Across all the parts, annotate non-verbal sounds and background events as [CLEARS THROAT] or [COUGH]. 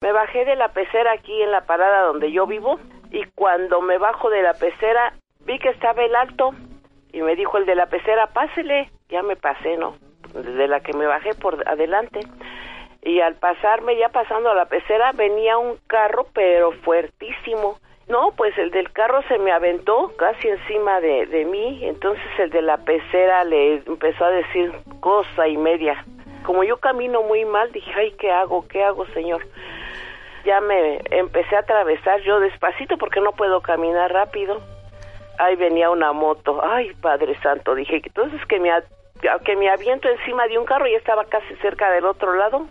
Me bajé de la pecera aquí en la parada donde yo vivo y cuando me bajo de la pecera vi que estaba el alto y me dijo el de la pecera, pásele. Ya me pasé, ¿no? Desde la que me bajé por adelante. Y al pasarme, ya pasando a la pecera, venía un carro, pero fuertísimo. No, pues el del carro se me aventó casi encima de, de mí. Entonces el de la pecera le empezó a decir cosa y media. Como yo camino muy mal, dije, ay, ¿qué hago? ¿Qué hago, señor? Ya me empecé a atravesar yo despacito porque no puedo caminar rápido ahí venía una moto. Ay, Padre Santo, dije, entonces que me, que me aviento encima de un carro y estaba casi cerca del otro lado.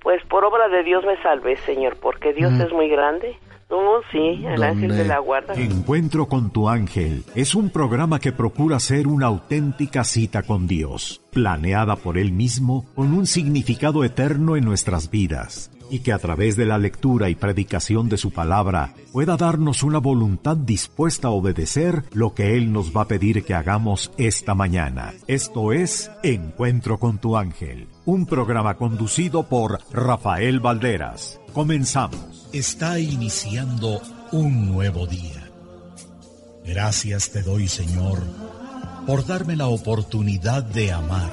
Pues por obra de Dios me salvé, Señor, porque Dios mm. es muy grande. Oh, sí, el ángel de la guarda. Encuentro con tu ángel es un programa que procura ser una auténtica cita con Dios, planeada por Él mismo con un significado eterno en nuestras vidas y que a través de la lectura y predicación de su palabra pueda darnos una voluntad dispuesta a obedecer lo que Él nos va a pedir que hagamos esta mañana. Esto es Encuentro con tu ángel, un programa conducido por Rafael Valderas. Comenzamos. Está iniciando un nuevo día. Gracias te doy, Señor, por darme la oportunidad de amar,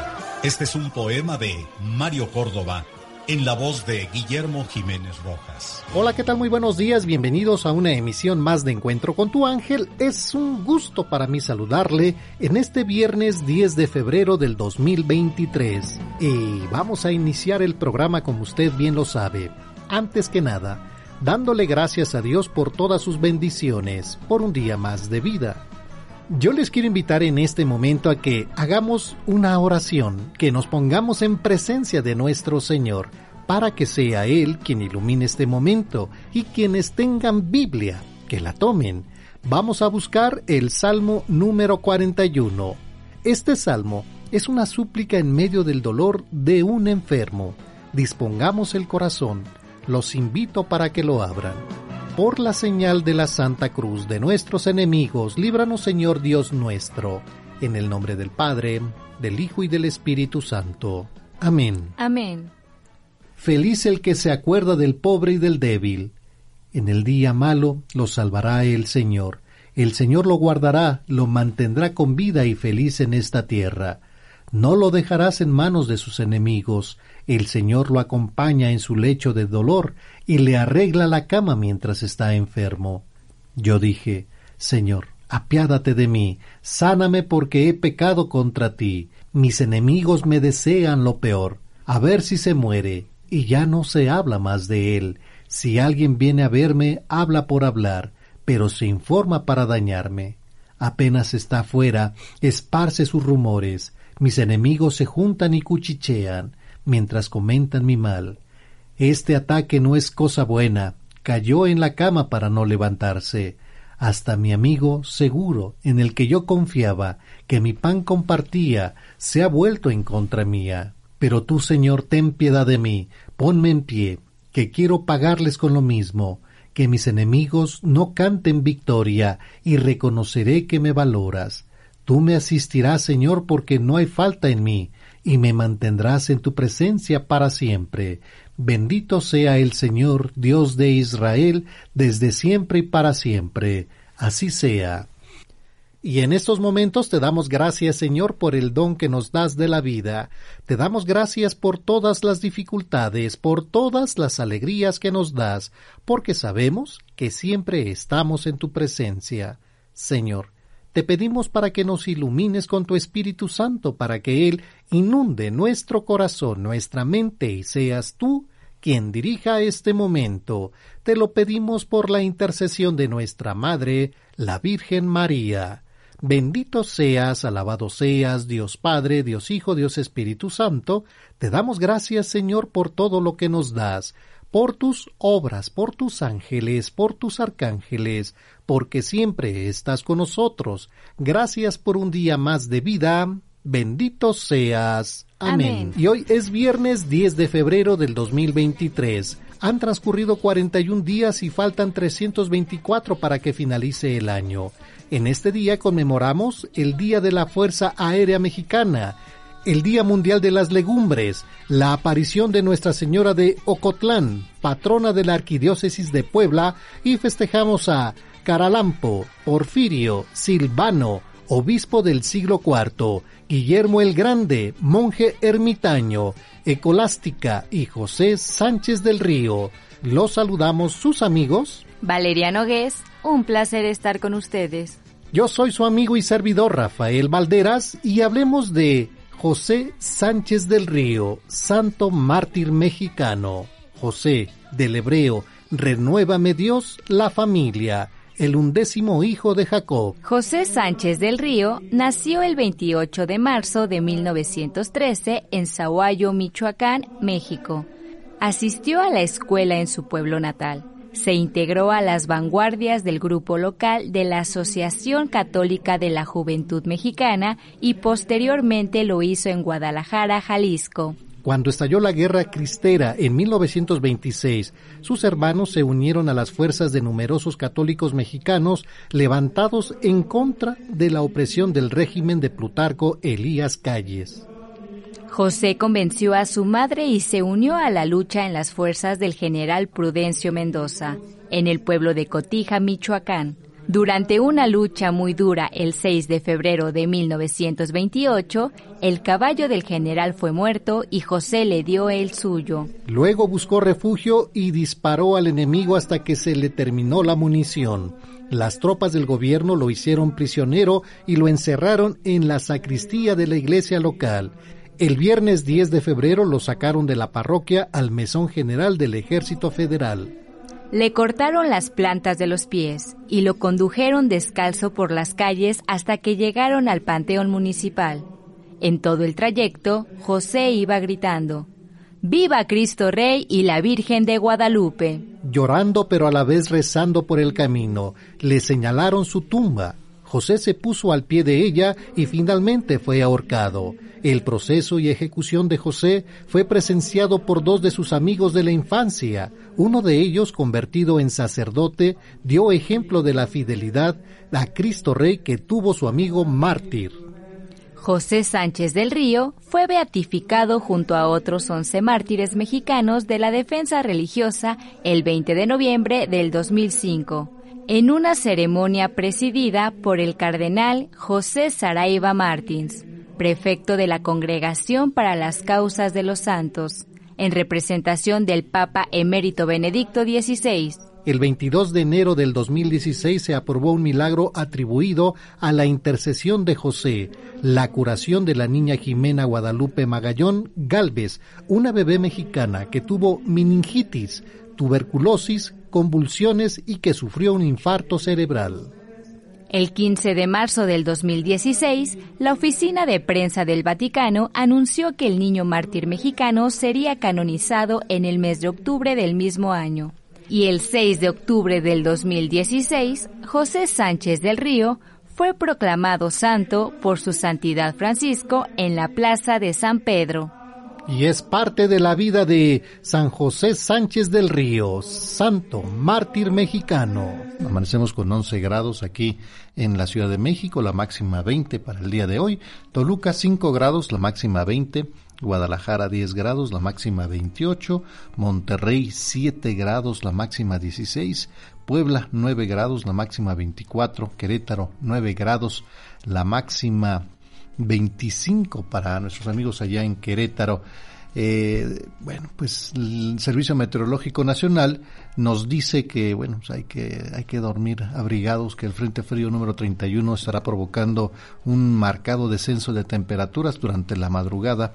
Este es un poema de Mario Córdoba en la voz de Guillermo Jiménez Rojas. Hola, ¿qué tal? Muy buenos días, bienvenidos a una emisión más de Encuentro con tu ángel. Es un gusto para mí saludarle en este viernes 10 de febrero del 2023. Y vamos a iniciar el programa como usted bien lo sabe. Antes que nada, dándole gracias a Dios por todas sus bendiciones, por un día más de vida. Yo les quiero invitar en este momento a que hagamos una oración, que nos pongamos en presencia de nuestro Señor, para que sea Él quien ilumine este momento y quienes tengan Biblia, que la tomen. Vamos a buscar el Salmo número 41. Este salmo es una súplica en medio del dolor de un enfermo. Dispongamos el corazón. Los invito para que lo abran por la señal de la Santa Cruz de nuestros enemigos, líbranos Señor Dios nuestro, en el nombre del Padre, del Hijo y del Espíritu Santo. Amén. Amén. Feliz el que se acuerda del pobre y del débil. En el día malo lo salvará el Señor. El Señor lo guardará, lo mantendrá con vida y feliz en esta tierra. No lo dejarás en manos de sus enemigos. El Señor lo acompaña en su lecho de dolor y le arregla la cama mientras está enfermo. Yo dije, Señor, apiádate de mí, sáname porque he pecado contra ti. Mis enemigos me desean lo peor. A ver si se muere, y ya no se habla más de él. Si alguien viene a verme, habla por hablar, pero se informa para dañarme. Apenas está fuera, esparce sus rumores. Mis enemigos se juntan y cuchichean, mientras comentan mi mal. Este ataque no es cosa buena. Cayó en la cama para no levantarse. Hasta mi amigo seguro, en el que yo confiaba, que mi pan compartía, se ha vuelto en contra mía. Pero tú, Señor, ten piedad de mí, ponme en pie. que quiero pagarles con lo mismo, que mis enemigos no canten victoria, y reconoceré que me valoras. Tú me asistirás, Señor, porque no hay falta en mí, y me mantendrás en tu presencia para siempre. Bendito sea el Señor, Dios de Israel, desde siempre y para siempre. Así sea. Y en estos momentos te damos gracias, Señor, por el don que nos das de la vida. Te damos gracias por todas las dificultades, por todas las alegrías que nos das, porque sabemos que siempre estamos en tu presencia. Señor, te pedimos para que nos ilumines con tu Espíritu Santo, para que Él inunde nuestro corazón, nuestra mente, y seas tú quien dirija este momento. Te lo pedimos por la intercesión de nuestra Madre, la Virgen María. Bendito seas, alabado seas, Dios Padre, Dios Hijo, Dios Espíritu Santo. Te damos gracias, Señor, por todo lo que nos das, por tus obras, por tus ángeles, por tus arcángeles, porque siempre estás con nosotros. Gracias por un día más de vida. Bendito seas. Amén. Y hoy es viernes 10 de febrero del 2023. Han transcurrido 41 días y faltan 324 para que finalice el año. En este día conmemoramos el Día de la Fuerza Aérea Mexicana, el Día Mundial de las Legumbres, la aparición de Nuestra Señora de Ocotlán, patrona de la Arquidiócesis de Puebla, y festejamos a Caralampo, Porfirio, Silvano, obispo del siglo IV, Guillermo el Grande, monje ermitaño, Ecolástica y José Sánchez del Río. Los saludamos sus amigos. Valeria Nogués, un placer estar con ustedes. Yo soy su amigo y servidor Rafael Valderas y hablemos de José Sánchez del Río, santo mártir mexicano. José, del hebreo, renuévame Dios la familia, el undécimo hijo de Jacob. José Sánchez del Río nació el 28 de marzo de 1913 en Zahuayo, Michoacán, México. Asistió a la escuela en su pueblo natal se integró a las vanguardias del grupo local de la Asociación Católica de la Juventud Mexicana y posteriormente lo hizo en Guadalajara, Jalisco. Cuando estalló la guerra cristera en 1926, sus hermanos se unieron a las fuerzas de numerosos católicos mexicanos levantados en contra de la opresión del régimen de Plutarco Elías Calles. José convenció a su madre y se unió a la lucha en las fuerzas del general Prudencio Mendoza, en el pueblo de Cotija, Michoacán. Durante una lucha muy dura el 6 de febrero de 1928, el caballo del general fue muerto y José le dio el suyo. Luego buscó refugio y disparó al enemigo hasta que se le terminó la munición. Las tropas del gobierno lo hicieron prisionero y lo encerraron en la sacristía de la iglesia local. El viernes 10 de febrero lo sacaron de la parroquia al mesón general del Ejército Federal. Le cortaron las plantas de los pies y lo condujeron descalzo por las calles hasta que llegaron al Panteón Municipal. En todo el trayecto, José iba gritando, ¡Viva Cristo Rey y la Virgen de Guadalupe! Llorando pero a la vez rezando por el camino, le señalaron su tumba. José se puso al pie de ella y finalmente fue ahorcado. El proceso y ejecución de José fue presenciado por dos de sus amigos de la infancia. Uno de ellos, convertido en sacerdote, dio ejemplo de la fidelidad a Cristo Rey que tuvo su amigo mártir. José Sánchez del Río fue beatificado junto a otros once mártires mexicanos de la defensa religiosa el 20 de noviembre del 2005, en una ceremonia presidida por el cardenal José Saraiva Martins prefecto de la Congregación para las Causas de los Santos, en representación del Papa emérito Benedicto XVI. El 22 de enero del 2016 se aprobó un milagro atribuido a la intercesión de José, la curación de la niña Jimena Guadalupe Magallón Galvez, una bebé mexicana que tuvo meningitis, tuberculosis, convulsiones y que sufrió un infarto cerebral. El 15 de marzo del 2016, la oficina de prensa del Vaticano anunció que el niño mártir mexicano sería canonizado en el mes de octubre del mismo año. Y el 6 de octubre del 2016, José Sánchez del Río fue proclamado santo por su santidad Francisco en la plaza de San Pedro. Y es parte de la vida de San José Sánchez del Río, santo mártir mexicano. Amanecemos con 11 grados aquí en la Ciudad de México, la máxima 20 para el día de hoy. Toluca 5 grados, la máxima 20. Guadalajara 10 grados, la máxima 28. Monterrey 7 grados, la máxima 16. Puebla 9 grados, la máxima 24. Querétaro 9 grados, la máxima 25 para nuestros amigos allá en Querétaro. Eh, bueno, pues el Servicio Meteorológico Nacional nos dice que, bueno, pues hay que, hay que dormir abrigados, que el Frente Frío número 31 estará provocando un marcado descenso de temperaturas durante la madrugada,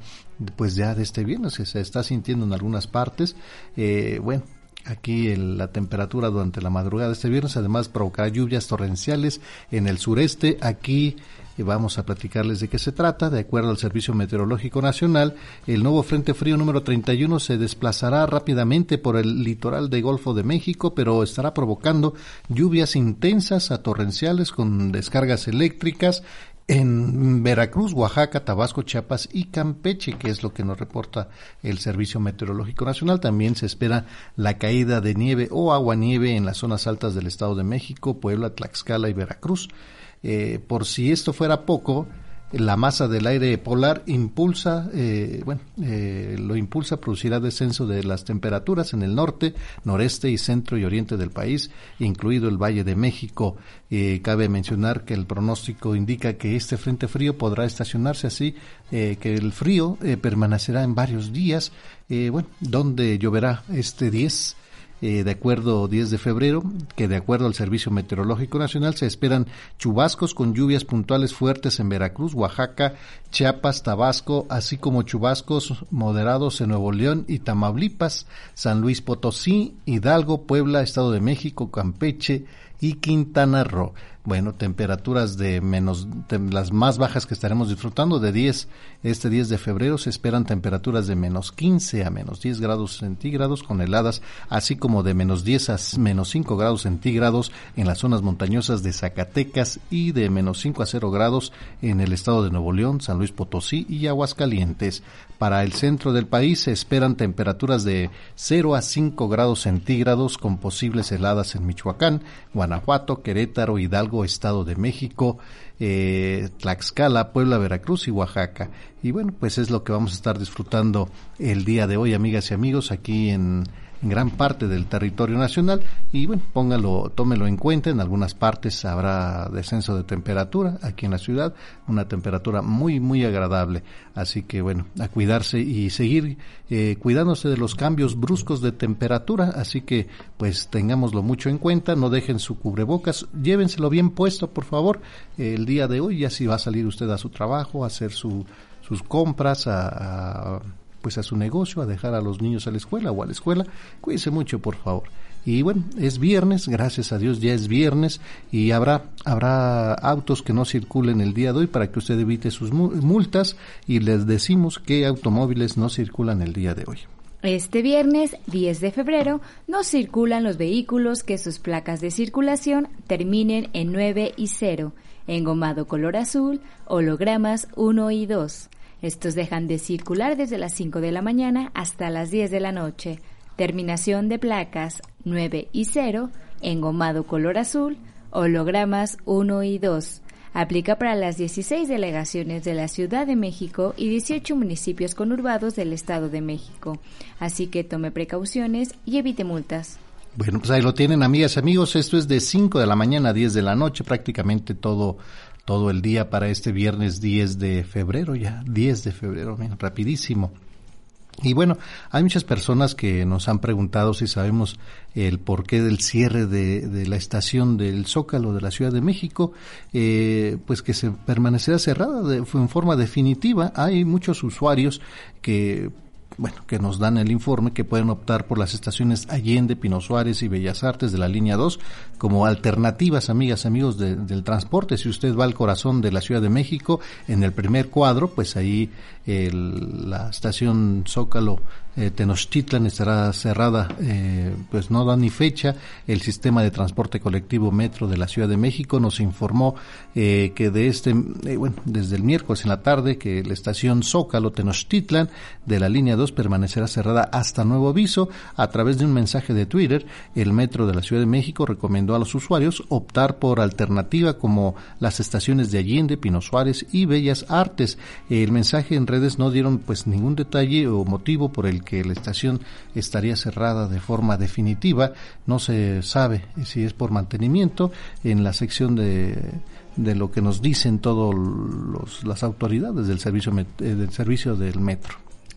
pues ya de este viernes, se está sintiendo en algunas partes. Eh, bueno, aquí la temperatura durante la madrugada de este viernes, además provocará lluvias torrenciales en el sureste, aquí y vamos a platicarles de qué se trata. De acuerdo al Servicio Meteorológico Nacional, el nuevo Frente Frío número 31 se desplazará rápidamente por el litoral de Golfo de México, pero estará provocando lluvias intensas a torrenciales con descargas eléctricas en Veracruz, Oaxaca, Tabasco, Chiapas y Campeche, que es lo que nos reporta el Servicio Meteorológico Nacional. También se espera la caída de nieve o agua-nieve en las zonas altas del Estado de México, Puebla, Tlaxcala y Veracruz. Eh, por si esto fuera poco, la masa del aire polar impulsa, eh, bueno, eh, lo impulsa, producirá descenso de las temperaturas en el norte, noreste y centro y oriente del país, incluido el Valle de México. cabe mencionar que el pronóstico indica que este frente frío podrá estacionarse así, que el frío permanecerá en varios días, bueno, donde lloverá este 10 eh, de acuerdo 10 de febrero, que de acuerdo al Servicio Meteorológico Nacional se esperan chubascos con lluvias puntuales fuertes en Veracruz, Oaxaca, Chiapas, Tabasco, así como chubascos moderados en Nuevo León y Tamaulipas, San Luis Potosí, Hidalgo, Puebla, Estado de México, Campeche y Quintana Roo bueno, temperaturas de menos, las más bajas que estaremos disfrutando, de 10, este 10 de febrero se esperan temperaturas de menos 15 a menos 10 grados centígrados con heladas, así como de menos 10 a menos 5 grados centígrados en las zonas montañosas de Zacatecas y de menos 5 a 0 grados en el estado de Nuevo León, San Luis Potosí y Aguascalientes. Para el centro del país se esperan temperaturas de 0 a 5 grados centígrados con posibles heladas en Michoacán, Guanajuato, Querétaro, Hidalgo, Estado de México, eh, Tlaxcala, Puebla, Veracruz y Oaxaca. Y bueno, pues es lo que vamos a estar disfrutando el día de hoy, amigas y amigos, aquí en en gran parte del territorio nacional. Y bueno, póngalo, tómelo en cuenta, en algunas partes habrá descenso de temperatura aquí en la ciudad, una temperatura muy muy agradable, así que bueno, a cuidarse y seguir eh, cuidándose de los cambios bruscos de temperatura, así que pues tengámoslo mucho en cuenta, no dejen su cubrebocas, llévenselo bien puesto por favor. El día de hoy, ya si va a salir usted a su trabajo, a hacer su, sus compras, a pues a su negocio, a dejar a los niños a la escuela o a la escuela. Cuídense mucho, por favor. Y bueno, es viernes, gracias a Dios ya es viernes y habrá habrá autos que no circulen el día de hoy para que usted evite sus multas y les decimos qué automóviles no circulan el día de hoy. Este viernes 10 de febrero no circulan los vehículos que sus placas de circulación terminen en 9 y 0, engomado color azul, hologramas 1 y 2. Estos dejan de circular desde las 5 de la mañana hasta las 10 de la noche. Terminación de placas 9 y 0, engomado color azul, hologramas 1 y 2. Aplica para las 16 delegaciones de la Ciudad de México y 18 municipios conurbados del Estado de México. Así que tome precauciones y evite multas. Bueno, pues ahí lo tienen, amigas y amigos. Esto es de 5 de la mañana a 10 de la noche, prácticamente todo todo el día para este viernes 10 de febrero, ya 10 de febrero, rapidísimo. Y bueno, hay muchas personas que nos han preguntado si sabemos el porqué del cierre de, la estación del Zócalo de la Ciudad de México, eh, pues que se permanecerá cerrada en forma definitiva. Hay muchos usuarios que bueno, que nos dan el informe que pueden optar por las estaciones Allende, Pino Suárez y Bellas Artes de la línea 2 como alternativas, amigas, amigos del transporte. Si usted va al corazón de la Ciudad de México, en el primer cuadro, pues ahí la estación Zócalo eh, Tenochtitlan estará cerrada, eh, pues no da ni fecha. El sistema de transporte colectivo Metro de la Ciudad de México nos informó eh, que de este, eh, bueno, desde el miércoles en la tarde, que la estación Zócalo Tenochtitlan de la línea 2 permanecerá cerrada hasta nuevo aviso. A través de un mensaje de Twitter, el Metro de la Ciudad de México recomendó a los usuarios optar por alternativa como las estaciones de Allende, Pino Suárez y Bellas Artes. El mensaje en redes no dieron pues ningún detalle o motivo por el que la estación estaría cerrada de forma definitiva. No se sabe si es por mantenimiento. En la sección de, de lo que nos dicen todas las autoridades del servicio, eh, del servicio del metro.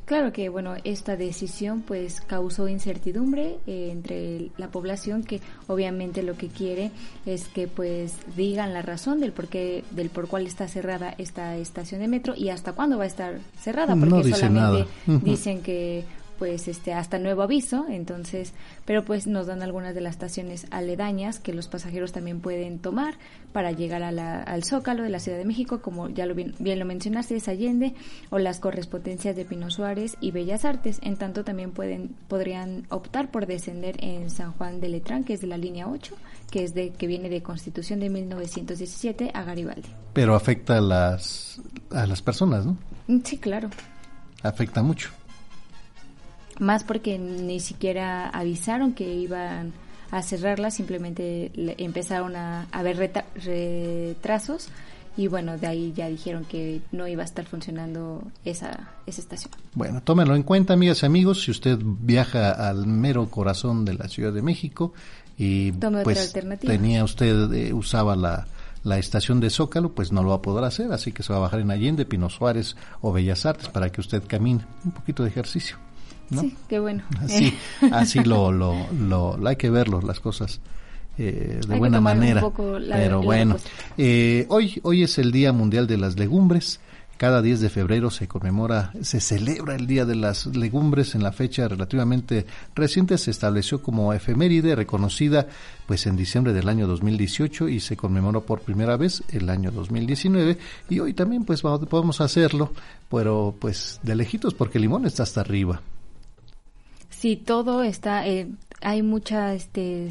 Claro que bueno, esta decisión pues causó incertidumbre eh, entre la población que obviamente lo que quiere es que pues digan la razón del por qué, del por cuál está cerrada esta estación de metro y hasta cuándo va a estar cerrada porque solamente dicen que pues este hasta nuevo aviso, entonces, pero pues nos dan algunas de las estaciones aledañas que los pasajeros también pueden tomar para llegar a la, al Zócalo de la Ciudad de México, como ya lo bien, lo mencionaste, es Allende o las correspondencias de Pino Suárez y Bellas Artes, en tanto también pueden podrían optar por descender en San Juan de Letrán, que es de la línea 8, que es de que viene de Constitución de 1917 a Garibaldi. Pero afecta a las a las personas, ¿no? Sí, claro. Afecta mucho más porque ni siquiera avisaron que iban a cerrarla, simplemente empezaron a haber retrasos y bueno, de ahí ya dijeron que no iba a estar funcionando esa, esa estación. Bueno, tómenlo en cuenta, amigas y amigos, si usted viaja al mero corazón de la Ciudad de México y pues tenía usted, eh, usaba la, la estación de Zócalo, pues no lo va a poder hacer, así que se va a bajar en Allende, Pino Suárez o Bellas Artes para que usted camine un poquito de ejercicio. Sí, qué bueno. Así, [LAUGHS] así lo, lo, lo, hay que verlo, las cosas. Eh, de buena manera. pero bueno, eh, hoy, hoy es el Día Mundial de las Legumbres. Cada 10 de febrero se conmemora, se celebra el Día de las Legumbres. En la fecha relativamente reciente se estableció como efeméride reconocida pues en diciembre del año 2018 y se conmemoró por primera vez el año 2019 y hoy también pues podemos hacerlo, pero pues de lejitos porque el limón está hasta arriba. Sí, todo está, eh, hay muchas este,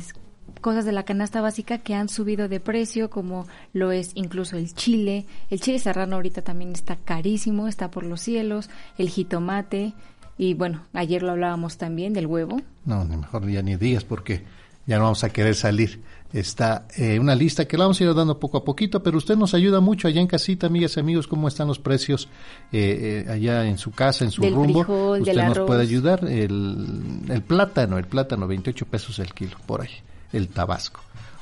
cosas de la canasta básica que han subido de precio, como lo es incluso el chile. El chile serrano ahorita también está carísimo, está por los cielos, el jitomate, y bueno, ayer lo hablábamos también del huevo. No, ni mejor ya ni días porque ya no vamos a querer salir está eh, una lista que la vamos a ir dando poco a poquito, pero usted nos ayuda mucho allá en casita, amigas y amigos, cómo están los precios eh, eh, allá en su casa, en su rumbo. usted nos puede ayudar. El, el plátano, el plátano, 28 pesos el kilo, por ahí, el tabasco.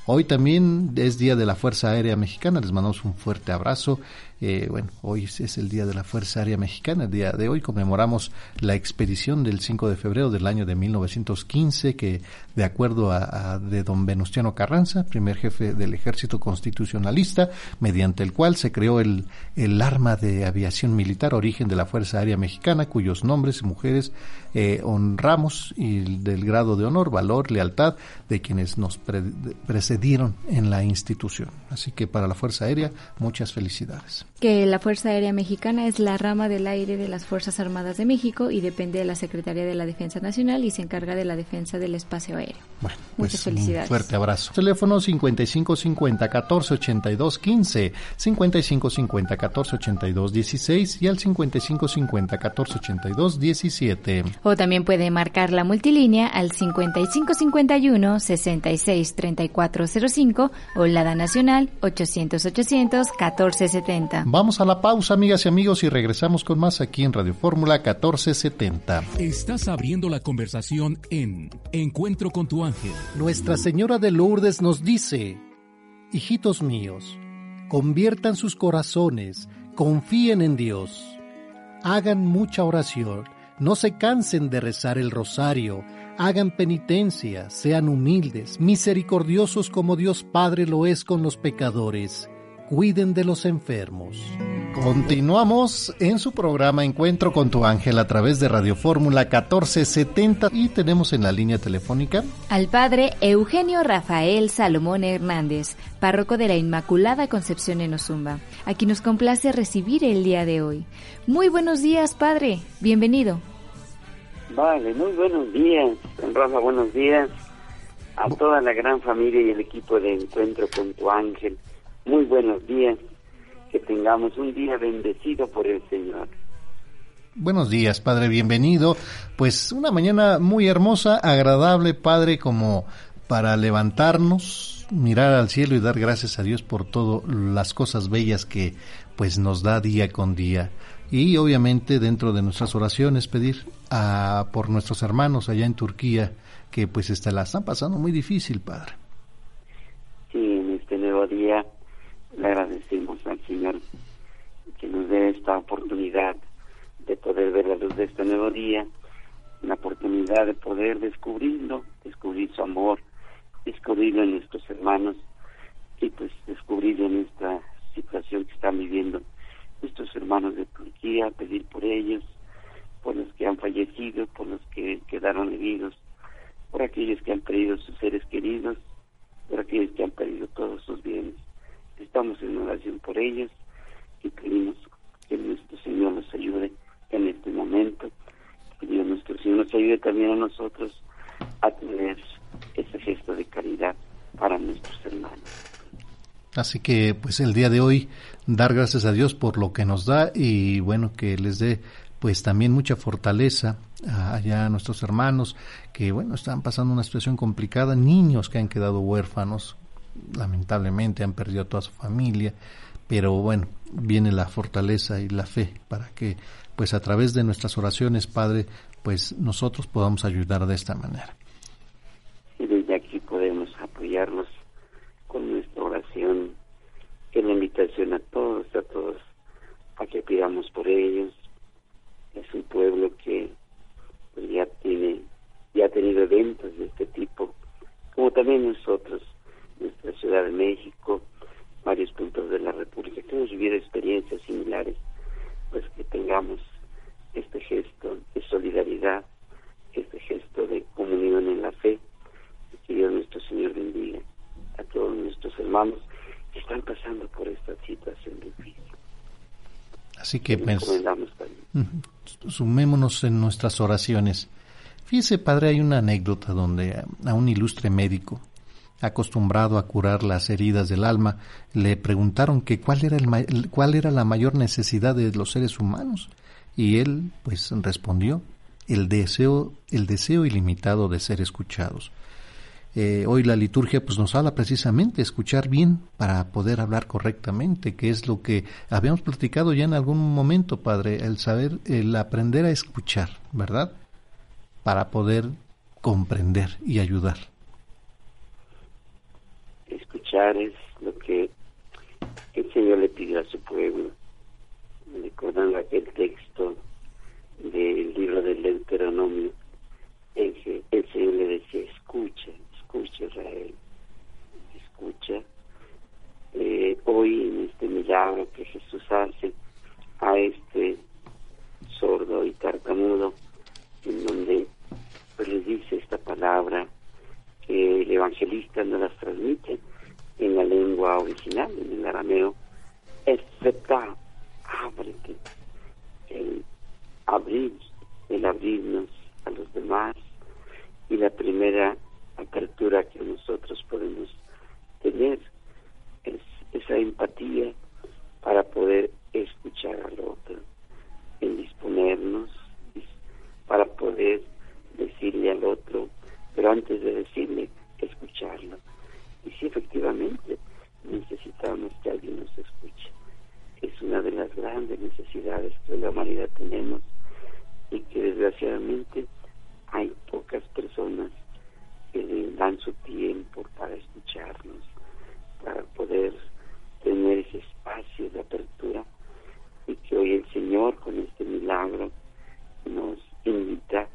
Hoy también es Día de la Fuerza Aérea Mexicana, les mandamos un fuerte abrazo eh, bueno, hoy es el Día de la Fuerza Aérea Mexicana. El día de hoy conmemoramos la expedición del 5 de febrero del año de 1915, que de acuerdo a, de don Venustiano Carranza, primer jefe del ejército constitucionalista, mediante el cual se creó el, el arma de aviación militar, origen de la Fuerza Aérea Mexicana, cuyos nombres y mujeres eh, honramos y del grado de honor, valor, lealtad de quienes nos precedieron en la institución. Así que para la Fuerza Aérea, muchas felicidades que la Fuerza Aérea Mexicana es la rama del aire de las Fuerzas Armadas de México y depende de la Secretaría de la Defensa Nacional y se encarga de la defensa del espacio aéreo. Bueno, pues Muchas felicidades. Un fuerte abrazo. Teléfono 5550 14 82 15, 5550 14 82 16 y al 5550 14 82 17. O también puede marcar la multilínea al 5551 66 3405 o la da nacional 800 800 1470. Vamos a la pausa, amigas y amigos, y regresamos con más aquí en Radio Fórmula 1470. Estás abriendo la conversación en Encuentro Nuestra Señora de Lourdes nos dice, hijitos míos, conviertan sus corazones, confíen en Dios, hagan mucha oración, no se cansen de rezar el rosario, hagan penitencia, sean humildes, misericordiosos como Dios Padre lo es con los pecadores cuiden de los enfermos. Continuamos en su programa Encuentro con tu ángel a través de Radio Fórmula 1470 y tenemos en la línea telefónica al padre Eugenio Rafael Salomón Hernández, párroco de la Inmaculada Concepción en Ozumba, a quien nos complace recibir el día de hoy. Muy buenos días, padre. Bienvenido. Vale, muy buenos días, Rafa, buenos días a toda la gran familia y el equipo de Encuentro con tu ángel. Muy buenos días que tengamos un día bendecido por el Señor. Buenos días, Padre, bienvenido. Pues una mañana muy hermosa, agradable, Padre, como para levantarnos, mirar al cielo y dar gracias a Dios por todas las cosas bellas que pues nos da día con día. Y obviamente dentro de nuestras oraciones pedir a, por nuestros hermanos allá en Turquía que pues está, la están pasando muy difícil, Padre. Sí, en este nuevo día le agradecemos Señor que nos dé esta oportunidad de poder ver la luz de este nuevo día, una oportunidad de poder descubrirlo, descubrir su amor, descubrirlo en nuestros hermanos y pues descubrirlo en esta situación que están viviendo nuestros hermanos de Turquía, pedir por ellos, por los que han fallecido, por los que quedaron heridos, por aquellos que han perdido sus seres queridos, por aquellos que han perdido todos sus bienes. Estamos en oración por ellos y pedimos que nuestro Señor nos ayude en este momento. Que Dios nuestro Señor nos ayude también a nosotros a tener ese gesto de caridad para nuestros hermanos. Así que pues el día de hoy dar gracias a Dios por lo que nos da y bueno que les dé pues también mucha fortaleza allá a nuestros hermanos que bueno están pasando una situación complicada, niños que han quedado huérfanos, lamentablemente han perdido toda su familia, pero bueno, viene la fortaleza y la fe para que pues a través de nuestras oraciones, Padre, pues nosotros podamos ayudar de esta manera. Y desde aquí podemos apoyarlos con nuestra oración, en la invitación a todos, a todos, a que pidamos por ellos. Es un pueblo que pues, ya tiene, ya ha tenido eventos de este tipo, como también nosotros nuestra Ciudad de México, varios puntos de la República, que hemos vivido experiencias similares, pues que tengamos este gesto de solidaridad, este gesto de comunión en la fe, que Dios nuestro Señor bendiga a todos nuestros hermanos que están pasando por esta situación difícil. Así que pues, sumémonos en nuestras oraciones. Fíjese, Padre, hay una anécdota donde a un ilustre médico acostumbrado a curar las heridas del alma, le preguntaron que cuál era, el, era la mayor necesidad de los seres humanos y él pues respondió el deseo el deseo ilimitado de ser escuchados. Eh, hoy la liturgia pues nos habla precisamente escuchar bien para poder hablar correctamente, que es lo que habíamos platicado ya en algún momento, Padre, el saber, el aprender a escuchar, ¿verdad? Para poder comprender y ayudar escuchar es lo que el Señor le pidió a su pueblo, recordando aquel texto del libro del Deuteronomio, en que el Señor le decía, escucha, escucha Israel, escucha. Eh, hoy en este milagro que Jesús hace a este sordo y tartamudo, en donde pues, les dice esta palabra que el evangelista no las transmite en la lengua original, en el arameo, etcétera, ábrete, el abrir, el abrirnos a los demás y la primera apertura que nosotros podemos tener es esa empatía para poder escuchar al otro, en disponernos para poder decirle al otro pero antes de decirle, escucharlo. Y sí, efectivamente, necesitamos que alguien nos escuche. Es una de las grandes necesidades que la humanidad tenemos y que desgraciadamente hay pocas personas que le dan su tiempo para escucharnos, para poder tener ese espacio de apertura y que hoy el Señor con este milagro nos invita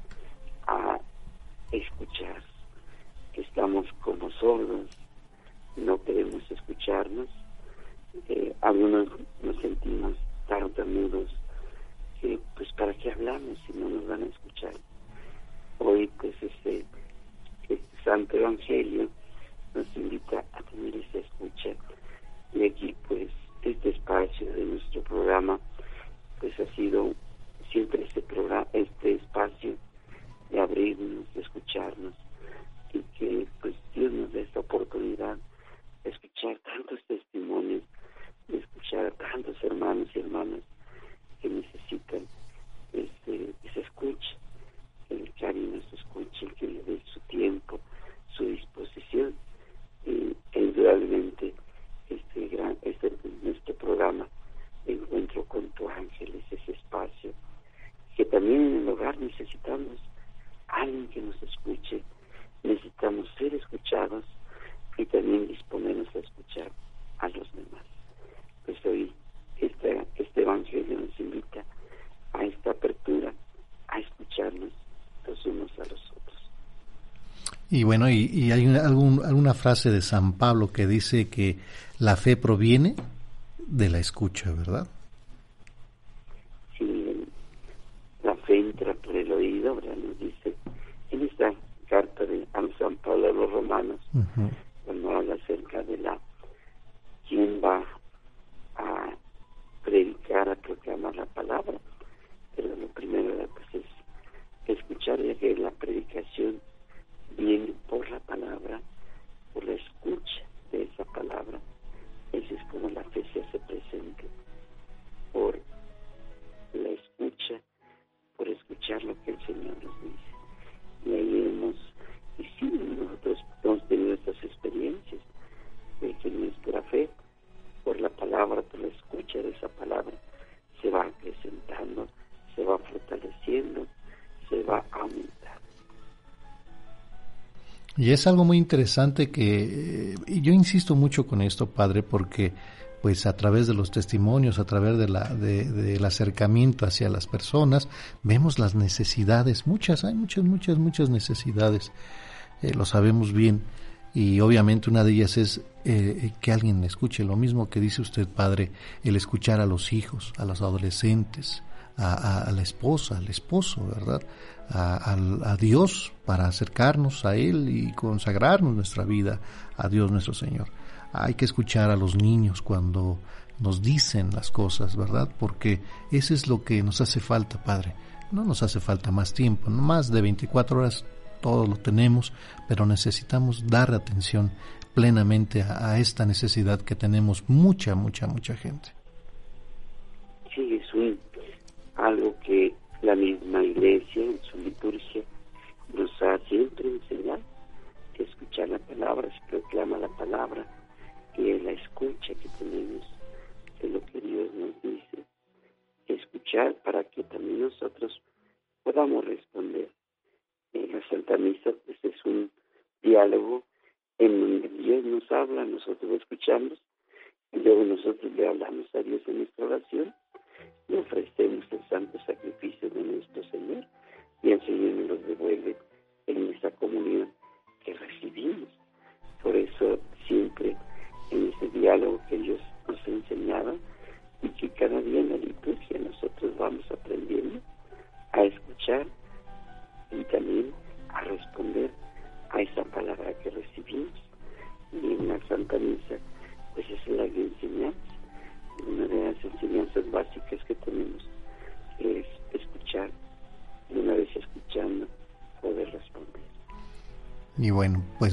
a escuchar, que estamos como sordos, no queremos escucharnos, eh, algunos nos sentimos tartamudos, que pues para qué hablamos si no nos van a escuchar. Hoy pues este, este Santo Evangelio nos invita a tener esa escucha y aquí pues este espacio de nuestro programa pues ha sido siempre este programa, este espacio de abrirnos, de escucharnos y que pues Dios nos dé esta oportunidad escuchar tantos testimonios, escuchar a tantos hermanos y hermanas que necesitan este, que se escuche, que el cariño se escuche, que le dé su tiempo, su disposición. Y indudablemente este gran este nuestro programa encuentro con tu ángel es ese espacio que también en el hogar necesitamos alguien que nos escuche. Necesitamos ser escuchados y también disponernos a escuchar a los demás pues hoy este, este evangelio nos invita a esta apertura a escucharnos los unos a los otros y bueno, y, hay algún, alguna frase de San Pablo que dice que la fe proviene de la escucha, ¿verdad? Sí, la fe entra por el oído, ¿verdad? Nos dice en esta carta de San Pablo a los romanos, cuando habla acerca de la quién va a predicar, a proclamar la palabra, pero lo primero pues, es escuchar ya que la predicación viene por la palabra, por la escucha de esa palabra. Esa es como la fe se hace presente, por la escucha, por escuchar lo que el Señor nos dice. Y ahí hemos, y sí, nosotros hemos tenido estas experiencias de que nuestra fe, por la palabra, por la escucha de esa palabra, se va acrecentando, se va fortaleciendo, se va aumentando. Y es algo muy interesante que y yo insisto mucho con esto, padre, porque pues a través de los testimonios, a través de la, de, del acercamiento hacia las personas, vemos las necesidades, muchas, hay muchas, muchas, muchas necesidades, eh, lo sabemos bien, y obviamente una de ellas es eh, que alguien escuche lo mismo que dice usted, padre, el escuchar a los hijos, a los adolescentes, a, a la esposa, al esposo, ¿verdad? a, Dios para acercarnos a Él y consagrarnos nuestra vida a Dios nuestro Señor. Hay que escuchar a los niños cuando nos dicen las cosas, ¿verdad? Porque eso es lo que nos hace falta, Padre. No nos hace falta más tiempo, más de 24 horas todo lo tenemos, pero necesitamos dar atención plenamente a, a esta necesidad que tenemos mucha, mucha, mucha gente. Sí, es un, algo que la misma iglesia en su liturgia nos ha siempre enseñado escuchar la palabra, se proclama la palabra y es la escucha que tenemos de lo que Dios nos dice. Escuchar para que también nosotros podamos responder. La Santa Misa pues es un diálogo en donde Dios nos habla, nosotros lo escuchamos y luego nosotros le hablamos a Dios en nuestra oración y ofrecemos el santo sacrificio de nuestro Señor y el Señor nos los devuelve en esa comunión que recibimos. Por eso siempre en ese diálogo que Dios nos enseñaba y que cada día en la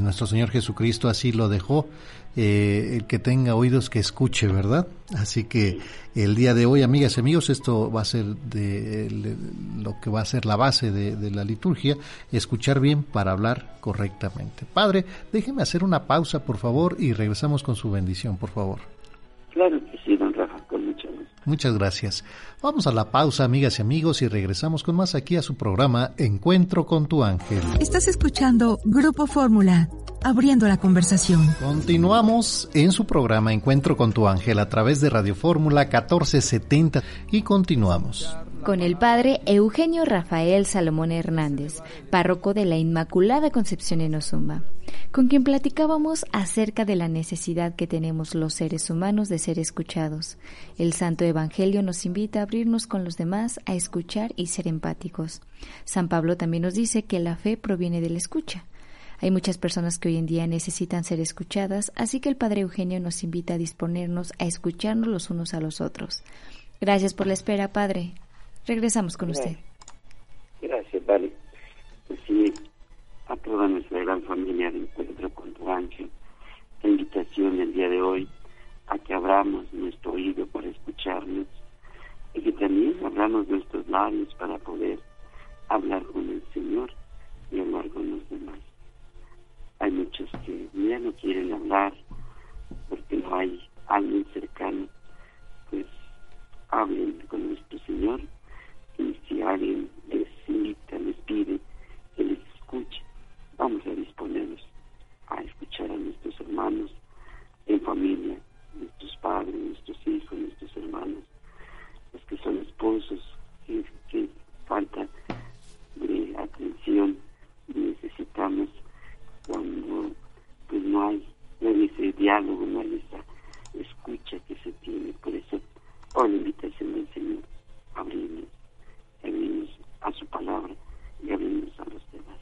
nuestro Señor Jesucristo así lo dejó, eh, el que tenga oídos que escuche, ¿verdad? Así que el día de hoy, amigas y amigos, esto va a ser de, lo que va a ser la base de, de, la liturgia, escuchar bien para hablar correctamente. Padre, déjeme hacer una pausa, por favor, y regresamos con su bendición, por favor. Claro que sí, don Rafa, con mucho gusto. Muchas gracias. Vamos a la pausa, amigas y amigos, y regresamos con más aquí a su programa Encuentro con tu ángel. Estás escuchando Grupo Fórmula, abriendo la conversación. Continuamos en su programa Encuentro con tu ángel a través de Radio Fórmula 1470 y continuamos con el padre Eugenio Rafael Salomón Hernández, párroco de la Inmaculada Concepción en Ozumba. con quien platicábamos acerca de la necesidad que tenemos los seres humanos de ser escuchados. El Santo Evangelio nos invita a abrirnos con los demás, a escuchar y ser empáticos. San Pablo también nos dice que la fe proviene de la escucha. Hay muchas personas que hoy en día necesitan ser escuchadas, así que el Padre Eugenio nos invita a disponernos a escucharnos los unos a los otros. Gracias por la espera, Padre. Regresamos con usted. Gracias, Vale. Pues sí, a toda nuestra gran familia de Encuentro con tu Ángel, la invitación el día de hoy a que abramos nuestro oído para escucharnos y que también abramos nuestros labios para poder hablar con el Señor y hablar con los demás. Hay muchos que ya no quieren hablar porque no hay alguien cercano, pues hablen con nuestro Señor y si alguien les invita, les pide que les escuche, vamos a disponernos a escuchar a nuestros hermanos en familia, nuestros padres, nuestros hijos, nuestros hermanos, los que son esposos, que, que falta de atención necesitamos cuando pues no hay, no hay ese diálogo, no hay esa escucha que se tiene. Por eso, hoy la invitación del Señor, abrimos, abrimos a su palabra y abrimos a los demás.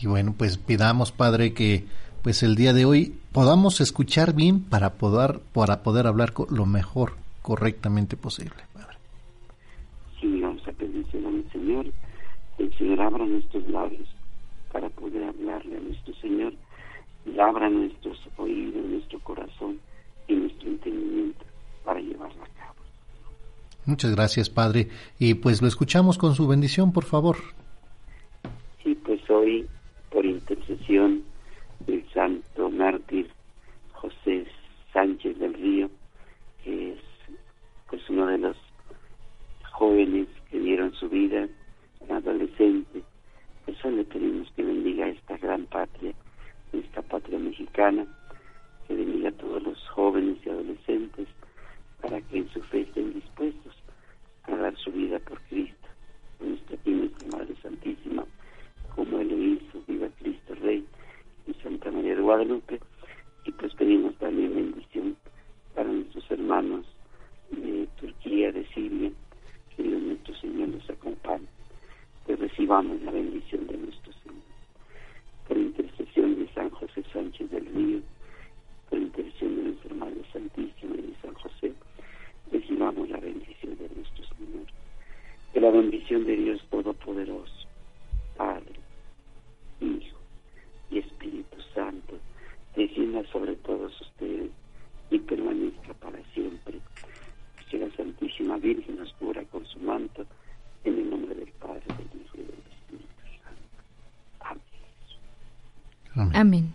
Y bueno, pues pidamos, Padre, que pues el día de hoy podamos escuchar bien para poder, para poder hablar lo mejor, correctamente posible, Padre. Sí, vamos a pedirle al Señor, el Señor abra nuestros labios para poder hablarle a nuestro Señor y abra nuestros oídos, nuestro corazón y nuestro entendimiento para llevarla a cabo. Muchas gracias, Padre. Y pues lo escuchamos con su bendición, por favor. Sí, pues hoy, por intercesión del santo mártir José Sánchez del Río, que es pues uno de los jóvenes que dieron su vida, adolescente, eso le pedimos que bendiga esta gran patria, esta patria mexicana, que bendiga a todos los jóvenes y adolescentes para que en su fe estén dispuestos a dar su vida por Cristo. Nuestra nuestra Madre Santísima, como Él lo hizo, viva Cristo Rey y Santa María de Guadalupe. Y pues pedimos también bendición para nuestros hermanos de Turquía, de Siria, que Dios nuestro Señor nos acompañe recibamos la bendición de nuestro Señor. Por intercesión de San José Sánchez del Río, por intercesión de nuestra Madre Santísima y de San José, recibamos la bendición de nuestro Señor. Que la bendición de Dios Todopoderoso, Padre, Hijo y Espíritu Santo, descienda sobre todos ustedes y permanezca para siempre. Que la Santísima Virgen nos cubra con su manto en el nombre del Padre, del Hijo y del Espíritu Santo. Amén. Amén.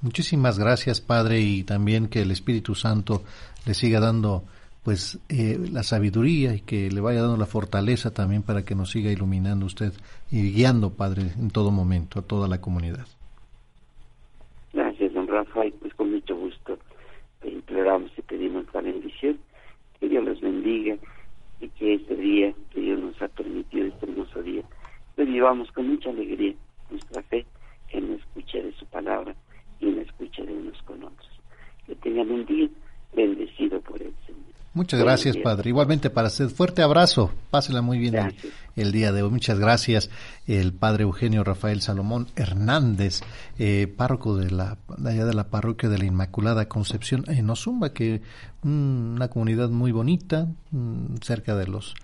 Muchísimas gracias, Padre, y también que el Espíritu Santo le siga dando pues eh, la sabiduría y que le vaya dando la fortaleza también para que nos siga iluminando usted y guiando, Padre, en todo momento a toda la comunidad. Gracias, don Rafa, y pues con mucho gusto te imploramos y pedimos la bendición, que Dios los bendiga y que este día que Dios nos ha permitido, este hermoso día, lo vivamos con mucha alegría, nuestra fe en la escucha de su palabra y en la escucha de unos con otros. Que tengan un día bendecido por el Señor. Muchas gracias, Padre. Igualmente para usted, fuerte abrazo. Pásela muy bien el, el, día de hoy. Muchas gracias, el Padre Eugenio Rafael Salomón Hernández, eh, párroco de la, de allá de la parroquia de la Inmaculada Concepción en Ozumba, que mm, una comunidad muy bonita, mm, cerca de los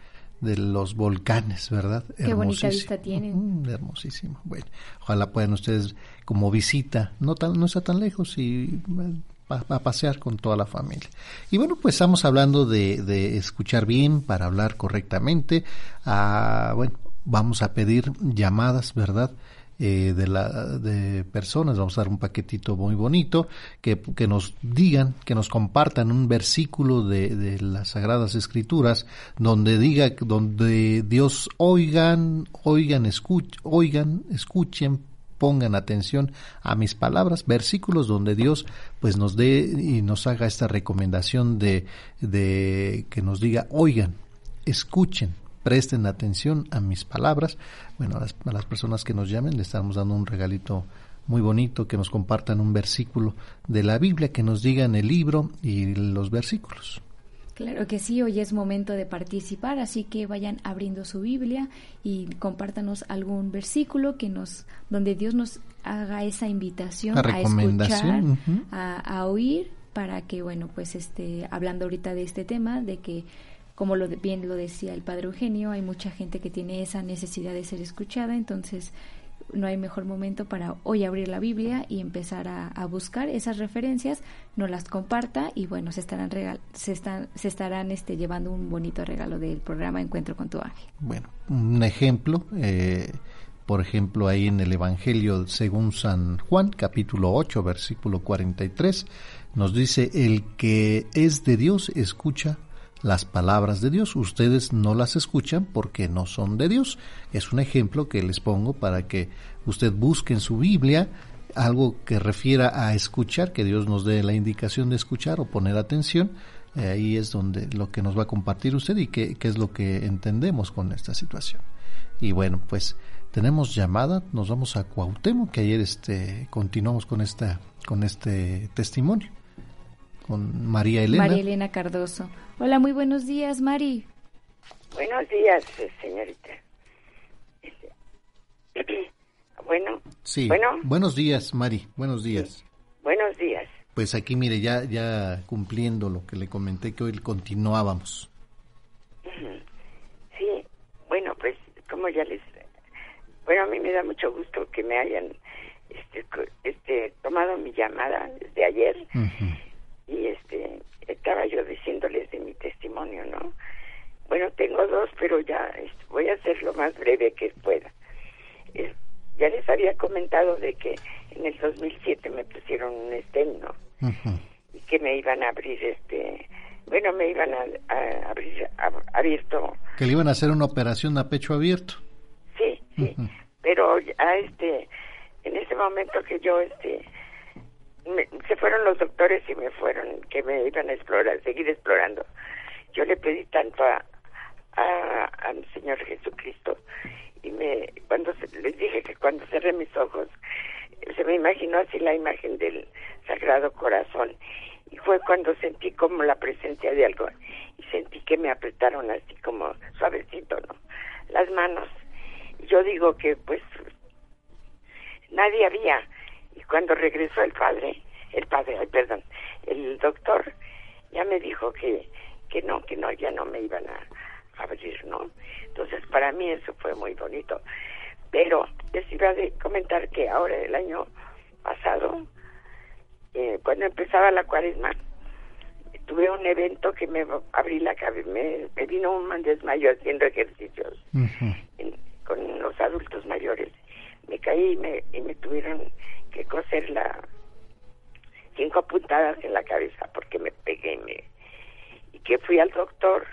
de los volcanes, ¿verdad? Qué bonita vista tienen. Mm, hermosísimo. Bueno, ojalá puedan ustedes como visita, no tan, no está tan lejos y a, pasear con toda la familia. Y bueno, pues estamos hablando de, escuchar bien para hablar correctamente. Ah, bueno, vamos a pedir llamadas, ¿verdad? Eh, de, la, de personas, vamos a dar un paquetito muy bonito, que, que nos digan, que nos compartan un versículo de, de las Sagradas Escrituras, donde diga, donde Dios oigan, oigan, escuch, oigan, escuchen, pongan atención a mis palabras, versículos donde Dios pues nos dé y nos haga esta recomendación de, que nos diga, oigan, escuchen, presten atención a mis palabras. Bueno, a las, a las personas que nos llamen le estamos dando un regalito muy bonito, que nos compartan un versículo de la Biblia, que nos digan el libro y los versículos. Claro que sí, hoy es momento de participar, así que vayan abriendo su Biblia y compártanos algún versículo que nos, donde Dios nos haga esa invitación a escuchar, a, oír, para que, bueno, pues este, hablando ahorita de este tema, de que como lo, bien lo decía el Padre Eugenio, hay mucha gente que tiene esa necesidad de ser escuchada, entonces no hay mejor momento para hoy abrir la Biblia y empezar a, buscar esas referencias, no las comparta y bueno, se estarán se están se estarán este llevando un bonito regalo del programa Encuentro con tu ángel. Bueno, un ejemplo eh, por ejemplo, ahí en el Evangelio según San Juan, capítulo 8, versículo 43, nos dice, el que es de Dios escucha las palabras de Dios. Ustedes no las escuchan porque no son de Dios. Es un ejemplo que les pongo para que usted busque en su Biblia algo que refiera a escuchar, que Dios nos dé la indicación de escuchar o poner atención. Eh, ahí es donde lo que nos va a compartir usted y qué, qué es lo que entendemos con esta situación. Y bueno, pues tenemos llamada, nos vamos a Cuauhtémoc, que ayer este, continuamos con, esta, con este testimonio con María Elena. María Elena Cardoso. Hola, muy buenos días, Mari. Buenos días, señorita. [CLEARS THROAT] Bueno. Sí. Buenos días, Mari. Buenos días. Buenos días. Pues aquí, mire, ya, ya cumpliendo lo que le comenté que hoy continuábamos. Sí. Bueno, pues como ya les... Bueno, a mí me da mucho gusto que me hayan este, este tomado mi llamada desde ayer y este estaba yo diciéndoles de mi testimonio, ¿no? Bueno, tengo dos, pero ya voy a hacer lo más breve que pueda. ya les había comentado de que en el 2007 me pusieron un estén, ¿no? Y que me iban a abrir este, bueno, me iban a, abrir abierto. Que le iban a hacer una operación a pecho abierto. Sí, sí. Pero a este, en ese momento que yo este se fueron los doctores y me fueron, que me iban a explorar, seguir explorando. Yo le pedí tanto a, a, mi Señor Jesucristo y me cuando les dije que cuando cerré mis ojos se me imaginó así la imagen del Sagrado Corazón y fue cuando sentí como la presencia de algo y sentí que me apretaron así como suavecito, ¿no? Las manos. Yo digo que pues nadie había y cuando regresó el padre, el padre, ay, perdón, el doctor ya me dijo que, que no, que no, ya no me iban a abrir, ¿no? Entonces para mí eso fue muy bonito. Pero les iba a comentar que ahora el año pasado, eh, cuando empezaba la cuaresma, tuve un evento que me abrí la cabeza, me, vino un desmayo haciendo ejercicios con los adultos mayores. Me caí y me, y me tuvieron que coser la cinco puntadas en la cabeza porque me pegué y, me, y que fui al doctor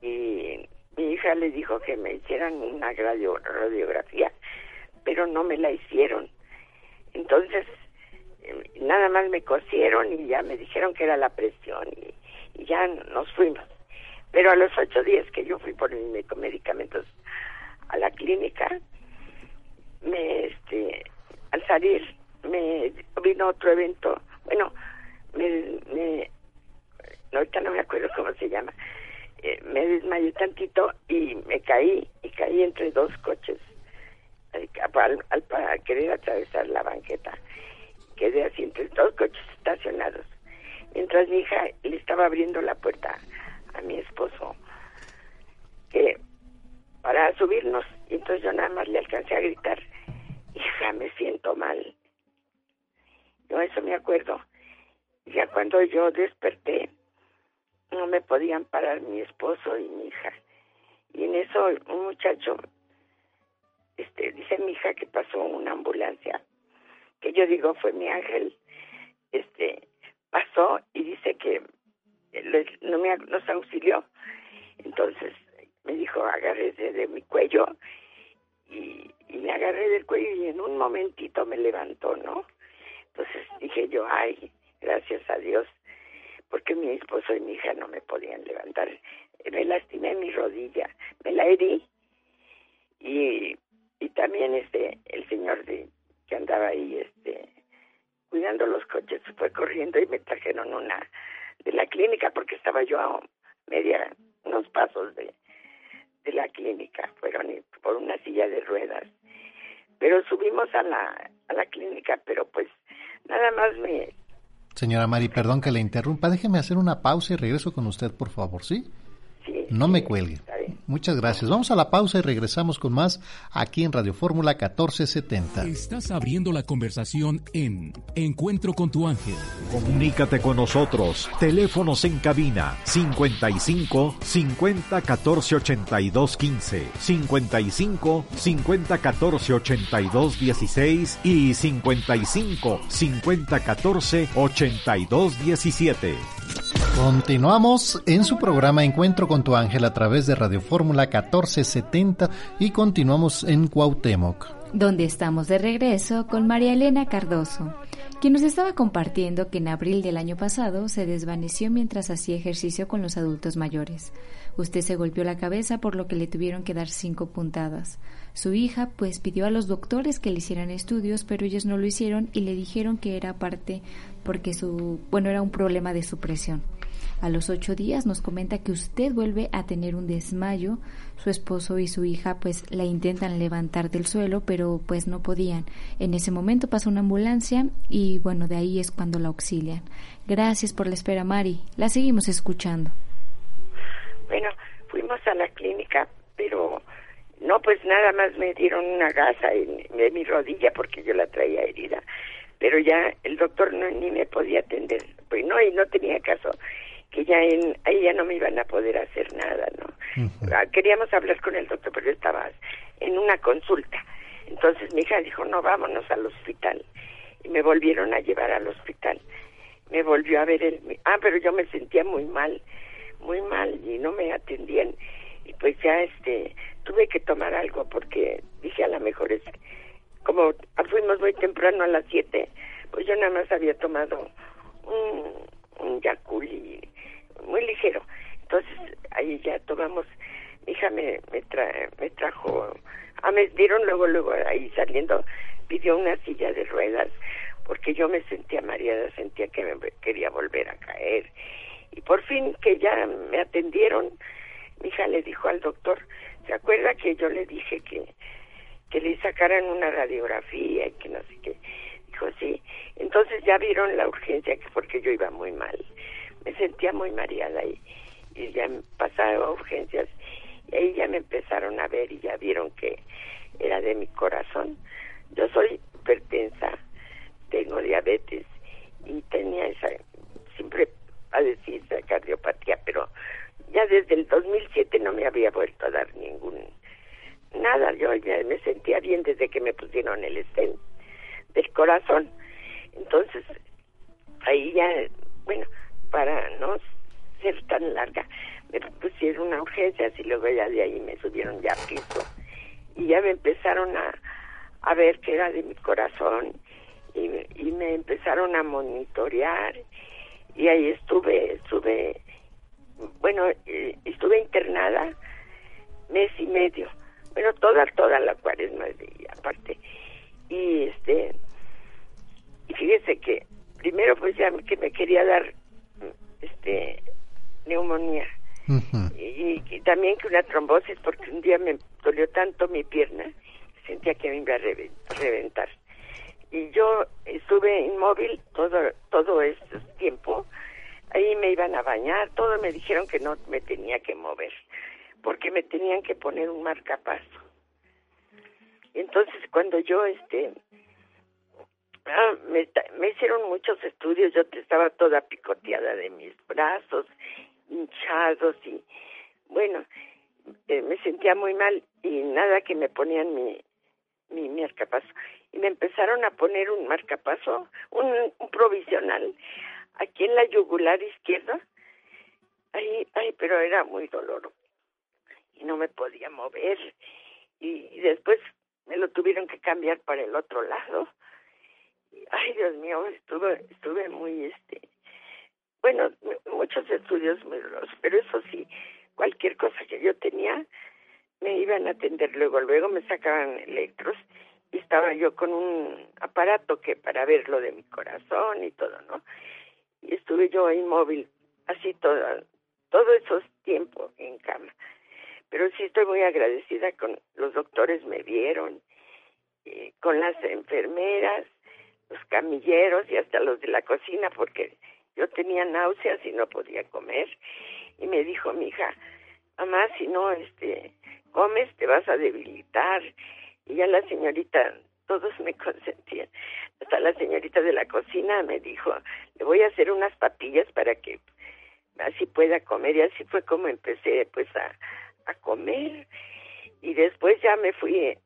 y mi hija le dijo que me hicieran una radiografía pero no me la hicieron. Entonces em, nada más me cosieron y ya me dijeron que era la presión y, y ya nos fuimos. Pero a los ocho días que yo fui por mis medicamentos a la clínica me este al salir me vino otro evento, bueno, me, me ahorita no me acuerdo cómo se llama, eh, me desmayé tantito y me caí y caí entre dos coches al, al, para querer atravesar la banqueta. Quedé así entre dos coches estacionados. Mientras mi hija le estaba abriendo la puerta a mi esposo, que para subirnos, y entonces yo nada más le alcancé a gritar, hija, me siento mal. Yo eso me acuerdo. Ya cuando yo desperté, no me podían parar mi esposo y mi hija. Y en eso un muchacho, este, dice mi hija que pasó una ambulancia, que yo digo fue mi ángel, este, pasó y dice que no me nos auxilió. Entonces me dijo, agárrese de mi cuello y, y me agarré del cuello y en un momentito me levantó, ¿no? Entonces dije yo, ay, gracias a Dios, porque mi esposo y mi hija no me podían levantar. me lastimé mi rodilla, me la herí y, y también este el señor de que andaba ahí este cuidando los coches fue corriendo y me trajeron una de la clínica porque estaba yo a media unos pasos de, de la clínica fueron por una silla de ruedas pero subimos a la a la clínica pero pues nada más me Señora Mari, perdón que le interrumpa. Déjeme hacer una pausa y regreso con usted, por favor, ¿sí? No me cuelgue. Muchas gracias. Vamos a la pausa y regresamos con más aquí en Radio Fórmula 1470. Estás abriendo la conversación en Encuentro con tu ángel. Comunícate con nosotros. Teléfonos en cabina 55 50 14 82 15, 55 50 14 82 16 y 55 50 14 82 17. Continuamos en su programa Encuentro con tu ángel a través de Radio Fórmula 1470 y continuamos en Cuauhtémoc. Donde estamos de regreso con María Elena Cardoso, quien nos estaba compartiendo que en abril del año pasado se desvaneció mientras hacía ejercicio con los adultos mayores. Usted se golpeó la cabeza por lo que le tuvieron que dar cinco puntadas. Su hija pues pidió a los doctores que le hicieran estudios, pero ellos no lo hicieron y le dijeron que era parte porque su, bueno, era un problema de su presión. A los ocho días nos comenta que usted vuelve a tener un desmayo. Su esposo y su hija pues la intentan levantar del suelo, pero pues no podían. En ese momento pasa una ambulancia y bueno, de ahí es cuando la auxilian. Gracias por la espera, Mari. La seguimos escuchando. Bueno, fuimos a la clínica, pero no, pues nada más me dieron una gasa en, en mi rodilla porque yo la traía herida pero ya el doctor no, ni me podía atender, pues no, y no tenía caso que ya en, ahí ya no me iban a poder hacer nada, ¿no? Ah, queríamos hablar con el doctor, pero estaba en una consulta. Entonces mi hija dijo, no, vámonos al hospital. Y me volvieron a llevar al hospital. Me volvió a ver el... Ah, pero yo me sentía muy mal, muy mal, y no me atendían. Y pues ya, este, tuve que tomar algo porque dije, a lo mejor es como fuimos muy temprano a las 7, pues yo nada más había tomado un, un yaculi muy ligero. Entonces ahí ya tomamos, mi hija me, me, me trajo, ah, me dieron luego, luego ahí saliendo, pidió una silla de ruedas porque yo me sentía mareada, sentía que me quería volver a caer. Y por fin que ya me atendieron, mi hija le dijo al doctor, ¿se acuerda que yo le dije que que le sacaran una radiografía y que no sé qué. Dijo, sí. Entonces ya vieron la urgencia, que porque yo iba muy mal. Me sentía muy mareada y, y ya pasaba urgencias. Y ahí ya me empezaron a ver y ya vieron que era de mi corazón. Yo soy hipertensa, tengo diabetes y tenía esa, siempre padecí esa cardiopatía, pero ya desde el 2007 no me había vuelto a dar ningún nada, yo ya me sentía bien desde que me pusieron el stent del corazón. Entonces, ahí ya, bueno, para no ser tan larga, me pusieron una urgencia y luego ya de ahí me subieron ya piso. Y ya me empezaron a, a ver que era de mi corazón y, y me empezaron a monitorear y ahí estuve, estuve, bueno, eh, estuve internada mes y medio. Pero toda, toda la cuaresma y aparte. Y este, y fíjese que primero pues ya que me quería dar este neumonía. Y, también que una trombosis porque un día me dolió tanto mi pierna sentía que me iba a reventar. Y yo estuve inmóvil todo todo este tiempo ahí me iban a bañar todo me dijeron que no me tenía que mover porque me tenían que poner un marcapaso. Entonces cuando yo este ah, me, hicieron muchos estudios, yo estaba toda picoteada de mis brazos, hinchados y bueno, eh, me sentía muy mal y nada que me ponían mi, mi marcapaso. Y me empezaron a poner un marcapaso, un provisional, aquí en la yugular izquierda. Ay, ay, pero era muy doloroso y no me podía mover y, después me lo tuvieron que cambiar para el otro lado ay Dios mío estuve estuve muy este bueno muchos estudios muy duros pero eso sí cualquier cosa que yo tenía, me iban a atender luego, luego me sacaban electros y estaba yo con un aparato que para ver lo de mi corazón y todo, ¿no? Y estuve yo inmóvil así todo, todo esos tiempos en cama. Pero sí estoy muy agradecida con los doctores me vieron, eh, con las enfermeras, los camilleros y hasta los de la cocina porque yo tenía náuseas y no podía comer. Y me dijo mi hija, mamá, si no este comes te vas a debilitar y ya la señorita todos me [LAUGHS] consentían hasta la señorita de la cocina me dijo le voy a hacer unas papillas para que así pueda comer y así fue como empecé pues a, a comer. Y después ya me fui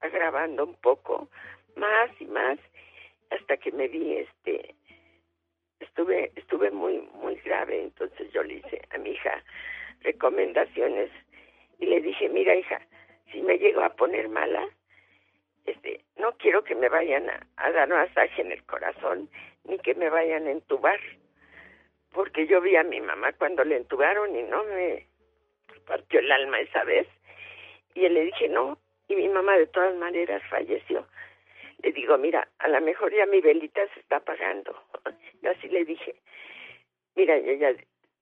agravando un poco más y más hasta que me vi este estuve estuve muy muy grave. Entonces yo le hice a mi hija recomendaciones y le dije mira hija si me llego a poner mala este no quiero que me vayan a, dar masaje en el corazón ni que me vayan a entubar porque yo vi a mi mamá cuando le entubaron y no me partió el alma esa vez y le dije no y mi mamá de todas maneras falleció le digo, mira, a lo mejor ya mi velita se está apagando. [LAUGHS] Yo así le dije, mira, ya, ya,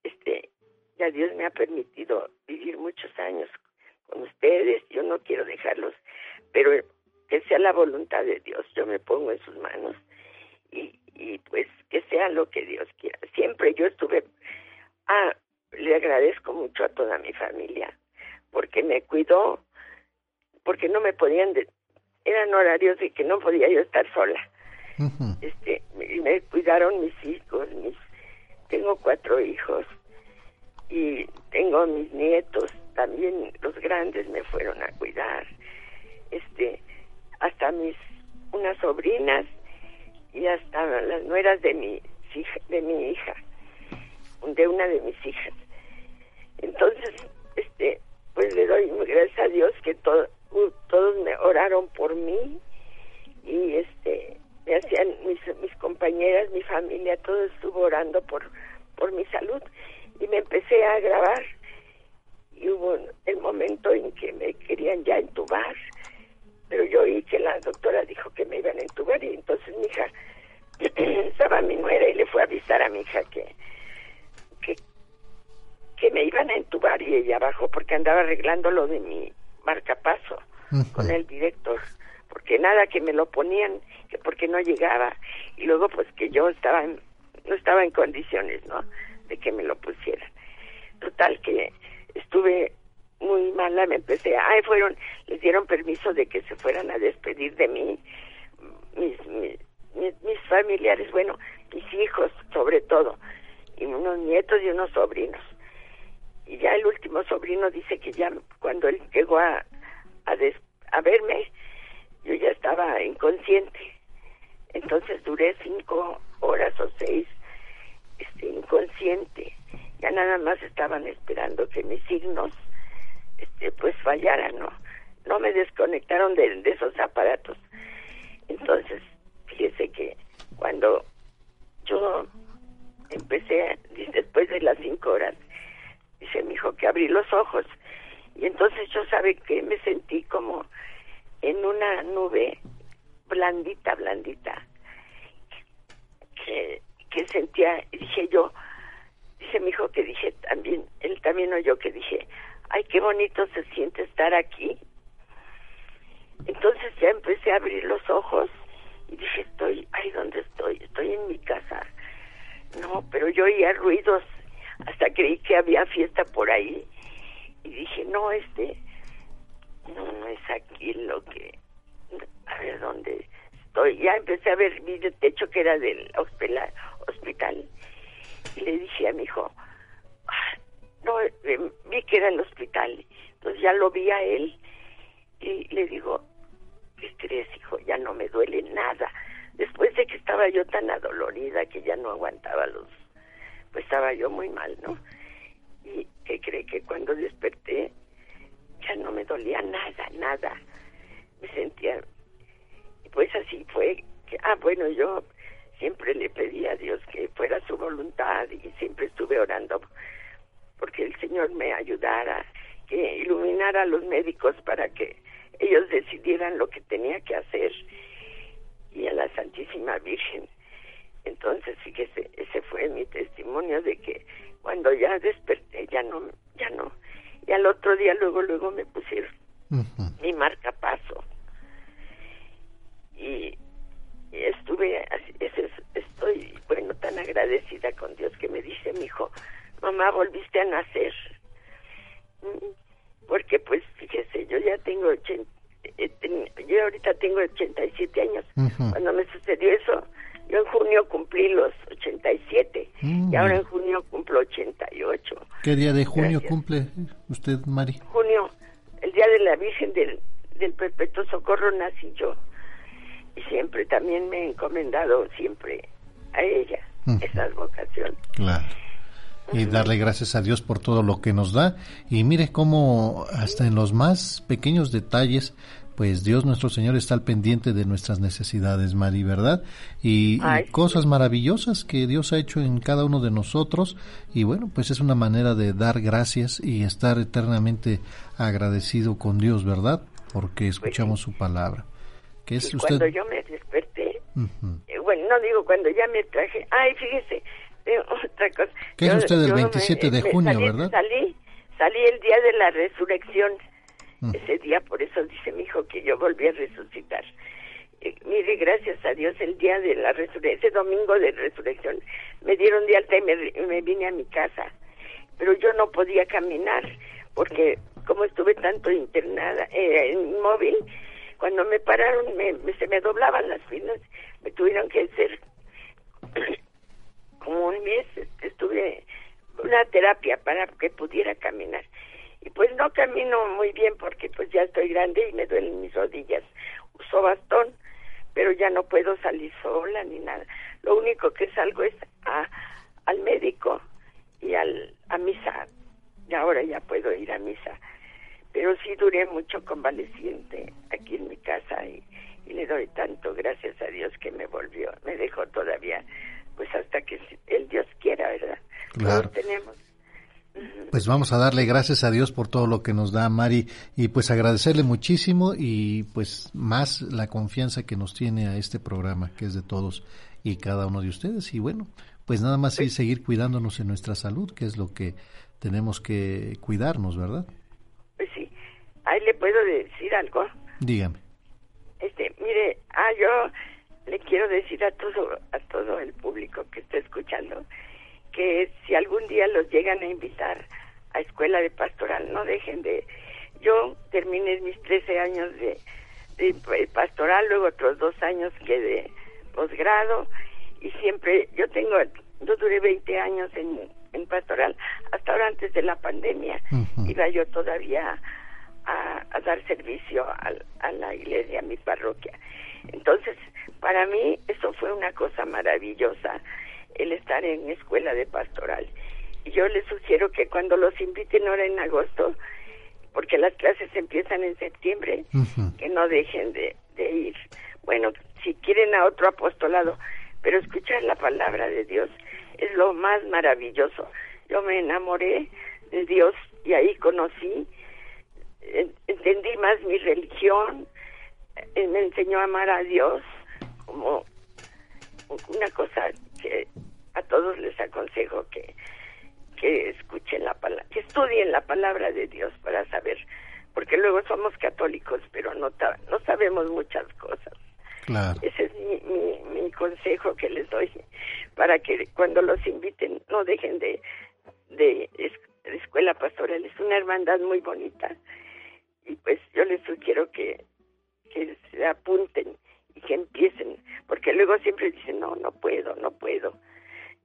este, ya Dios me ha permitido vivir muchos años con ustedes, yo no quiero dejarlos, pero que sea la voluntad de Dios, yo me pongo en sus manos y, y pues que sea lo que Dios quiera. Siempre yo estuve, ah, le agradezco mucho a toda mi familia, porque me cuidó, porque no me podían eran horarios de que no podía yo estar sola. Este, me, cuidaron mis hijos, mis tengo cuatro hijos y tengo mis nietos, también los grandes me fueron a cuidar. Este, hasta mis unas sobrinas y hasta las nueras de mi hija, de mi hija, de una de mis hijas. Entonces, este, pues le doy gracias a Dios que todo todos me oraron por mí y este me hacían mis, mis compañeras, mi familia, todo estuvo orando por, por mi salud y me empecé a grabar y hubo el momento en que me querían ya entubar, pero yo oí que la doctora dijo que me iban a entubar y entonces mi hija [CLEARS THROAT] estaba mi nuera y le fue a avisar a mi hija que, que, que me iban a entubar y ella bajó porque andaba arreglando lo de mi marcapaso con el director, porque nada que me lo ponían, que porque no llegaba, y luego pues que yo estaba no estaba en condiciones, ¿no? De que me lo pusieran. Total que estuve muy mala, me empecé, ay, fueron, les dieron permiso de que se fueran a despedir de mí, mis, mis, mis familiares, bueno, mis hijos sobre todo, y unos nietos y unos sobrinos. Y ya el último sobrino dice que ya cuando él llegó a, a, verme, yo ya estaba inconsciente. Entonces duré cinco horas o seis este, inconsciente. Ya nada más estaban esperando que mis signos este, pues fallaran, ¿no? No me desconectaron de, esos aparatos. Entonces, fíjese que cuando yo empecé, después de las cinco horas, dice mi hijo que abrí los ojos y entonces yo sabe que me sentí como en una nube blandita, blandita, que, que sentía, dije yo, dice mi hijo que dije también, él también oyó que dije, ay, qué bonito se siente estar aquí. Entonces ya empecé a abrir los ojos y dije, estoy, ay, ¿dónde estoy? Estoy en mi casa. No, pero yo oía ruidos, hasta creí que había fiesta por ahí y dije, no, este, no, no es aquí lo que, a ver dónde estoy. Ya empecé a ver mi techo que era del hospital, y le dije a mi hijo, no, eh, vi que era el hospital, entonces ya lo vi a él y le digo, ¿qué crees, hijo? Ya no me duele nada. Después de que estaba yo tan adolorida que ya no aguantaba los, pues estaba yo muy mal, ¿no? y que cree que cuando desperté ya no me dolía nada, nada. Me sentía, pues así fue. Ah, bueno, yo siempre le pedí a Dios que fuera su voluntad y siempre estuve orando porque el Señor me ayudara, que iluminara a los médicos para que ellos decidieran lo que tenía que hacer y a la Santísima Virgen. Entonces, fíjese, ese fue mi testimonio de que cuando ya desperté, ya no, ya no. Y al otro día, luego, luego me pusieron mi marcapaso. Y, y estuve, así, estoy, bueno, tan agradecida con Dios que me dice mi hijo, mamá, volviste a nacer. Mm, porque pues fíjese, yo ya tengo 80, eh, yo ahorita tengo 87 años. Cuando me sucedió eso, yo en junio cumplí los 87 y mm. ahora en junio cumplo 88. ¿Qué día de junio cumple usted, Mari? Junio, el día de la Virgen del, del Perpetuo Socorro nací yo y siempre también me he encomendado siempre a ella, esa vocación. Claro. Y darle gracias a Dios por todo lo que nos da. Y mire cómo hasta en los más pequeños detalles pues Dios nuestro Señor está al pendiente de nuestras necesidades, Mari, ¿verdad? Y, cosas maravillosas que Dios ha hecho en cada uno de nosotros y bueno, pues es una manera de dar gracias y estar eternamente agradecido con Dios, ¿verdad? Porque pues escuchamos su palabra. Que es usted... Cuando yo me desperté, eh, bueno, no digo cuando ya me traje, ay, fíjese, [LAUGHS] eh, otra cosa. ¿Qué es usted el 27 de junio, verdad? Salí, salí el día de la resurrección ese día, por eso dice mi hijo que yo volví a resucitar. Eh, mire, gracias a Dios, el día de la resurrección, ese domingo de resurrección, me dieron de alta y me, vine a mi casa. Pero yo no podía caminar, porque como estuve tanto internada, eh, en móvil, cuando me pararon, me, se me doblaban las piernas, me tuvieron que hacer como un mes, estuve una terapia para que pudiera caminar y pues no camino muy bien porque pues ya estoy grande y me duelen mis rodillas. Uso bastón, pero ya no puedo salir sola ni nada. Lo único que salgo es a, al médico y al, a misa. Y ahora ya puedo ir a misa. Pero sí duré mucho convaleciente aquí en mi casa y, y le doy tanto gracias a Dios que me volvió, me dejó todavía, pues hasta que el Dios quiera, ¿verdad? Claro. tenemos pues vamos a darle gracias a Dios por todo lo que nos da Mari y pues agradecerle muchísimo y pues más la confianza que nos tiene a este programa que es de todos y cada uno de ustedes y bueno, pues nada más sí, seguir cuidándonos en nuestra salud, que es lo que tenemos que cuidarnos, ¿verdad? Pues sí, ahí le puedo decir algo. Dígame. Este, mire, ah, yo le quiero decir a todo a todo el público que está escuchando que si algún día los llegan a invitar a escuela de pastoral, no dejen de... Yo terminé mis 13 años de, de pastoral, luego otros dos años que de posgrado, y siempre, yo tengo, yo duré 20 años en, en pastoral, hasta ahora antes de la pandemia, iba yo todavía a, a dar servicio a, a la iglesia, a mi parroquia. Entonces, para mí eso fue una cosa maravillosa el estar en escuela de pastoral. Y yo les sugiero que cuando los inviten ahora en agosto, porque las clases empiezan en septiembre, que no dejen de, de ir. Bueno, si quieren a otro apostolado, pero escuchar la palabra de Dios es lo más maravilloso. Yo me enamoré de Dios y ahí conocí, entendí más mi religión, eh, me enseñó a amar a Dios como una cosa que a todos les aconsejo que, que escuchen la palabra, que estudien la palabra de Dios para saber, porque luego somos católicos, pero no, no sabemos muchas cosas. Ese es mi, mi, consejo que les doy, para que cuando los inviten no dejen de, de, de escuela pastoral. Es una hermandad muy bonita y pues yo les sugiero que, que se apunten y que empiecen, porque luego siempre dicen, no, no puedo, no puedo.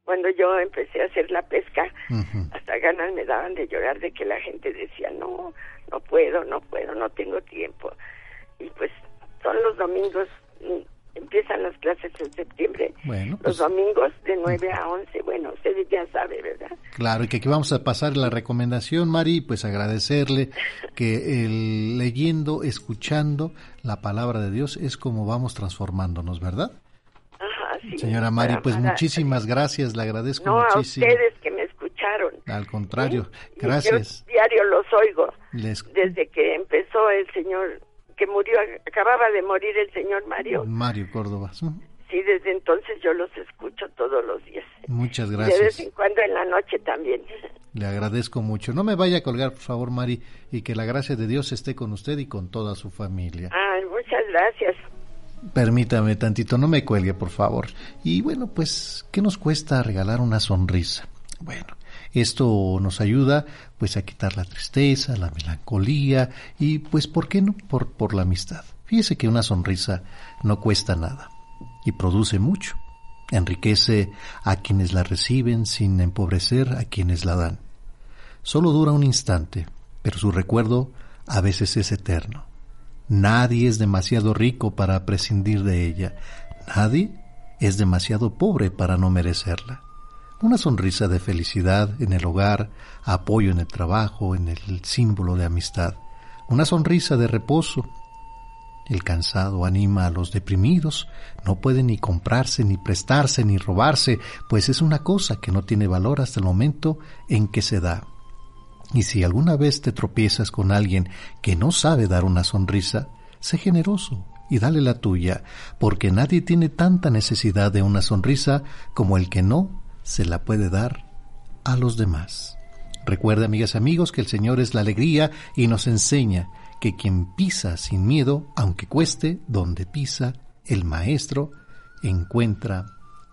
Cuando yo empecé a hacer la pesca, hasta ganas me daban de llorar de que la gente decía, no, no puedo, no puedo, no tengo tiempo. Y pues son los domingos empiezan las clases en septiembre. Bueno, los pues, domingos de 9 a 11. Bueno, ustedes ya saben, ¿verdad? Claro, y que aquí vamos a pasar la recomendación, Mari, pues agradecerle que el leyendo, escuchando la palabra de Dios es como vamos transformándonos, ¿verdad? Ajá, sí. Señora Mari, pues muchísimas gracias, le agradezco no, muchísimo. a ustedes que me escucharon. Al contrario, gracias. Yo diario los oigo. Les- Desde que empezó el señor, que murió, acababa de morir el señor Mario. Mario Córdoba. Sí, desde entonces yo los escucho todos los días. Muchas De vez gracias. en cuando en la noche también. Le agradezco mucho. No me vaya a colgar, por favor, Mari, y que la gracia de Dios esté con usted y con toda su familia. Ay, muchas gracias. Permítame tantito, no me cuelgue, por favor. Y bueno, pues, ¿qué nos cuesta regalar una sonrisa? Bueno, esto nos ayuda pues a quitar la tristeza, la melancolía y pues, ¿por qué no? Por, por la amistad. Fíjese que una sonrisa no cuesta nada y produce mucho. Enriquece a quienes la reciben sin empobrecer a quienes la dan. Solo dura un instante, pero su recuerdo a veces es eterno. Nadie es demasiado rico para prescindir de ella. Nadie es demasiado pobre para no merecerla. Una sonrisa de felicidad en el hogar, apoyo en el trabajo, en el símbolo de amistad. Una sonrisa de reposo. El cansado anima a los deprimidos. No puede ni comprarse, ni prestarse, ni robarse, pues es una cosa que no tiene valor hasta el momento en que se da. Y si alguna vez te tropiezas con alguien que no sabe dar una sonrisa, sé generoso y dale la tuya, porque nadie tiene tanta necesidad de una sonrisa como el que no se la puede dar a los demás. Recuerda, amigas y amigos, que el Señor es la alegría y nos enseña que quien pisa sin miedo, aunque cueste, donde pisa, el Maestro encuentra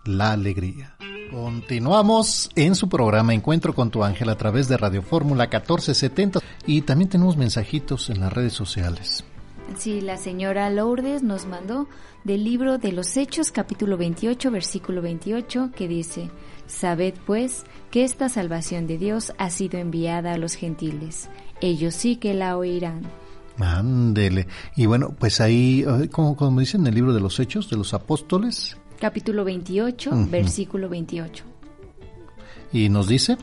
la alegría. Continuamos en su programa Encuentro con tu ángel a través de Radio Fórmula 1470 y también tenemos mensajitos en las redes sociales. Sí, la señora Lourdes nos mandó del libro de los Hechos, capítulo 28, versículo 28, que dice, Sabed pues que esta salvación de Dios ha sido enviada a los gentiles. Ellos sí que la oirán. Ándele. Y bueno, pues ahí, como, como dice en el libro de los Hechos de los Apóstoles, Capítulo 28, Ujú. versículo 28. y nos dice,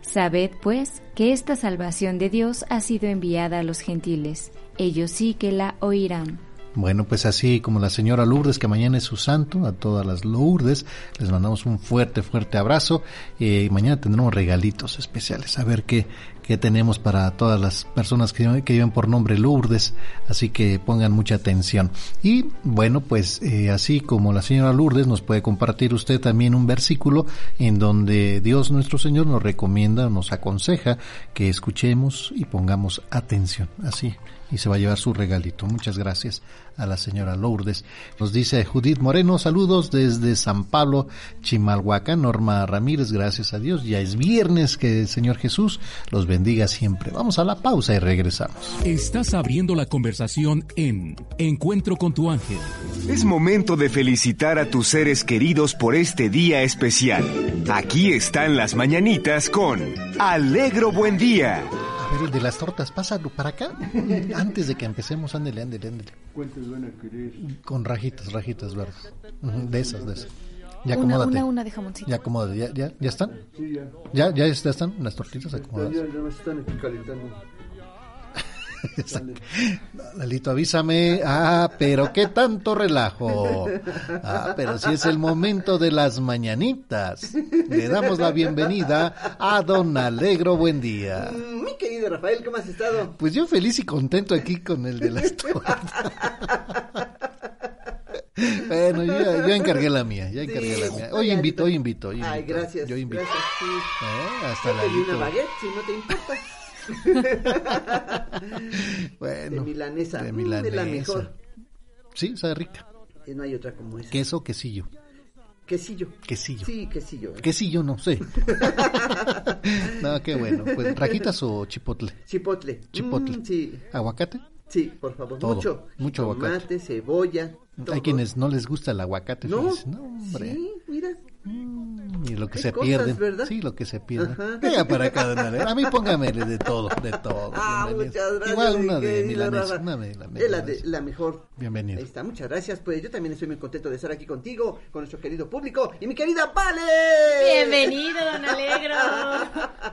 Sabed pues que esta salvación de Dios ha sido enviada a los gentiles. Ellos sí que la oirán. Bueno, pues así como la señora Lourdes, que mañana es su santo, a todas las Lourdes, les mandamos un fuerte, fuerte abrazo. eh, y mañana tendremos regalitos especiales. A ver qué, qué tenemos para todas las personas que, que llevan por nombre Lourdes. Así que pongan mucha atención. Y bueno, pues eh, así como la señora Lourdes, nos puede compartir usted también un versículo en donde Dios nuestro Señor nos recomienda, nos aconseja que escuchemos y pongamos atención. Así y se va a llevar su regalito. Muchas gracias a la señora Lourdes. Nos dice Judith Moreno, saludos desde San Pablo, Chimalhuacán. Norma Ramírez, gracias a Dios. Ya es viernes, que el Señor Jesús los bendiga siempre. Vamos a la pausa y regresamos. Estás abriendo la conversación en Encuentro con tu ángel. Es momento de felicitar a tus seres queridos por este día especial. Aquí están las mañanitas con Alegro Buen Día. De las tortas, pásalo para acá. Antes de que empecemos, ándele, ándele, ándele. ¿Cuántos van a querer? Con rajitas, rajitas verdes. De esas, de esas. Ya Una, acomódate. una, una de jamoncito. Ya acomódate. ¿Ya, ya, ya están? Sí, ya. ¿Ya, ya, ya están las tortitas Ya, acomodadas? ya, nada más están aquí calentando. [LAUGHS] Lalito, avísame. Ah, pero qué tanto relajo. Ah, pero si es el momento de las mañanitas. Le damos la bienvenida a Don Alegro. Buen día. Mm, Mi querido Rafael, ¿cómo has estado? Pues yo feliz y contento aquí con el de las tortas. Bueno, yo, yo encargué la mía, ya encargué la mía. Hoy invito, hoy invito, hoy Ay, invito. gracias. Yo invito. Gracias, sí. Eh, hasta pedí una baguette, si no te importa. [LAUGHS] Bueno, de milanesa. de Mm, milanesa. De la mejor. Sí, sabe rica. Eh, No hay otra como esa. Queso, quesillo. Quesillo. Quesillo. Sí, quesillo. ¿eh? Quesillo, no sé. [LAUGHS] no, qué bueno. Pues, ¿Rajitas o chipotle? Chipotle. Chipotle. Mm, sí, ¿Aguacate? sí, por favor. Todo, Mucho. mucho aguacate. Tomate, cebolla. Todo. Hay quienes no les gusta el aguacate. No, no hombre. sí, mira. Y lo que Qué se cosas, pierde. ¿verdad? Sí, lo que se pierde. Venga para acá, don. A mí póngame de todo, de todo. Ah, muchas gracias. Igual una de milanesa. Una de la Es la, de- la mejor. Bienvenido. Ahí está, muchas gracias. Pues yo también estoy muy contento de estar aquí contigo, con nuestro querido público y mi querida Vale. Bienvenido, don Alegro.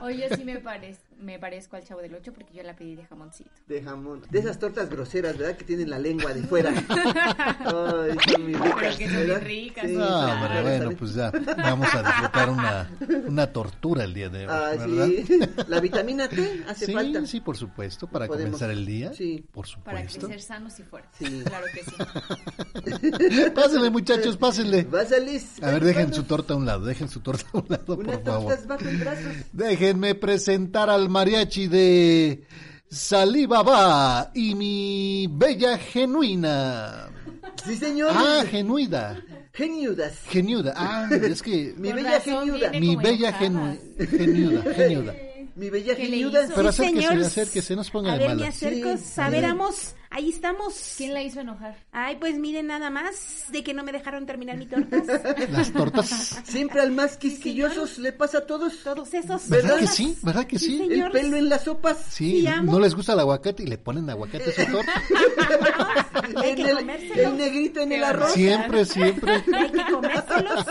[LAUGHS] Hoy yo sí me parezco. Me parezco al chavo del 8 porque yo la pedí de jamoncito. De jamón. De esas tortas groseras, ¿verdad? Que tienen la lengua de fuera. [LAUGHS] Ay, son muy ricas. que son ricas, Sí, No, claro, hombre, bueno, pues ya vamos a disfrutar una, una tortura el día de hoy, Ah, ¿verdad? sí. [LAUGHS] La vitamina T hace sí, falta. sí, por supuesto, para Podemos- comenzar el día. Sí. Por Para supuesto. crecer sanos y fuertes. Sí. Claro que sí. [LAUGHS] pásenle, muchachos, pásenle. Vas a ver, dejen su torta a un lado, dejen su torta a un lado, por favor. tortas bajo el brazo. Déjenme presentar al mariachi de Salibaba y mi bella genuina. Sí, señor. Ah, genuida. Geniudas. Geniuda. Ah, es que [LAUGHS] Mi bella [LAUGHS] geniuda. mi bella genu- geniuda, geniuda. Mi bella ¿Qué le geniuda. Pero Sí, acérquese, señor. acérquese, no se ponga A de ver, me acerco. Sí, Ahí estamos. ¿Quién la hizo enojar? Ay, pues miren nada más de que no me dejaron terminar mi tortas. [LAUGHS] Las tortas. Siempre al más quisquillosos le pasa a todos. Todos esos. ¿Verdad ¿Verdad? que sí? ¿Verdad que Sí, sí? señor. El pelo en las sopas. Sí, no les gusta el aguacate y le ponen aguacate a su torta. [LAUGHS] Hay En que el, comérselo. el negrito en el arroz. Siempre, siempre. Hay que comérselos.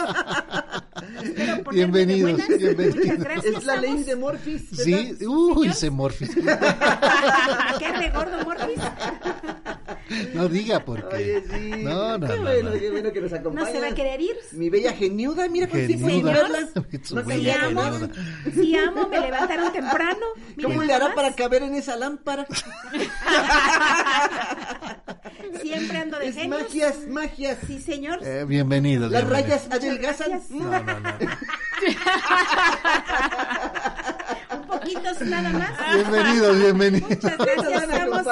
Bienvenidos, buenas. bienvenidos. Muchas gracias. Es la ley de Morphis. ¿verdad? Sí, uy, se morfis. [LAUGHS] Qué regordo, Morfis. No diga porque. Oye, sí. No, no, qué no, bueno, no. qué bueno que nos ¿No acompaña. se va a querer ir? Mi bella geniuda, mira con [LAUGHS] [LAUGHS] si No nada. geniuda. Sí, amo, me levantaron temprano. ¿Cómo le hará más. para caber en esa lámpara? [LAUGHS] Siempre ando de Es genios. magias, magias. Sí, señor. Eh, bienvenidos. Las rayas adelgazan. gracias. No, no, no. Un poquito nada más. Bienvenidos, bienvenidos. Muchas gracias, Amos.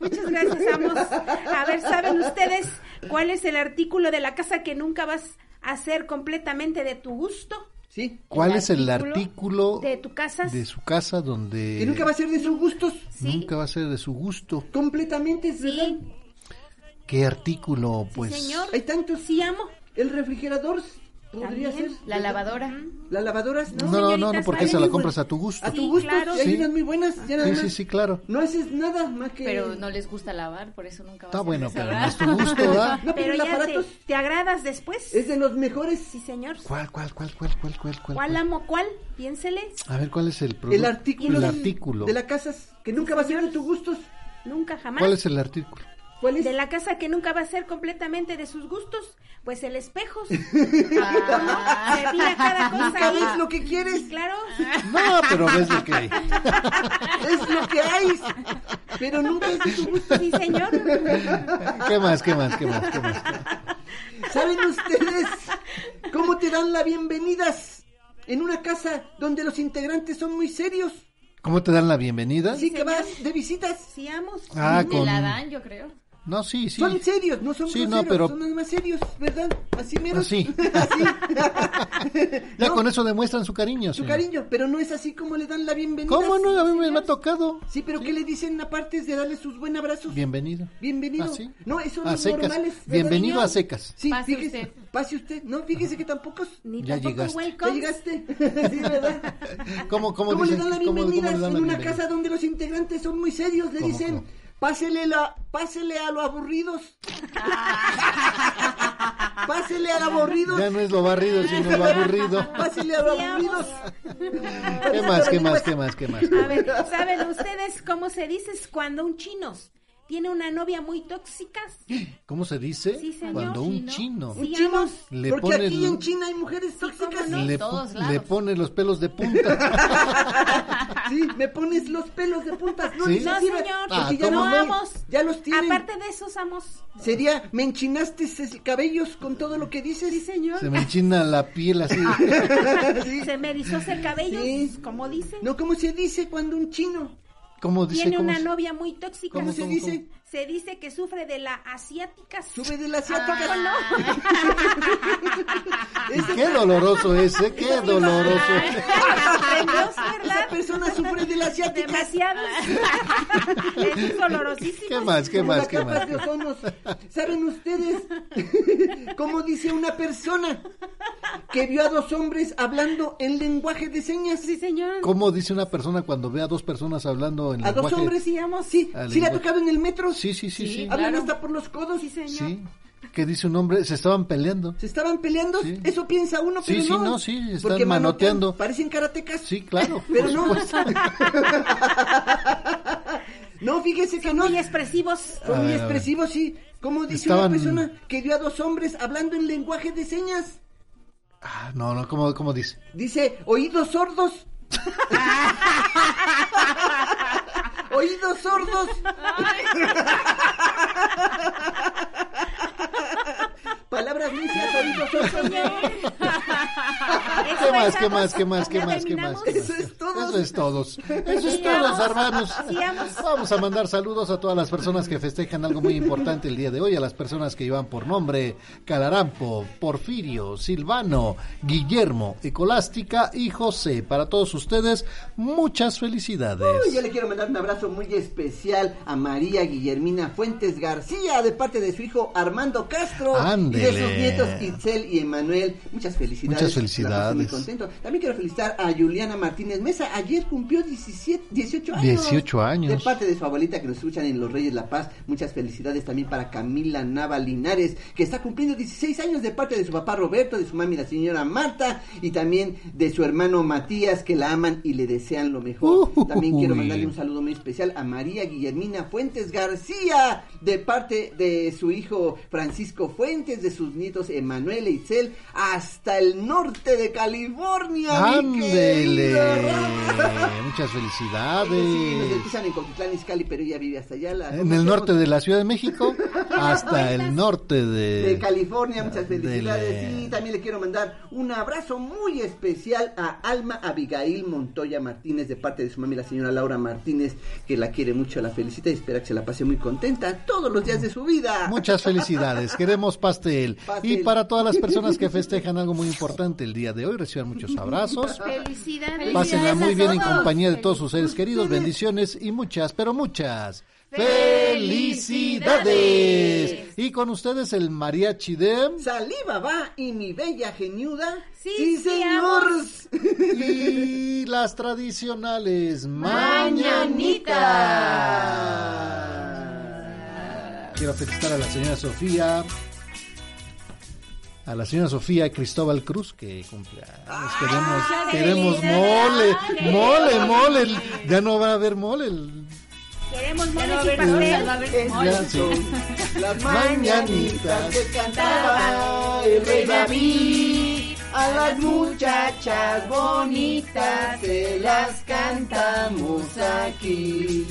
Muchas gracias, Amos. A ver, ¿saben ustedes cuál es el artículo de la casa que nunca vas a hacer completamente de tu gusto? Sí. ¿Cuál El es el artículo de tu casa? de su casa donde Que nunca va a ser de sus gustos. Sí. nunca va a ser de su gusto? Completamente, es verdad. Sí, ¿Qué artículo? Pues señor. Hay tantos. Sí, amo. El refrigerador podría ser. La lavadora. Las lavadoras, no, ¿no? no, no, porque se la compras a tu gusto. A tu Sí, gusto. claro. Hay unas muy buenas. Ya nada Sí, sí, sí, claro. No haces nada más que. Pero no les gusta lavar, por eso nunca va Está bueno, pero esa no es tu gusto, ¿verdad? [LAUGHS] No, pero Pero el aparato te agradas después. es de los mejores. Sí, señor. ¿Cuál, cuál, cuál, cuál, cuál, cuál, cuál? ¿Cuál amo? ¿Cuál? Piénsele. A ver, ¿cuál es el producto? El artículo. El de- artículo. De la casa que nunca va a ser de tus gustos. Nunca jamás. ¿Cuál es el artículo? ¿Cuál es? De la casa que nunca va a ser completamente de sus gustos, pues el espejo. [LAUGHS] Ah. Se mira cada cosa Nunca ahí. ves lo que quieres. Claro. No, pero ves lo que hay. Es lo que hay. Pero nunca es de tu gusto. Sí, señor. ¿Qué más, qué más, qué más, qué más? ¿Saben ustedes cómo te dan la bienvenidas en una casa donde los integrantes son muy serios? ¿Cómo te dan la bienvenida? Así que vas de visitas. Sí, amos. Ah, Me con... la dan, yo creo. No, sí, sí. Son serios, no son Sí, groseros, no, pero- son nada más serios, ¿verdad? Así mero. Así. [LAUGHS] Así. [LAUGHS] Ya No, con eso demuestran su cariño, Su señor. cariño, pero no es así como le dan la bienvenida. ¿Cómo no? A mí me, me ha tocado. Sí, pero ¿qué le dicen aparte de darle sus buen abrazos? Bienvenido. Bienvenido. Ah, sí. No, eso los secas. normales. ¿verdad, Bienvenido a secas. Sí, Pase fíjese. usted. Pase usted. No, fíjese que tampoco. Ni Ya tampoco llegaste. ¿Ya llegaste? [LAUGHS] sí, ¿verdad? ¿Cómo, cómo, ¿Cómo, dicen- le dan la cómo- cómo le bienvenida dan la en una bienvenida? casa donde los integrantes son muy serios? Le ¿Cómo, dicen? Pásele, la, pásele a los aburridos. pásele a los aburridos. Ya no es lo barrido, sino lo aburrido. Pásele a los aburridos. ¿Qué más, qué más, qué más, qué más? A ver, ¿saben ustedes cómo se dice cuando un chino tiene una novia muy tóxica? [GASPS] ¿Cómo se dice? Sí, señor. Cuando un chino Un chino. Le porque pone aquí en China hay mujeres tóxicas. no? le, po- lados. le pone los pelos de punta. [LAUGHS] Sí, me pones los pelos de puntas. No, ¿Sí? No, señor. Ah, ya, ¿cómo los, no, amos. ya los tienen. Aparte de eso, amos. Sería, me enchinaste cabellos con todo lo que dices. Sí, señor. Se me enchina la piel así. [LAUGHS] Sí. Se me erizó el cabello, Sí. como dice. No, ¿cómo se dice cuando un chino? ¿Cómo dice? Tiene ¿Cómo una se- novia muy tóxica. ¿Cómo se cómo, dice? Se dice que sufre de la asiática. Sube de la asiática. Y [LAUGHS] qué doloroso ese, qué doloroso. Esa persona sufre de la asiática. Demasiado. es dolorosísimo. ¿Qué más, qué más, las qué capas más? ¿Saben ustedes [LAUGHS] cómo dice una persona que vio a dos hombres hablando en lenguaje de señas? Sí, señor. ¿Cómo dice una persona cuando ve a dos personas hablando en A dos lenguaje? hombres, Sí, amos. Sí, Ah, ¿sí le ha tocado en el metro? Sí, sí, sí, sí. Hablan claro. hasta por los codos. Sí, señor. Sí. ¿Qué dice un hombre? Se estaban peleando. ¿Se estaban peleando? Eso piensa uno, Sí, pero sí, no. no, sí, están Porque manoteando. Parecen karatecas. Sí, claro. [LAUGHS] Pero no. [LAUGHS] no, fíjese que no. Muy expresivos. Son muy expresivos, sí. Como dice Estaban- una persona que vio a dos hombres hablando en lenguaje de señas. Ah, no, no, ¿cómo, cómo dice? Dice, oídos sordos. [LAUGHS] oídos sordos. Palabras oídos [LAUGHS] sordos. ¿Qué más, qué más, qué más, qué ¿Ya más, qué más? qué más? Eso es todo. Eso es todos. Eso es todos, hermanos. Vamos a mandar saludos a todas las personas que festejan algo muy importante el día de hoy, a las personas que llevan por nombre Calarampo, Porfirio, Silvano, Guillermo, Ecolástica y José. Para todos ustedes, muchas felicidades. Uy, yo le quiero mandar un abrazo muy especial a María Guillermina Fuentes García de parte de su hijo Armando Castro Ándele. De sus nietos Itzel y Emanuel. Muchas felicidades. Muchas felicidades. Muy contento. También quiero felicitar a Juliana Martínez Mesa. Ayer cumplió 17, 18 años. 18 años. De parte de su abuelita que nos escuchan en Los Reyes La Paz. Muchas felicidades también para Camila Nava Linares que está cumpliendo 16 años de parte de su papá Roberto, de su mami la señora Marta y también de su hermano Matías que la aman y le desean lo mejor. También quiero mandarle un saludo muy especial a María Guillermina Fuentes García de parte de su hijo Francisco Fuentes, de sus nietos Emanuel e Itzel hasta el norte de California. Ándele. Muchas Sí, nos felicidades. escuchan en Coquitlán, Izcalli, pero ella vive hasta allá. La En el norte de la Ciudad de México hasta el norte de... de California, muchas felicidades. Y también le quiero mandar un abrazo muy especial a Alma Abigail Montoya Martínez de parte de su mami, la señora Laura Martínez, que la quiere mucho, la felicita y espera que se la pase muy contenta todos los días de su vida. Muchas felicidades, queremos pastel. Pastel. Y para todas las personas que [LAUGHS] festejan algo muy importante el día de hoy, reciban muchos [LAUGHS] abrazos. Felicidades. Pásenla muy bien en compañía de todos sus seres queridos, bendiciones y muchas, pero muchas felicidades. Y con ustedes el mariachi de... Saliva va y mi bella geniuda. Sí, sí, señor. Y las tradicionales mañanitas. Quiero felicitar a la señora Sofía, a la señora Sofía Cristóbal Cruz, que cumple años. Queremos, queremos mole, mole, mole. Ya no va a haber mole. el- Queremos Ya no moles va a y haber pastel. mole, mole. Las [LAUGHS] Mañanitas que cantaba el rey David. A las muchachas bonitas se las cantamos aquí.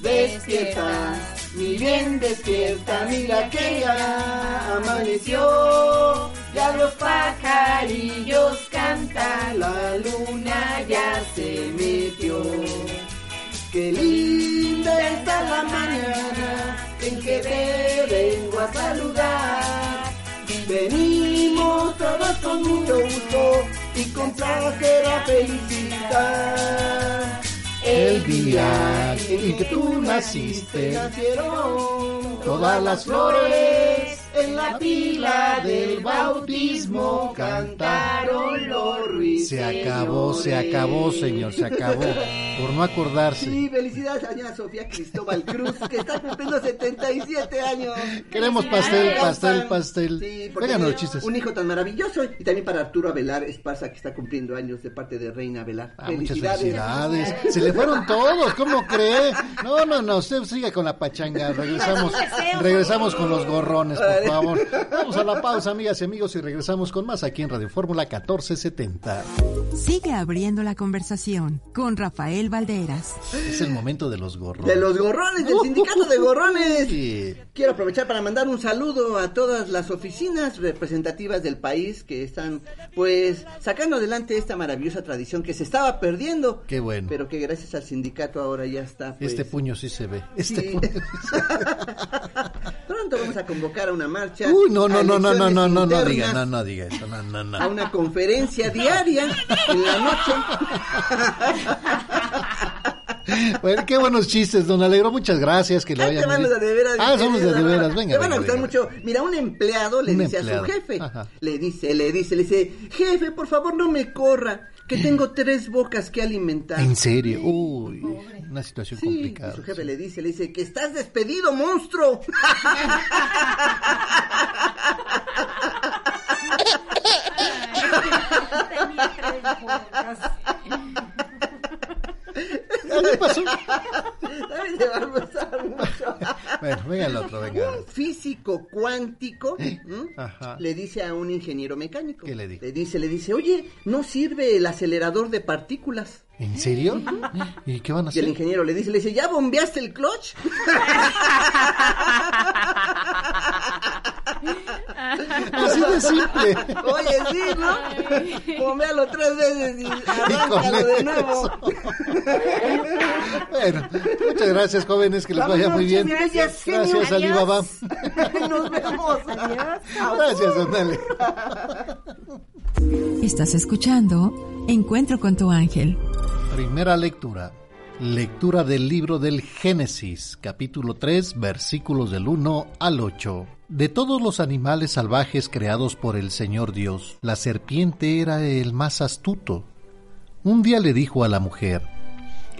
Despierta, mi bien despierta, mira que ya amaneció. Ya los pajarillos cantan, la luna ya se metió. Qué linda está la mañana en que te vengo a saludar. Venimos todos con mucho gusto y con placer a felicitar. El día en que tú naciste, nacieron todas las flores en la pila del bautismo cantaron los ruiseñores. Se acabó, se acabó, señor, se acabó. Por no acordarse. Sí, felicidades a señora Sofía Cristóbal Cruz, que está cumpliendo 77 años. Queremos pastel, pastel, pastel. Sí, porque Vengan los chistes. Un hijo tan maravilloso. Y también para Arturo Avelar Esparza, que está cumpliendo años de parte de Reina Avelar. Ah, muchas felicidades. Se le fueron todos, ¿cómo cree? No, no, no, usted siga con la pachanga. Regresamos, regresamos con los gorrones, por favor. [LAUGHS] Vamos a la pausa, amigas y amigos, y regresamos con más aquí en Radio Fórmula 1470. Sigue abriendo la conversación con Rafael Valderas. Es el momento de los gorrones. De los gorrones, del sindicato de gorrones. Sí. Quiero aprovechar para mandar un saludo a todas las oficinas representativas del país que están, pues, sacando adelante esta maravillosa tradición que se estaba perdiendo. Qué bueno. Pero que gracias al sindicato ahora ya está. pues, Este puño sí se ve. Este Sí. puño sí se ve. Pronto vamos a convocar a una marcha. Uy, no, no, no, no, no, no, no, no diga, no, no diga eso, no, no, no. A una conferencia diaria en la noche. [LAUGHS] Bueno, qué buenos chistes, don Alegro, muchas gracias, que lo hayan los de veras. Ah, son los de de veras, venga. Te van a gustar mucho. Mira, un empleado le Un dice empleado. a su jefe. Ajá. Le dice, le dice, le dice, jefe, por favor no me corra, que tengo tres bocas que alimentar. En serio, uy. Una situación Sí, complicada. y su jefe le dice, le dice, que estás despedido, monstruo. [LAUGHS] ¿Qué pasó? Mucho. Bueno, venga el otro, venga. Un físico cuántico le dice a un ingeniero mecánico. ¿Qué le dijo? Le dice, le dice, oye, no sirve el acelerador de partículas. ¿En serio? ¿Y qué van a Y el hacer? ingeniero le dice, le dice, ¿ya bombeaste el clutch? [LAUGHS] [LAUGHS] Así de simple. Oye, sí, ¿no? Bombealo tres veces y arráncalo de nuevo. Bueno, muchas gracias, jóvenes, que les vaya muy bien. Gracias, genio. Gracias, Adiós. Alibaba. Nos vemos. Gracias, Andale. Estás escuchando Encuentro con tu ángel. Primera lectura. Lectura del libro del Génesis, capítulo 3, versículos del 1 al 8. De todos los animales salvajes creados por el Señor Dios, la serpiente era el más astuto. Un día le dijo a la mujer,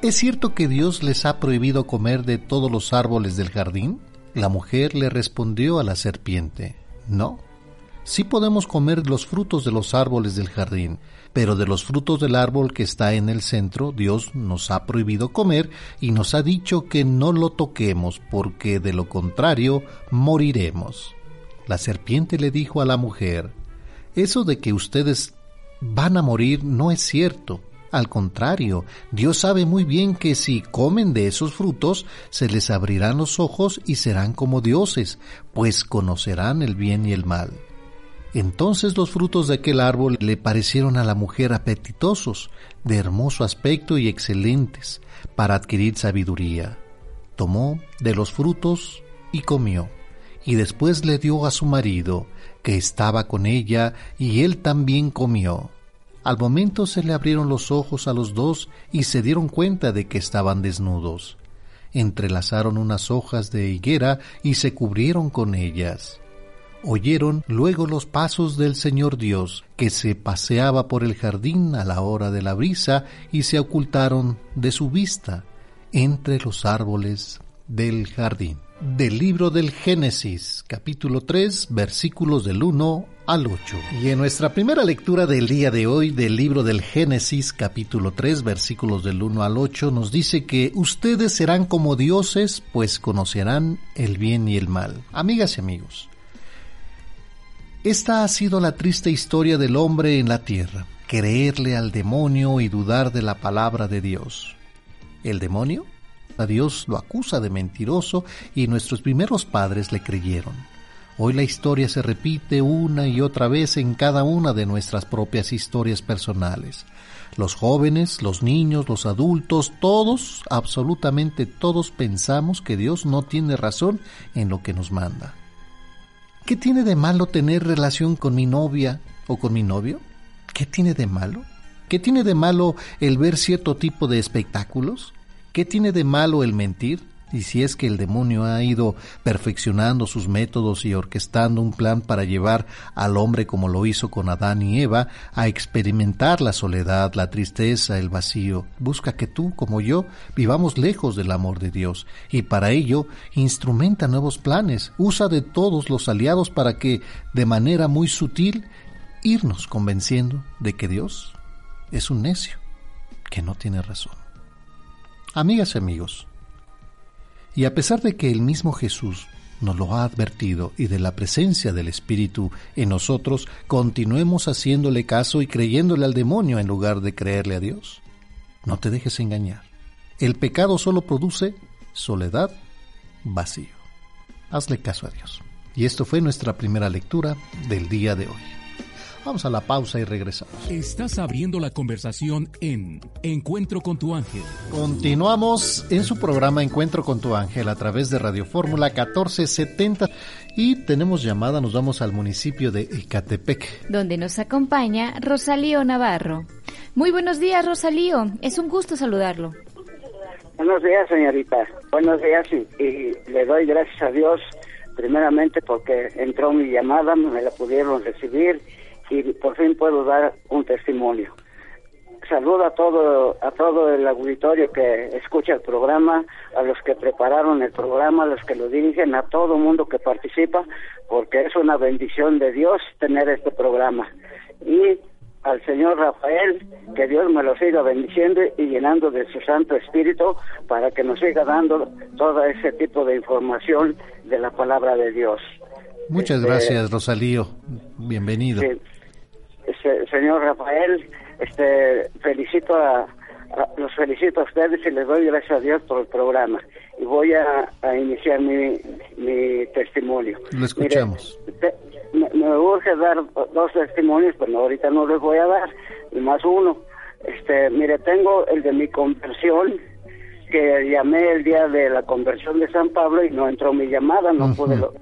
¿Es cierto que Dios les ha prohibido comer de todos los árboles del jardín? La mujer le respondió a la serpiente, No, sí podemos comer los frutos de los árboles del jardín, pero de los frutos del árbol que está en el centro Dios nos ha prohibido comer y nos ha dicho que no lo toquemos porque de lo contrario moriremos. La serpiente le dijo a la mujer, Eso de que ustedes van a morir no es cierto. Al contrario, Dios sabe muy bien que si comen de esos frutos, se les abrirán los ojos y serán como dioses, pues conocerán el bien y el mal. Entonces los frutos de aquel árbol le parecieron a la mujer apetitosos, de hermoso aspecto y excelentes, para adquirir sabiduría. Tomó de los frutos y comió, y después le dio a su marido, que estaba con ella, y él también comió. Al momento se le abrieron los ojos a los dos y se dieron cuenta de que estaban desnudos. Entrelazaron unas hojas de higuera y se cubrieron con ellas. Oyeron luego los pasos del Señor Dios, que se paseaba por el jardín a la hora de la brisa, y se ocultaron de su vista entre los árboles del jardín. Del libro del Génesis, capítulo 3, versículos del 1 al 8. Y en nuestra primera lectura del día de hoy del libro del Génesis, capítulo 3, versículos del 1 al 8, nos dice que ustedes serán como dioses, pues conocerán el bien y el mal. Amigas y amigos, esta ha sido la triste historia del hombre en la tierra, creerle al demonio y dudar de la palabra de Dios. ¿El demonio? A Dios lo acusa de mentiroso y nuestros primeros padres le creyeron. Hoy la historia se repite una y otra vez en cada una de nuestras propias historias personales. Los jóvenes, los niños, los adultos, todos, absolutamente todos pensamos que Dios no tiene razón en lo que nos manda. ¿Qué tiene de malo tener relación con mi novia o con mi novio? ¿Qué tiene de malo? ¿Qué tiene de malo el ver cierto tipo de espectáculos? ¿Qué tiene de malo el mentir? Y si es que el demonio ha ido perfeccionando sus métodos y orquestando un plan para llevar al hombre como lo hizo con Adán y Eva a experimentar la soledad, la tristeza, el vacío, busca que tú como yo vivamos lejos del amor de Dios. Y para ello instrumenta nuevos planes, usa de todos los aliados para que de manera muy sutil irnos convenciendo de que Dios es un necio, que no tiene razón. Amigas y amigos, y a pesar de que el mismo Jesús nos lo ha advertido y de la presencia del Espíritu en nosotros, continuemos haciéndole caso y creyéndole al demonio en lugar de creerle a Dios. No te dejes engañar. El pecado solo produce soledad, vacío. Hazle caso a Dios. Y esto fue nuestra primera lectura del día de hoy. Vamos a la pausa y regresamos. Estás abriendo la conversación en Encuentro con tu ángel. Continuamos en su programa Encuentro con tu ángel a través de Radio Fórmula 1470 y tenemos llamada, nos vamos al municipio de Ecatepec. donde nos acompaña Rosalío Navarro. Muy buenos días, Rosalío. Es un gusto saludarlo. Buenos días, señorita. Buenos días y, y le doy gracias a Dios primeramente porque entró mi llamada, me la pudieron recibir y por fin puedo dar un testimonio. saludo a todo, a todo el auditorio que escucha el programa, a los que prepararon el programa, a los que lo dirigen, a todo mundo que participa, porque es una bendición de Dios tener este programa. Y al señor Rafael, que Dios me lo siga bendiciendo y llenando de su Santo Espíritu para que nos siga dando todo ese tipo de información de la palabra de Dios. Muchas Este, gracias, Rosalío. Bienvenido. Sí. Este, señor Rafael, este, felicito a, a- los felicito a ustedes y les doy gracias a Dios por el programa. Y voy a, a iniciar mi, mi testimonio. Lo escuchamos. Mire, te- me, me urge dar dos testimonios, pero ahorita no les voy a dar, y más uno. Este, mire, tengo el de mi conversión, que llamé el día de la conversión de San Pablo y no entró mi llamada, no pude lo-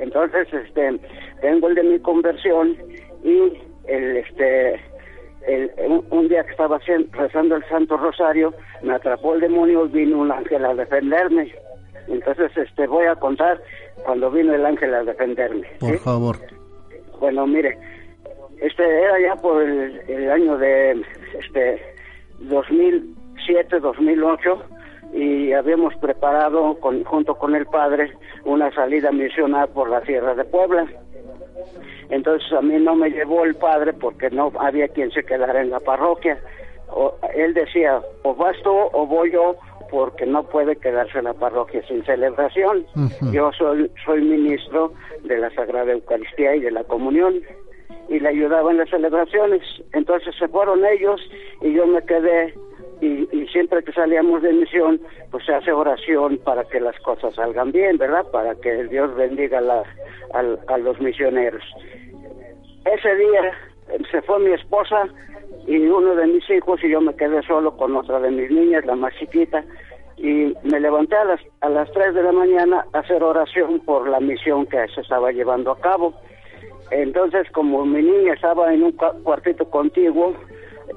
entonces este tengo el de mi conversión y el este el- un, un día que estaba rezando el Santo Rosario me atrapó el demonio y vino un ángel a defenderme entonces este voy a contar cuando vino el ángel a defenderme Por favor. Bueno, mire, este era ya por el, el año de este 2007, 2008 y habíamos preparado con, junto con el padre una salida misional por la Sierra de Puebla. Entonces a mí no me llevó el padre porque no había quien se quedara en la parroquia. O- él decía, o vas tú o voy yo porque no puede quedarse en la parroquia sin celebración. Yo soy, soy ministro de la Sagrada Eucaristía y de la Comunión y le ayudaba en las celebraciones. Entonces se fueron ellos y yo me quedé y, y siempre que salíamos de misión pues se hace oración para que las cosas salgan bien, ¿verdad? Para que Dios bendiga la- al- a los misioneros. Ese día eh, se fue mi esposa y uno de mis hijos y yo me quedé solo con otra de mis niñas, la más chiquita, y me levanté a las, a las 3 de la mañana a hacer oración por la misión que se estaba llevando a cabo. Entonces, como mi niña estaba en un cua- cuartito contiguo,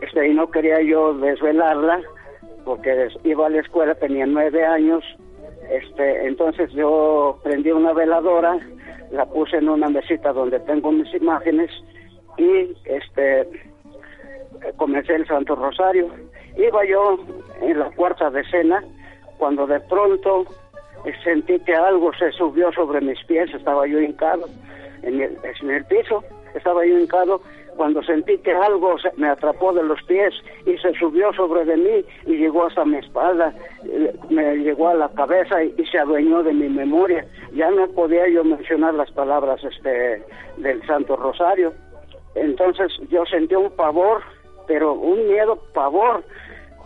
este, y no quería yo desvelarla, porque iba a la escuela, tenía nueve años, este, entonces yo prendí una veladora, la puse en una mesita donde tengo mis imágenes y este comencé el Santo Rosario. Iba yo en la cuarta decena cuando de pronto eh, sentí que algo se subió sobre mis pies, estaba yo hincado en el, en el piso, estaba yo hincado cuando sentí que algo se- me atrapó de los pies y se subió sobre de mí y llegó hasta mi espalda, eh, me llegó a la cabeza y, y se adueñó de mi memoria. Ya no podía yo mencionar las palabras este del Santo Rosario. Entonces yo sentí un pavor, pero un miedo, pavor,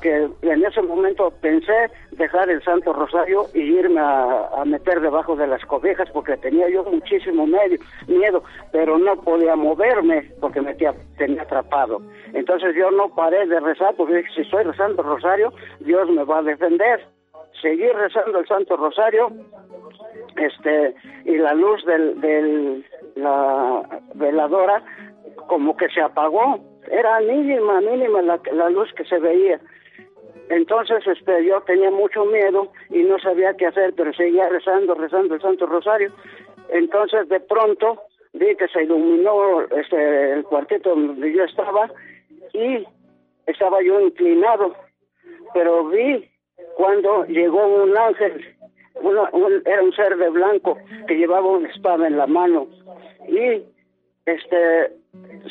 que en ese momento pensé dejar el Santo Rosario y irme a, meter debajo de las cobijas porque tenía yo muchísimo medio, miedo, pero no podía moverme porque me tenía, tenía atrapado. Entonces yo no paré de rezar porque dije, si rezando el Rosario, Dios me va a defender. Seguí rezando el Santo Rosario este y la luz del, del la veladora como que se apagó era mínima mínima la, la luz que se veía entonces este yo tenía mucho miedo y no sabía qué hacer pero seguía rezando rezando el Santo Rosario. Entonces de pronto vi que se iluminó este el cuartito donde yo estaba y estaba yo inclinado. Pero vi cuando llegó un ángel una- un- era un ser de blanco que llevaba una espada en la mano y este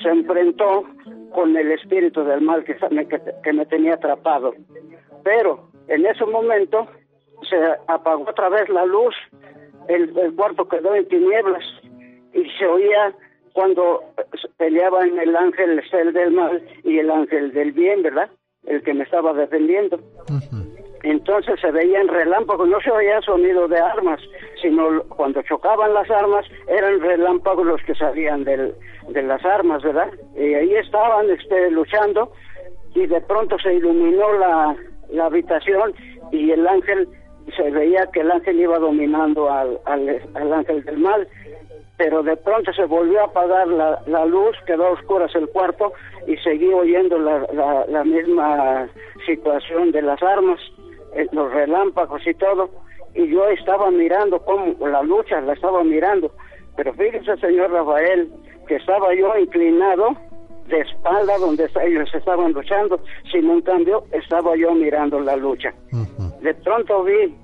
se enfrentó con el espíritu del mal que, me- que, que me tenía atrapado. Pero en ese momento se apagó otra vez la luz el, el cuarto quedó en tinieblas y se oía cuando peleaban el ángel el del mal y el ángel del bien verdad el que me estaba defendiendo. Entonces se veían relámpagos, no se oía sonido de armas, sino cuando chocaban las armas eran relámpagos los que salían del, de las armas, ¿verdad? Y ahí estaban este, luchando y de pronto se iluminó la, la habitación y el ángel, se veía que el ángel iba dominando al, al, ángel del mal, pero de pronto se volvió a apagar la, la luz, quedó a oscuras el cuarto y seguí oyendo la, la, la misma situación de las armas, eh, los relámpagos y todo, y yo estaba mirando cómo la lucha, la estaba mirando, pero fíjese señor Rafael, que estaba yo inclinado de espalda donde ellos estaban luchando, sino en cambio estaba yo mirando la lucha. De pronto vi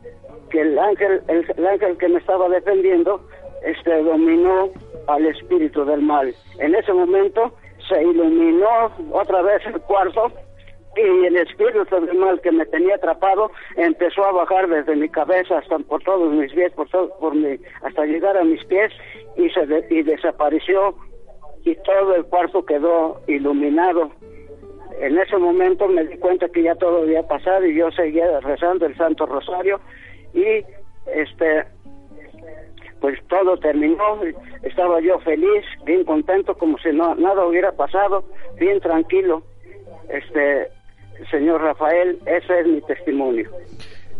que el ángel, el, ángel que me estaba defendiendo, este dominó al espíritu del mal. En ese momento se iluminó otra vez el cuarto y el espíritu del que me tenía atrapado empezó a bajar desde mi cabeza hasta por todos mis pies, por todo, por mi, hasta llegar a mis pies y se y desapareció y todo el cuarto quedó iluminado. En ese momento me di cuenta que ya todo había pasado y yo seguía rezando el Santo Rosario y este pues todo terminó, estaba yo feliz, bien contento, como si no, nada hubiera pasado, bien tranquilo. Este, señor Rafael, ese es mi testimonio.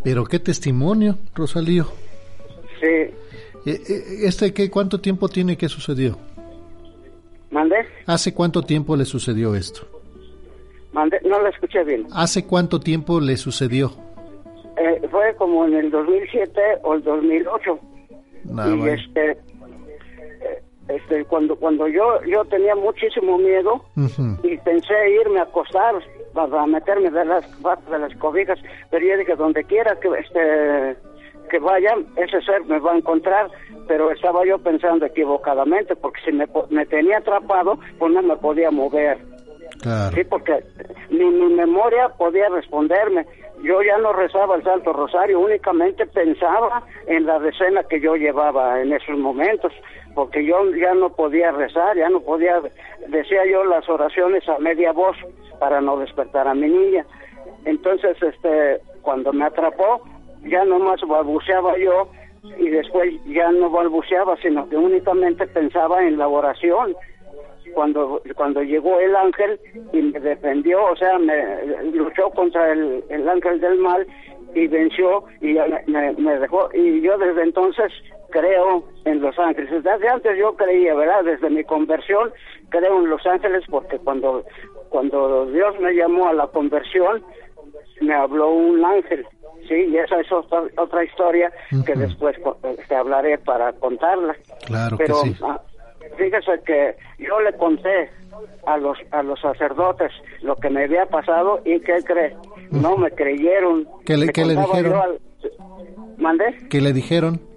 Pero qué testimonio, Rosalío. Sí. Eh, eh, ¿Este qué, cuánto tiempo tiene que sucedió? ¿Mandé? ¿Hace cuánto tiempo le sucedió esto? ¿Mandé? No lo escuché bien. ¿Hace cuánto tiempo le sucedió? Eh, fue como en el 2007 o el 2008. y este, este, cuando cuando yo yo tenía muchísimo miedo y pensé irme a acostar para meterme de las de las cobijas, pero yo dije donde quiera que este que vaya ese ser me va a encontrar, pero estaba yo pensando equivocadamente porque si me, me tenía atrapado pues no me podía mover. Sí, porque ni mi memoria podía responderme. Yo ya no rezaba el Santo Rosario, únicamente pensaba en la decena que yo llevaba en esos momentos, porque yo ya no podía rezar, ya no podía, decía yo las oraciones a media voz para no despertar a mi niña. Entonces, este, cuando me atrapó, ya no más balbuceaba yo y después ya no balbuceaba, sino que únicamente pensaba en la oración cuando cuando llegó el ángel y me defendió, o sea, me luchó contra el, el ángel del mal y venció y me, me, dejó y yo desde entonces creo en los ángeles. Desde antes yo creía, ¿verdad? Desde mi conversión creo en los ángeles porque cuando cuando Dios me llamó a la conversión me habló un ángel, sí, y esa es otra, otra historia que después te hablaré para contarla. Claro Pero, que sí. Ah, fíjese que yo le conté a los a los sacerdotes lo que me había pasado y ¿qué cree? No me creyeron. ¿Qué le, ¿qué le dijeron? ¿Mandé? ¿Qué le dijeron?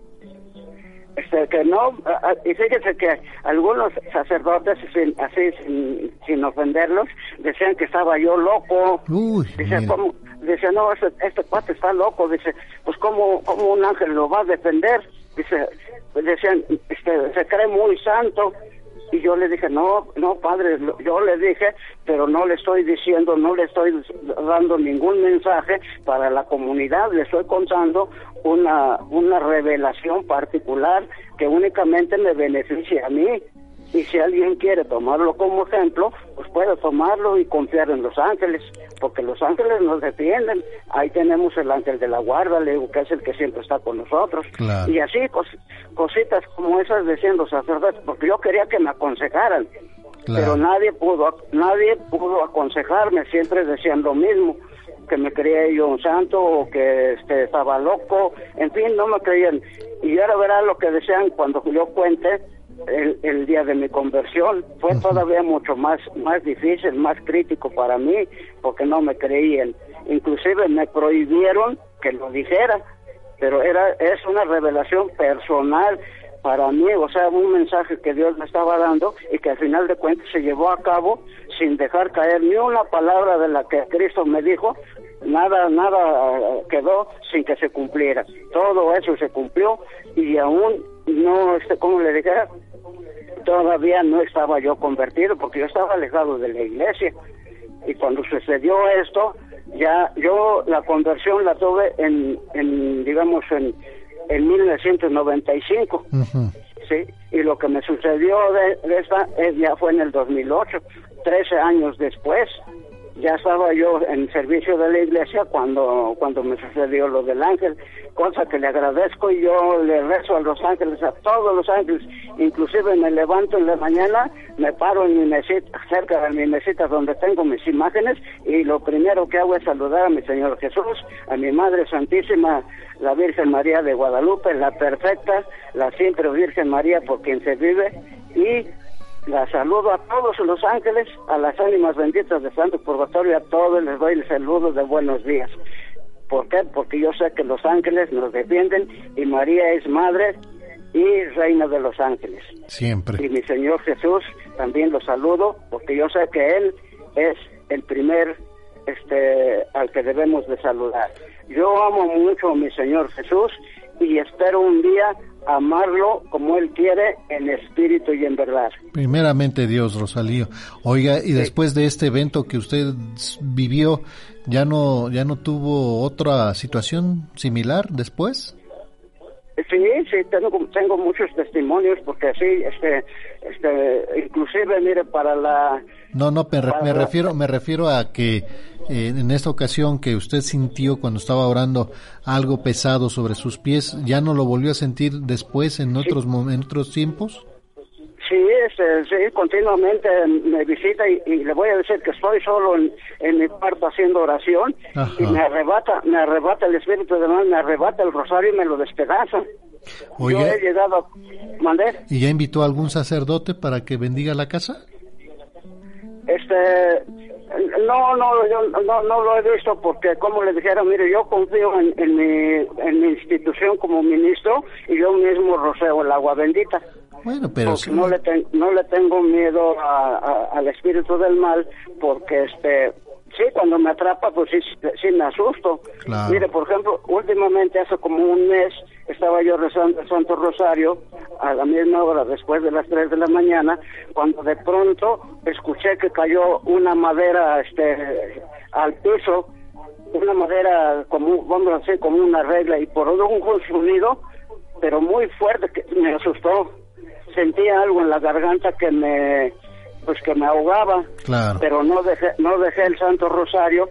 Este, que no, y fíjese que algunos sacerdotes, sin, así sin, sin ofenderlos, decían que estaba yo loco. Uy, Dice, ¿cómo? Dice, no, este, este cuate está loco. Dice, pues ¿cómo, cómo un ángel lo va a defender? Dice, decían, este, se cree muy santo. Y yo le dije, no, no, padre, yo le dije, pero no le estoy diciendo, no le estoy dando ningún mensaje para la comunidad, le estoy contando una, una revelación particular que únicamente me beneficia a mí. Y si alguien quiere tomarlo como ejemplo, pues puede tomarlo y confiar en los ángeles, porque los ángeles nos defienden. Ahí tenemos el ángel de la guarda, le digo que es el que siempre está con nosotros. Claro. Y así cos, cositas como esas decían los sacerdotes, porque yo quería que me aconsejaran, Claro. pero nadie pudo, nadie pudo aconsejarme, siempre decían lo mismo que me creía yo un santo o que este, estaba loco, en fin, no me creían. Y ahora verá lo que decían cuando yo cuente el, el día de mi conversión. Fue todavía mucho más, más difícil, más crítico para mí, porque no me creían. Inclusive me prohibieron que lo dijera, pero era es una revelación personal para mí, o sea, un mensaje que Dios me estaba dando y que al final de cuentas se llevó a cabo sin dejar caer ni una palabra de la que Cristo me dijo, nada, nada eh, quedó sin que se cumpliera. Todo eso se cumplió y aún no, este, ¿cómo le dijera? Todavía no estaba yo convertido porque yo estaba alejado de la iglesia. Y cuando sucedió esto, ya yo la conversión la tuve en, en digamos, en, en 1995. Sí, y lo que me sucedió de, de esta eh, ya fue en el 2008, 13 años después. Ya estaba yo en servicio de la iglesia cuando cuando me sucedió lo del ángel, cosa que le agradezco y yo le rezo a los ángeles, a todos los ángeles, inclusive me levanto en la mañana, me paro en mi mesita, cerca de mi mesita donde tengo mis imágenes y lo primero que hago es saludar a mi Señor Jesús, a mi Madre Santísima, la Virgen María de Guadalupe, la perfecta, la siempre Virgen María por quien se vive y la saludo a todos los ángeles, a las ánimas benditas de Santo Purgatorio, a todos les doy el saludo de buenos días. ¿Por qué? Porque yo sé que los ángeles nos defienden y María es madre y reina de los ángeles. Siempre. Y mi Señor Jesús también lo saludo porque yo sé que Él es el primer este al que debemos de saludar. Yo amo mucho a mi Señor Jesús y espero un día amarlo como Él quiere en espíritu y en verdad. Primeramente Dios, Rosalío. Oiga, y después de este evento que usted vivió, ¿ya no, ya no tuvo otra situación similar después? Sí, sí, tengo, tengo muchos testimonios porque sí, este, este, inclusive, mire, para la... No, no, me, me refiero, me refiero a que eh, en esta ocasión que usted sintió cuando estaba orando algo pesado sobre sus pies, ¿ya no lo volvió a sentir después en otros, en otros tiempos? Este, sí, continuamente me visita y, y, le voy a decir que estoy solo en, en mi cuarto haciendo oración Ajá. y me arrebata, me arrebata el Espíritu de Dios, me arrebata el rosario y me lo despedaza. Oiga. Yo he llegado a... ¿Mandé? ¿Y ya invitó a algún sacerdote para que bendiga la casa? Este, no, no, yo no, no lo he visto porque, como le dijera, mire, yo confío en, en, mi, en mi institución como ministro y yo mismo roceo el agua bendita. Bueno, pero porque sí. no le ten- no le tengo miedo a- a- al espíritu del mal porque este sí cuando me atrapa pues sí, sí me asusto Claro. mire por ejemplo últimamente hace como un mes estaba yo rezando el Santo Rosario a la misma hora después de las 3 de la mañana cuando de pronto escuché que cayó una madera este al piso una madera como vamos a decir como una regla y por un sonido pero muy fuerte que me asustó sentía algo en la garganta que me pues que me ahogaba Claro. pero no dejé no dejé el Santo Rosario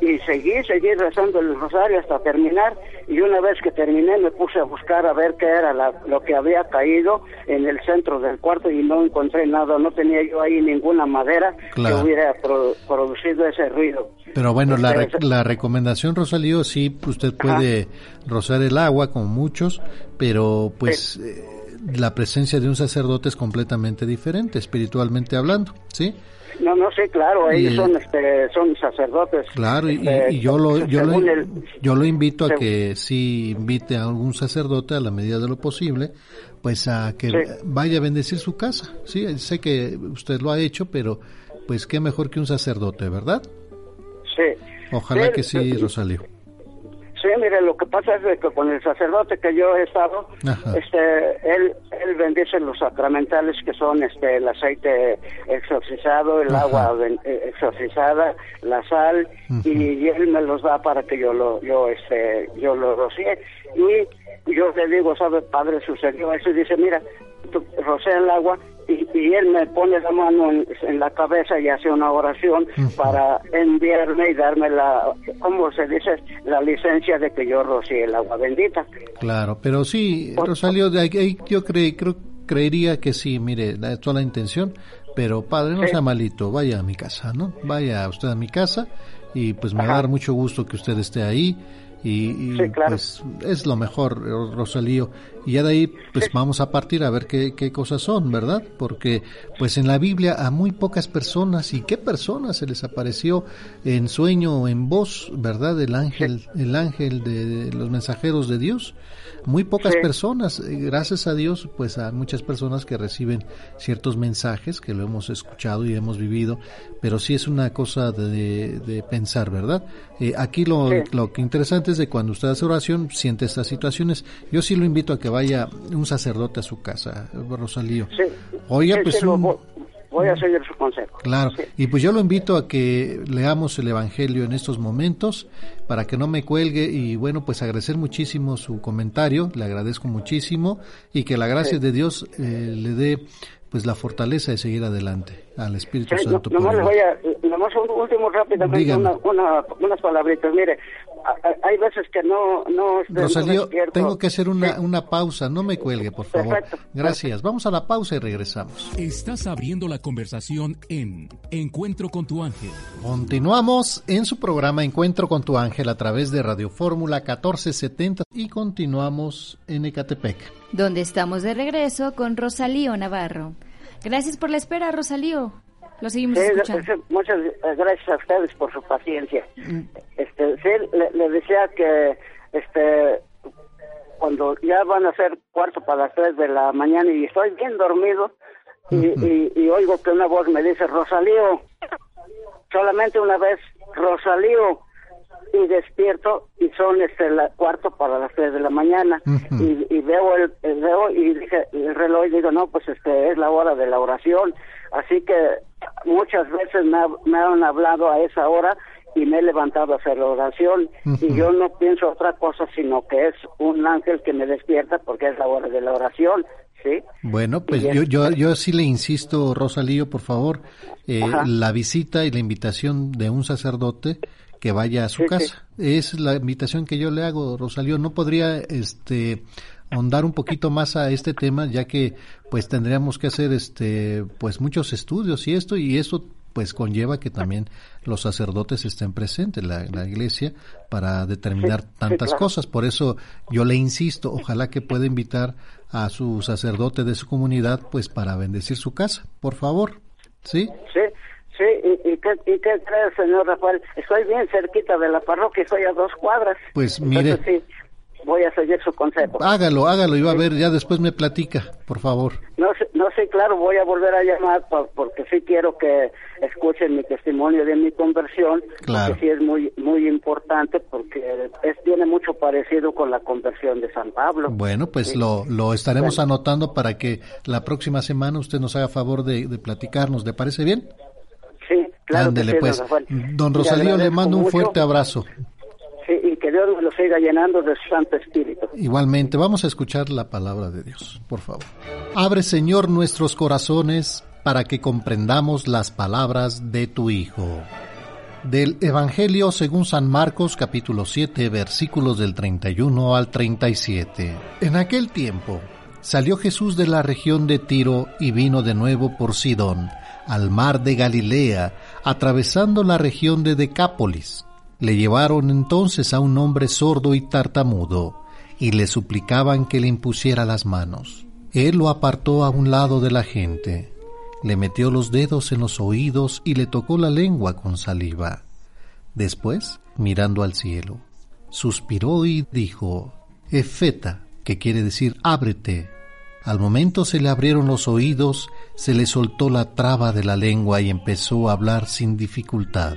y seguí seguí rezando el rosario hasta terminar y una vez que terminé me puse a buscar a ver qué era la- lo que había caído en el centro del cuarto y no encontré nada no tenía yo ahí ninguna madera Claro. que hubiera pro- producido ese ruido Pero bueno, la, rec- la recomendación, Rosalío, sí, usted puede rociar el agua, como muchos, pero pues eh, la presencia de un sacerdote es completamente diferente, espiritualmente hablando, ¿sí? no no sé claro Y ellos el- son este son sacerdotes Claro, y, Este, y yo lo yo lo, el- yo lo invito a que sí invite a algún sacerdote a la medida de lo posible, pues a que Sí. vaya a bendecir su casa. Sí, sé que usted lo ha hecho, pero pues qué mejor que un sacerdote, ¿verdad? sí Ojalá Sí, que sí, sí. Rosalío. Sí, mire, lo que pasa es que con el sacerdote que yo he estado, Ajá. este, él, él bendice los sacramentales que son este, el aceite exorcizado, el Ajá. agua eh, exorcizada, la sal, y, y él me los da para que yo lo, yo, este, yo lo rocíe. Y yo le digo, ¿sabe, padre, sucedió eso? Y dice, mira, tú rocea el agua y, y él me pone la mano en, en la cabeza y hace una oración para enviarme y darme la, ¿cómo se dice? La licencia de que yo rocíe el agua bendita. Claro, pero sí, Rosalío, de ahí- yo cre- creo, creería que sí, mire, da toda la intención, pero padre, no Sí. sea malito, vaya a mi casa, ¿no? Vaya usted a mi casa y pues me va a dar mucho gusto que usted esté ahí y, y, Sí, claro. pues es lo mejor, Ro- Rosalío. Y ya de ahí pues vamos a partir a ver qué, qué cosas son, ¿verdad? Porque pues en la Biblia a muy pocas personas, ¿y qué personas se les apareció en sueño o en voz, ¿verdad? El ángel, el ángel de, de los mensajeros de Dios. Muy pocas Sí. personas, eh, gracias a Dios, pues a muchas personas que reciben ciertos mensajes que lo hemos escuchado y hemos vivido, pero sí es una cosa de, de pensar, ¿verdad? Eh, aquí lo, Sí. lo que interesante es de cuando usted hace oración, siente estas situaciones. Yo sí lo invito a que vaya un sacerdote a su casa, Rosalío. Sí. Oiga, pues lo voy, a seguir su consejo. Claro, Sí. y pues yo lo invito a que leamos el Evangelio en estos momentos para que no me cuelgue y bueno, pues agradecer muchísimo su comentario, le agradezco muchísimo y que la gracia Sí. de Dios eh, le dé pues la fortaleza de seguir adelante al Espíritu Sí, no- Santo. nomás voy a, nomás un último rápidamente, una, una- unas palabritas. Mire, hay veces que no, no, no Rosalío, despierto. tengo que hacer una, Sí. una pausa, no me cuelgue, por favor. Perfecto. Gracias, vamos a la pausa y regresamos. Estás abriendo la conversación en Encuentro con tu ángel. Continuamos en su programa Encuentro con tu ángel a través de Radio Fórmula 1470 y continuamos en Ecatepec. donde estamos de regreso con Rosalío Navarro. Gracias por la espera, Rosalío. Lo seguimos Sí, escuchando. muchas gracias a ustedes por su paciencia. Mm. Este, sí, le, le decía que este cuando ya van a ser cuarto para las tres de la mañana y estoy bien dormido y, y, y oigo que una voz me dice Rosalío, solamente una vez Rosalío y despierto y son este la cuarto para las tres de la mañana y, y veo el, el- veo y dije el reloj y digo no pues este es la hora de la oración así que muchas veces me, ha- me han hablado a esa hora y me he levantado a hacer la oración y yo no pienso otra cosa sino que es un ángel que me despierta porque es la hora de la oración sí Bueno, pues yo, yo, yo sí le insisto, Rosalío, por favor, eh, la visita y la invitación de un sacerdote que vaya a su Sí, sí. casa. Es la invitación que yo le hago, Rosalío. No podría, este, ahondar un poquito más a este tema, ya que, pues, tendríamos que hacer, este, pues, muchos estudios y esto, y eso, pues, conlleva que también los sacerdotes estén presentes, la, la iglesia, para determinar Sí, sí, tantas claro. cosas. Por eso yo le insisto, ojalá que pueda invitar a su sacerdote de su comunidad, pues para bendecir su casa, por favor. ¿Sí? Sí, sí, ¿y, y qué, y qué crees, señor Rafael? Estoy bien cerquita de la parroquia, estoy a dos cuadras. Pues Entonces, mire, sí, voy a seguir su consejo. hágalo, hágalo y va a ver, ya después me platica, por favor. No sé, no sé, claro, voy a volver a llamar por- porque sí quiero que escuchen mi testimonio de mi conversión, Claro. porque sí es muy muy importante porque es tiene mucho parecido con la conversión de San Pablo. Bueno, pues Sí. lo, lo estaremos Bueno. anotando para que la próxima semana usted nos haga favor de, de platicarnos. ¿Le parece bien? Sí, claro. que Ándele, sí, pues. don Rosalío, le mando un mucho. fuerte abrazo. Lo siga llenando Santo Espíritu. Igualmente, vamos a escuchar la palabra de Dios, por favor. Abre, Señor, nuestros corazones para que comprendamos las palabras de tu Hijo. Del Evangelio según San Marcos capítulo 7 versículos del 31 al 37. En aquel tiempo salió Jesús de la región de Tiro y vino de nuevo por Sidón, al mar de Galilea, atravesando la región de Decápolis. Le llevaron entonces a un hombre sordo y tartamudo, y le suplicaban que le impusiera las manos. Él lo apartó a un lado de la gente, le metió los dedos en los oídos y le tocó la lengua con saliva. Después, mirando al cielo, suspiró y dijo, Efeta, que quiere decir ábrete. Al momento se le abrieron los oídos, se le soltó la traba de la lengua y empezó a hablar sin dificultad.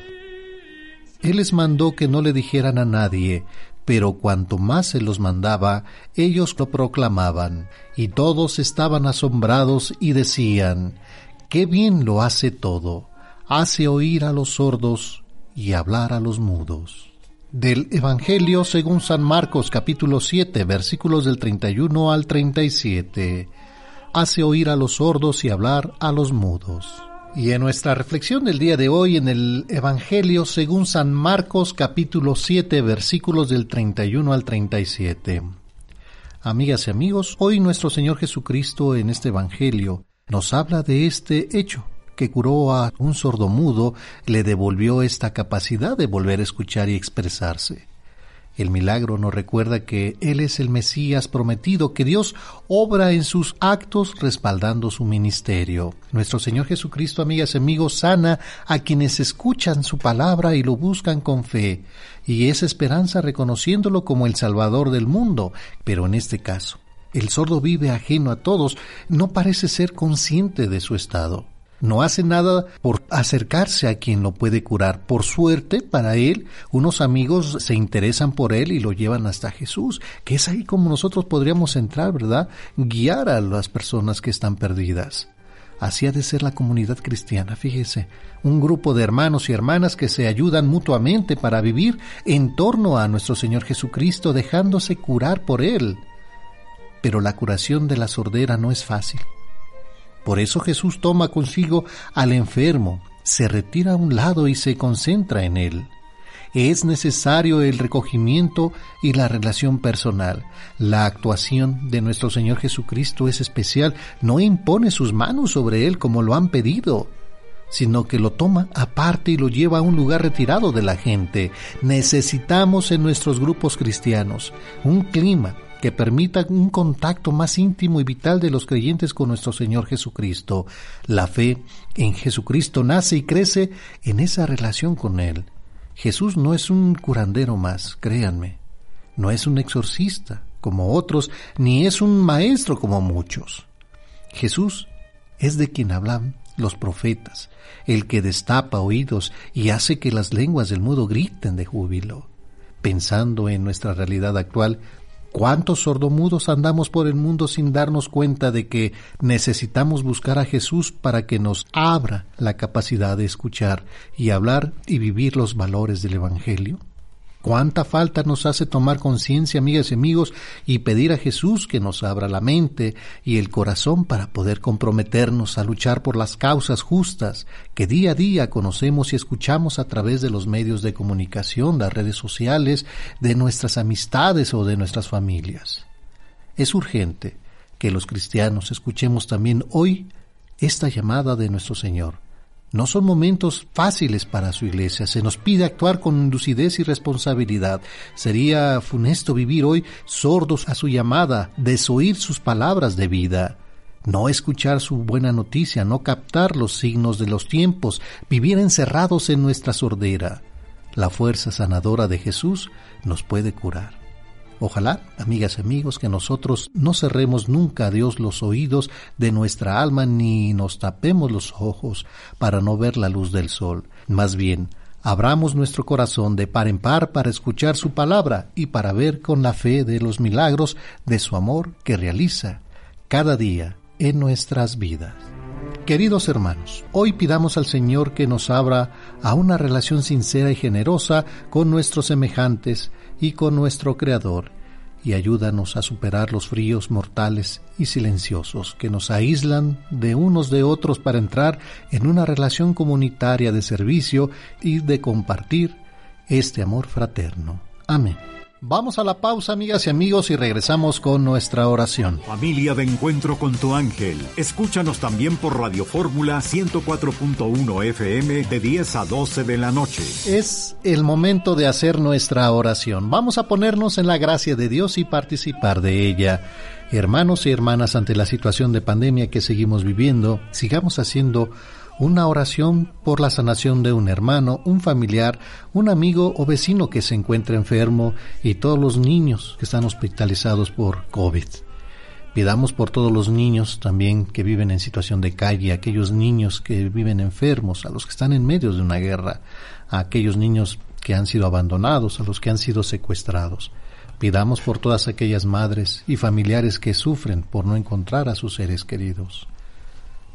Él les mandó que no le dijeran a nadie, pero cuanto más se los mandaba, ellos lo proclamaban, y todos estaban asombrados y decían, Qué bien lo hace todo, hace oír a los sordos y hablar a los mudos. Del Evangelio según San Marcos capítulo 7 versículos del 31 al 37. Hace oír a los sordos y hablar a los mudos. Y en nuestra reflexión del día de hoy en el Evangelio según San Marcos capítulo 7 versículos del 31 al 37. Amigas y amigos, hoy nuestro Señor Jesucristo en este Evangelio nos habla de este hecho que curó a un sordomudo, le devolvió esta capacidad de volver a escuchar y expresarse. El milagro nos recuerda que Él es el Mesías prometido, que Dios obra en sus actos respaldando su ministerio. Nuestro Señor Jesucristo, amigas y amigos, sana a quienes escuchan su palabra y lo buscan con fe, y es esperanza reconociéndolo como el Salvador del mundo. Pero en este caso, el sordo vive ajeno a todos, no parece ser consciente de su estado. No hace nada por acercarse a quien lo puede curar. Por suerte, para él, unos amigos se interesan por él y lo llevan hasta Jesús, que es ahí como nosotros podríamos entrar, ¿verdad? Guiar a las personas que están perdidas. Así ha de ser la comunidad cristiana, fíjese, un grupo de hermanos y hermanas que se ayudan mutuamente para vivir en torno a nuestro Señor Jesucristo, dejándose curar por Él. Pero la curación de la sordera no es fácil. Por eso Jesús toma consigo al enfermo, se retira a un lado y se concentra en él. Es necesario el recogimiento y la relación personal. La actuación de nuestro Señor Jesucristo es especial. No impone sus manos sobre él como lo han pedido, sino que lo toma aparte y lo lleva a un lugar retirado de la gente. Necesitamos en nuestros grupos cristianos un clima que permita un contacto más íntimo y vital de los creyentes con nuestro Señor Jesucristo. La fe en Jesucristo nace y crece en esa relación con Él. Jesús no es un curandero más, créanme. No es un exorcista como otros, ni es un maestro como muchos. Jesús es de quien hablan los profetas, el que destapa oídos y hace que las lenguas del mudo griten de júbilo. Pensando en nuestra realidad actual, ¿cuántos sordomudos andamos por el mundo sin darnos cuenta de que necesitamos buscar a Jesús para que nos abra la capacidad de escuchar y hablar y vivir los valores del Evangelio? Cuánta falta nos hace tomar conciencia, amigas y amigos, y pedir a Jesús que nos abra la mente y el corazón para poder comprometernos a luchar por las causas justas que día a día conocemos y escuchamos a través de los medios de comunicación, las redes sociales, de nuestras amistades o de nuestras familias. Es urgente que los cristianos escuchemos también hoy esta llamada de nuestro Señor no son momentos fáciles para su iglesia. Se nos pide actuar con lucidez y responsabilidad. Sería funesto vivir hoy sordos a su llamada, desoír sus palabras de vida. No escuchar su buena noticia, no captar los signos de los tiempos, vivir encerrados en nuestra sordera. La fuerza sanadora de Jesús nos puede curar. Ojalá, amigas y amigos, que nosotros no cerremos nunca a Dios los oídos de nuestra alma ni nos tapemos los ojos para no ver la luz del sol. Más bien, abramos nuestro corazón de par en par para escuchar su palabra y para ver con la fe de los milagros de su amor que realiza cada día en nuestras vidas. Queridos hermanos, hoy pidamos al Señor que nos abra a una relación sincera y generosa con nuestros semejantes y con nuestro Creador, y ayúdanos a superar los fríos mortales y silenciosos que nos aíslan de unos de otros para entrar en una relación comunitaria de servicio y de compartir este amor fraterno. Amén. Vamos a la pausa, amigas y amigos, y regresamos con nuestra oración. Familia de Encuentro con tu Ángel. Escúchanos también por Radio Fórmula 104.1 FM de 10 a 12 de la noche. Es el momento de hacer nuestra oración. Vamos a ponernos en la gracia de Dios y participar de ella. Hermanos y hermanas, ante la situación de pandemia que seguimos viviendo, sigamos haciendo una oración por la sanación de un hermano, un familiar, un amigo o vecino que se encuentra enfermo y todos los niños que están hospitalizados por COVID. Pidamos por todos los niños también que viven en situación de calle, aquellos niños que viven enfermos, a los que están en medio de una guerra, a aquellos niños que han sido abandonados, a los que han sido secuestrados. Pidamos por todas aquellas madres y familiares que sufren por no encontrar a sus seres queridos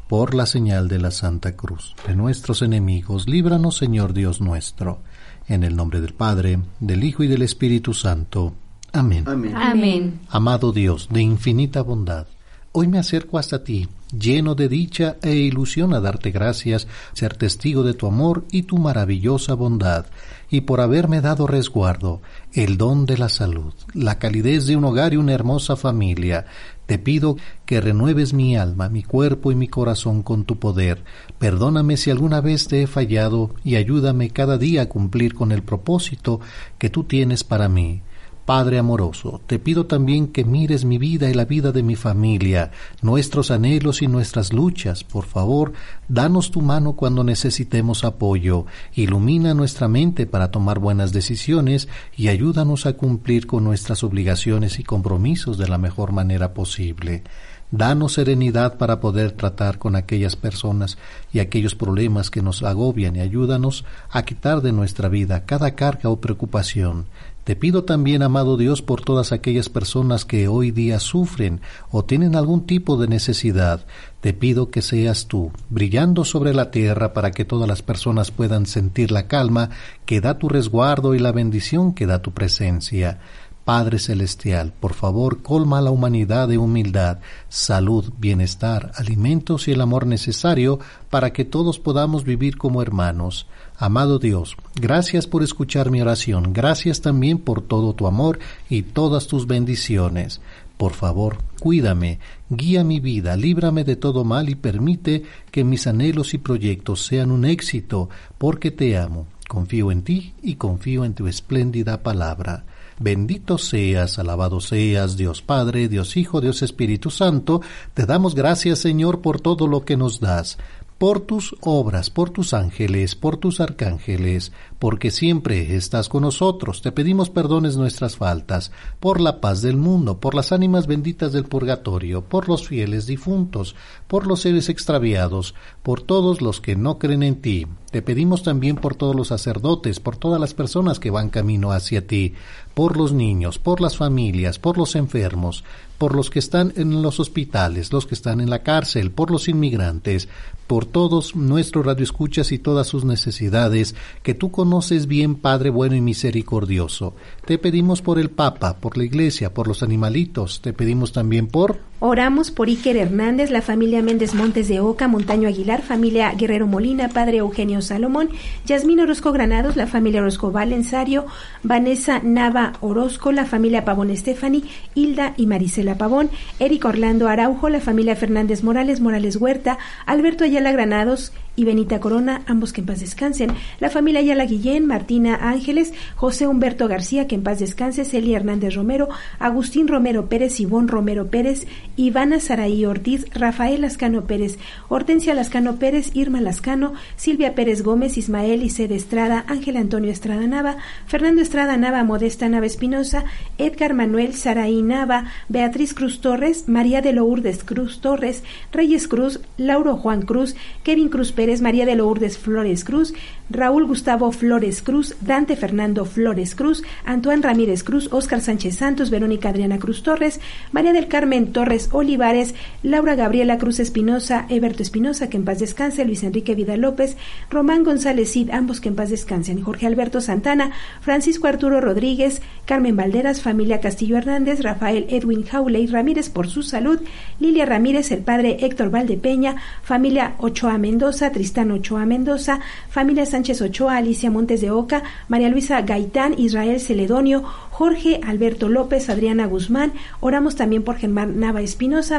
por la señal de la Santa Cruz de nuestros enemigos, líbranos Señor Dios nuestro, en el nombre del Padre, del Hijo y del Espíritu Santo. Amén. Amén. Amado Dios, de infinita bondad, hoy me acerco hasta ti, lleno de dicha e ilusión a darte gracias, ser testigo de tu amor y tu maravillosa bondad, y por haberme dado resguardo, el don de la salud, la calidez de un hogar y una hermosa familia, te pido que renueves mi alma, mi cuerpo y mi corazón con tu poder. Perdóname si alguna vez te he fallado y ayúdame cada día a cumplir con el propósito que tú tienes para mí. Padre amoroso, te pido también que mires mi vida y la vida de mi familia, nuestros anhelos y nuestras luchas. Por favor, danos tu mano cuando necesitemos apoyo, ilumina nuestra mente para tomar buenas decisiones y ayúdanos a cumplir con nuestras obligaciones y compromisos de la mejor manera posible. Danos serenidad para poder tratar con aquellas personas y aquellos problemas que nos agobian y ayúdanos a quitar de nuestra vida cada carga o preocupación. Te pido también, amado Dios, por todas aquellas personas que hoy día sufren o tienen algún tipo de necesidad. Te pido que seas tú, brillando sobre la tierra para que todas las personas puedan sentir la calma que da tu resguardo y la bendición que da tu presencia. Padre Celestial, por favor, colma a la humanidad de humildad, salud, bienestar, alimentos y el amor necesario para que todos podamos vivir como hermanos. Amado Dios, gracias por escuchar mi oración, gracias también por todo tu amor y todas tus bendiciones. Por favor, cuídame, guía mi vida, líbrame de todo mal y permite que mis anhelos y proyectos sean un éxito, porque te amo. Confío en ti y confío en tu espléndida palabra. Bendito seas, alabado seas, Dios Padre, Dios Hijo, Dios Espíritu Santo. Te damos gracias, Señor, por todo lo que nos das por tus obras, por tus ángeles, por tus arcángeles, porque siempre estás con nosotros. Te pedimos perdones nuestras faltas, por la paz del mundo, por las ánimas benditas del purgatorio, por los fieles difuntos, por los seres extraviados, por todos los que no creen en ti. Te pedimos también por todos los sacerdotes, por todas las personas que van camino hacia ti, por los niños, por las familias, por los enfermos, por los que están en los hospitales, los que están en la cárcel, por los inmigrantes, por todos nuestros radioescuchas y todas sus necesidades, que tú conoces bien, Padre bueno y misericordioso. Te pedimos por el Papa, por la Iglesia, por los animalitos, te pedimos también por... Oramos por Iker Hernández, la familia Méndez Montes de Oca, Montaño Aguilar, familia Guerrero Molina, Padre Eugenio Salomón, Yasmín Orozco Granados, la familia Orozco Valensario, Vanessa Nava Orozco, la familia Pavón Estefani, Hilda y Marisela Pavón, Eric Orlando Araujo, la familia Fernández Morales, Morales Huerta, Alberto Ayala Granados, y Benita Corona, ambos que en paz descansen, la familia Ayala Guillén, Martina Ángeles, José Humberto García, que en paz descanse, Celia Hernández Romero, Agustín Romero Pérez, Ivón Romero Pérez, Ivana Saraí Ortiz, Rafael Lascano Pérez, Hortensia Lascano Pérez, Irma Lascano, Silvia Pérez Gómez, Ismael Isede Estrada, Ángel Antonio Estrada Nava, Fernando Estrada Nava, Modesta Nava Espinosa, Edgar Manuel Saraí Nava, Beatriz Cruz Torres, María de Lourdes Cruz Torres, Reyes Cruz, Lauro Juan Cruz, Kevin Cruz Pérez, María de Lourdes Flores Cruz, Raúl Gustavo Flores Cruz, Dante Fernando Flores Cruz, Antoine Ramírez Cruz, Óscar Sánchez Santos, Verónica Adriana Cruz Torres, María del Carmen Torres Olivares, Laura Gabriela Cruz Espinosa, Eberto Espinosa, que en paz descanse, Luis Enrique Vida López, Román González Cid, ambos que en paz descansen, Jorge Alberto Santana, Francisco Arturo Rodríguez, Carmen Valderas, familia Castillo Hernández, Rafael Edwin Jauley Ramírez por su salud, Lilia Ramírez, el padre Héctor Valdepeña, familia Ochoa Mendoza, Tristán Ochoa Mendoza, familia Sánchez Ochoa, Alicia Montes de Oca, María Luisa Gaitán, Israel Celedonio, Jorge Alberto López, Adriana Guzmán. Oramos también por Germán Nava Espinosa,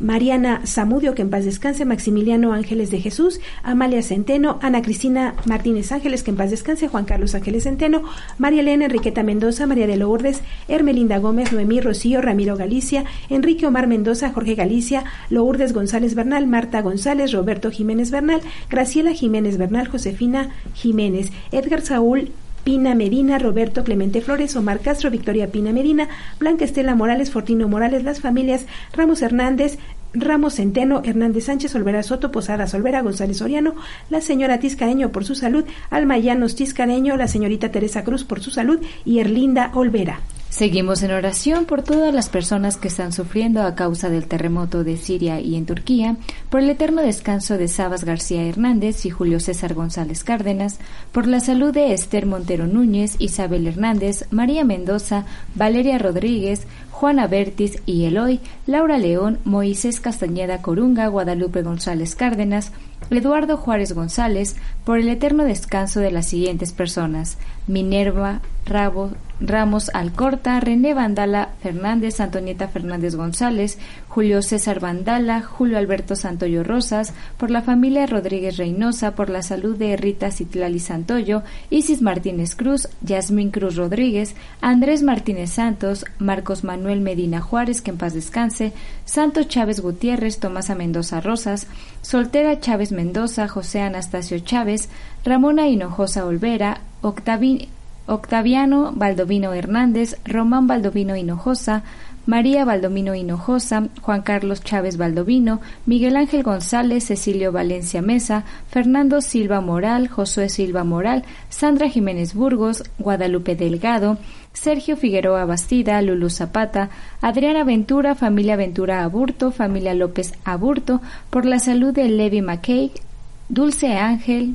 Mariana Zamudio, que en paz descanse, Maximiliano Ángeles de Jesús, Amalia Centeno, Ana Cristina Martínez Ángeles, que en paz descanse, Juan Carlos Ángeles Centeno, María Elena Enriqueta Mendoza, María de Lourdes, Hermelinda Gómez, Noemí Rocío, Ramiro Galicia, Enrique Omar Mendoza, Jorge Galicia, Lourdes González Bernal, Marta González, Roberto Jiménez Bernal, Graciela Jiménez Bernal, Josefina Jiménez, Edgar Saúl Pina Medina, Roberto Clemente Flores, Omar Castro, Victoria Pina Medina, Blanca Estela Morales, Fortino Morales, las familias Ramos Hernández, Ramos Centeno, Hernández Sánchez, Olvera Soto, Posada Solvera, González Soriano, la señora Tiscareño por su salud, Alma Llanos Tiscareño, la señorita Teresa Cruz por su salud y Erlinda Olvera. Seguimos en oración por todas las personas que están sufriendo a causa del terremoto de Siria y en Turquía, por el eterno descanso de Sabas García Hernández y Julio César González Cárdenas, por la salud de Esther Montero Núñez, Isabel Hernández, María Mendoza, Valeria Rodríguez, Juana Bertis y Eloy, Laura León, Moisés Castañeda Corunga, Guadalupe González Cárdenas, Eduardo Juárez González, por el eterno descanso de las siguientes personas: Minerva Ramos Alcorta, René Vandala Fernández, Antonieta Fernández González, Julio César Vandala, Julio Alberto Santoyo Rosas, por la familia Rodríguez Reynosa, por la salud de Rita Citlali Santoyo, Isis Martínez Cruz, Yasmín Cruz Rodríguez, Andrés Martínez Santos, Marcos Manuel Medina Juárez, que en paz descanse, Santo Chávez Gutiérrez, Tomasa Mendoza Rosas, Soltera Chávez Mendoza, José Anastasio Chávez, Ramona Hinojosa Olvera, Octaviano Baldovino Hernández, Román Baldovino Hinojosa, María Baldomino Hinojosa, Juan Carlos Chávez Baldovino, Miguel Ángel González, Cecilio Valencia Mesa, Fernando Silva Moral, Josué Silva Moral, Sandra Jiménez Burgos, Guadalupe Delgado, Sergio Figueroa Bastida, Lulu Zapata, Adriana Ventura, familia Ventura Aburto, familia López Aburto, por la salud de Levi McKay, Dulce Ángel,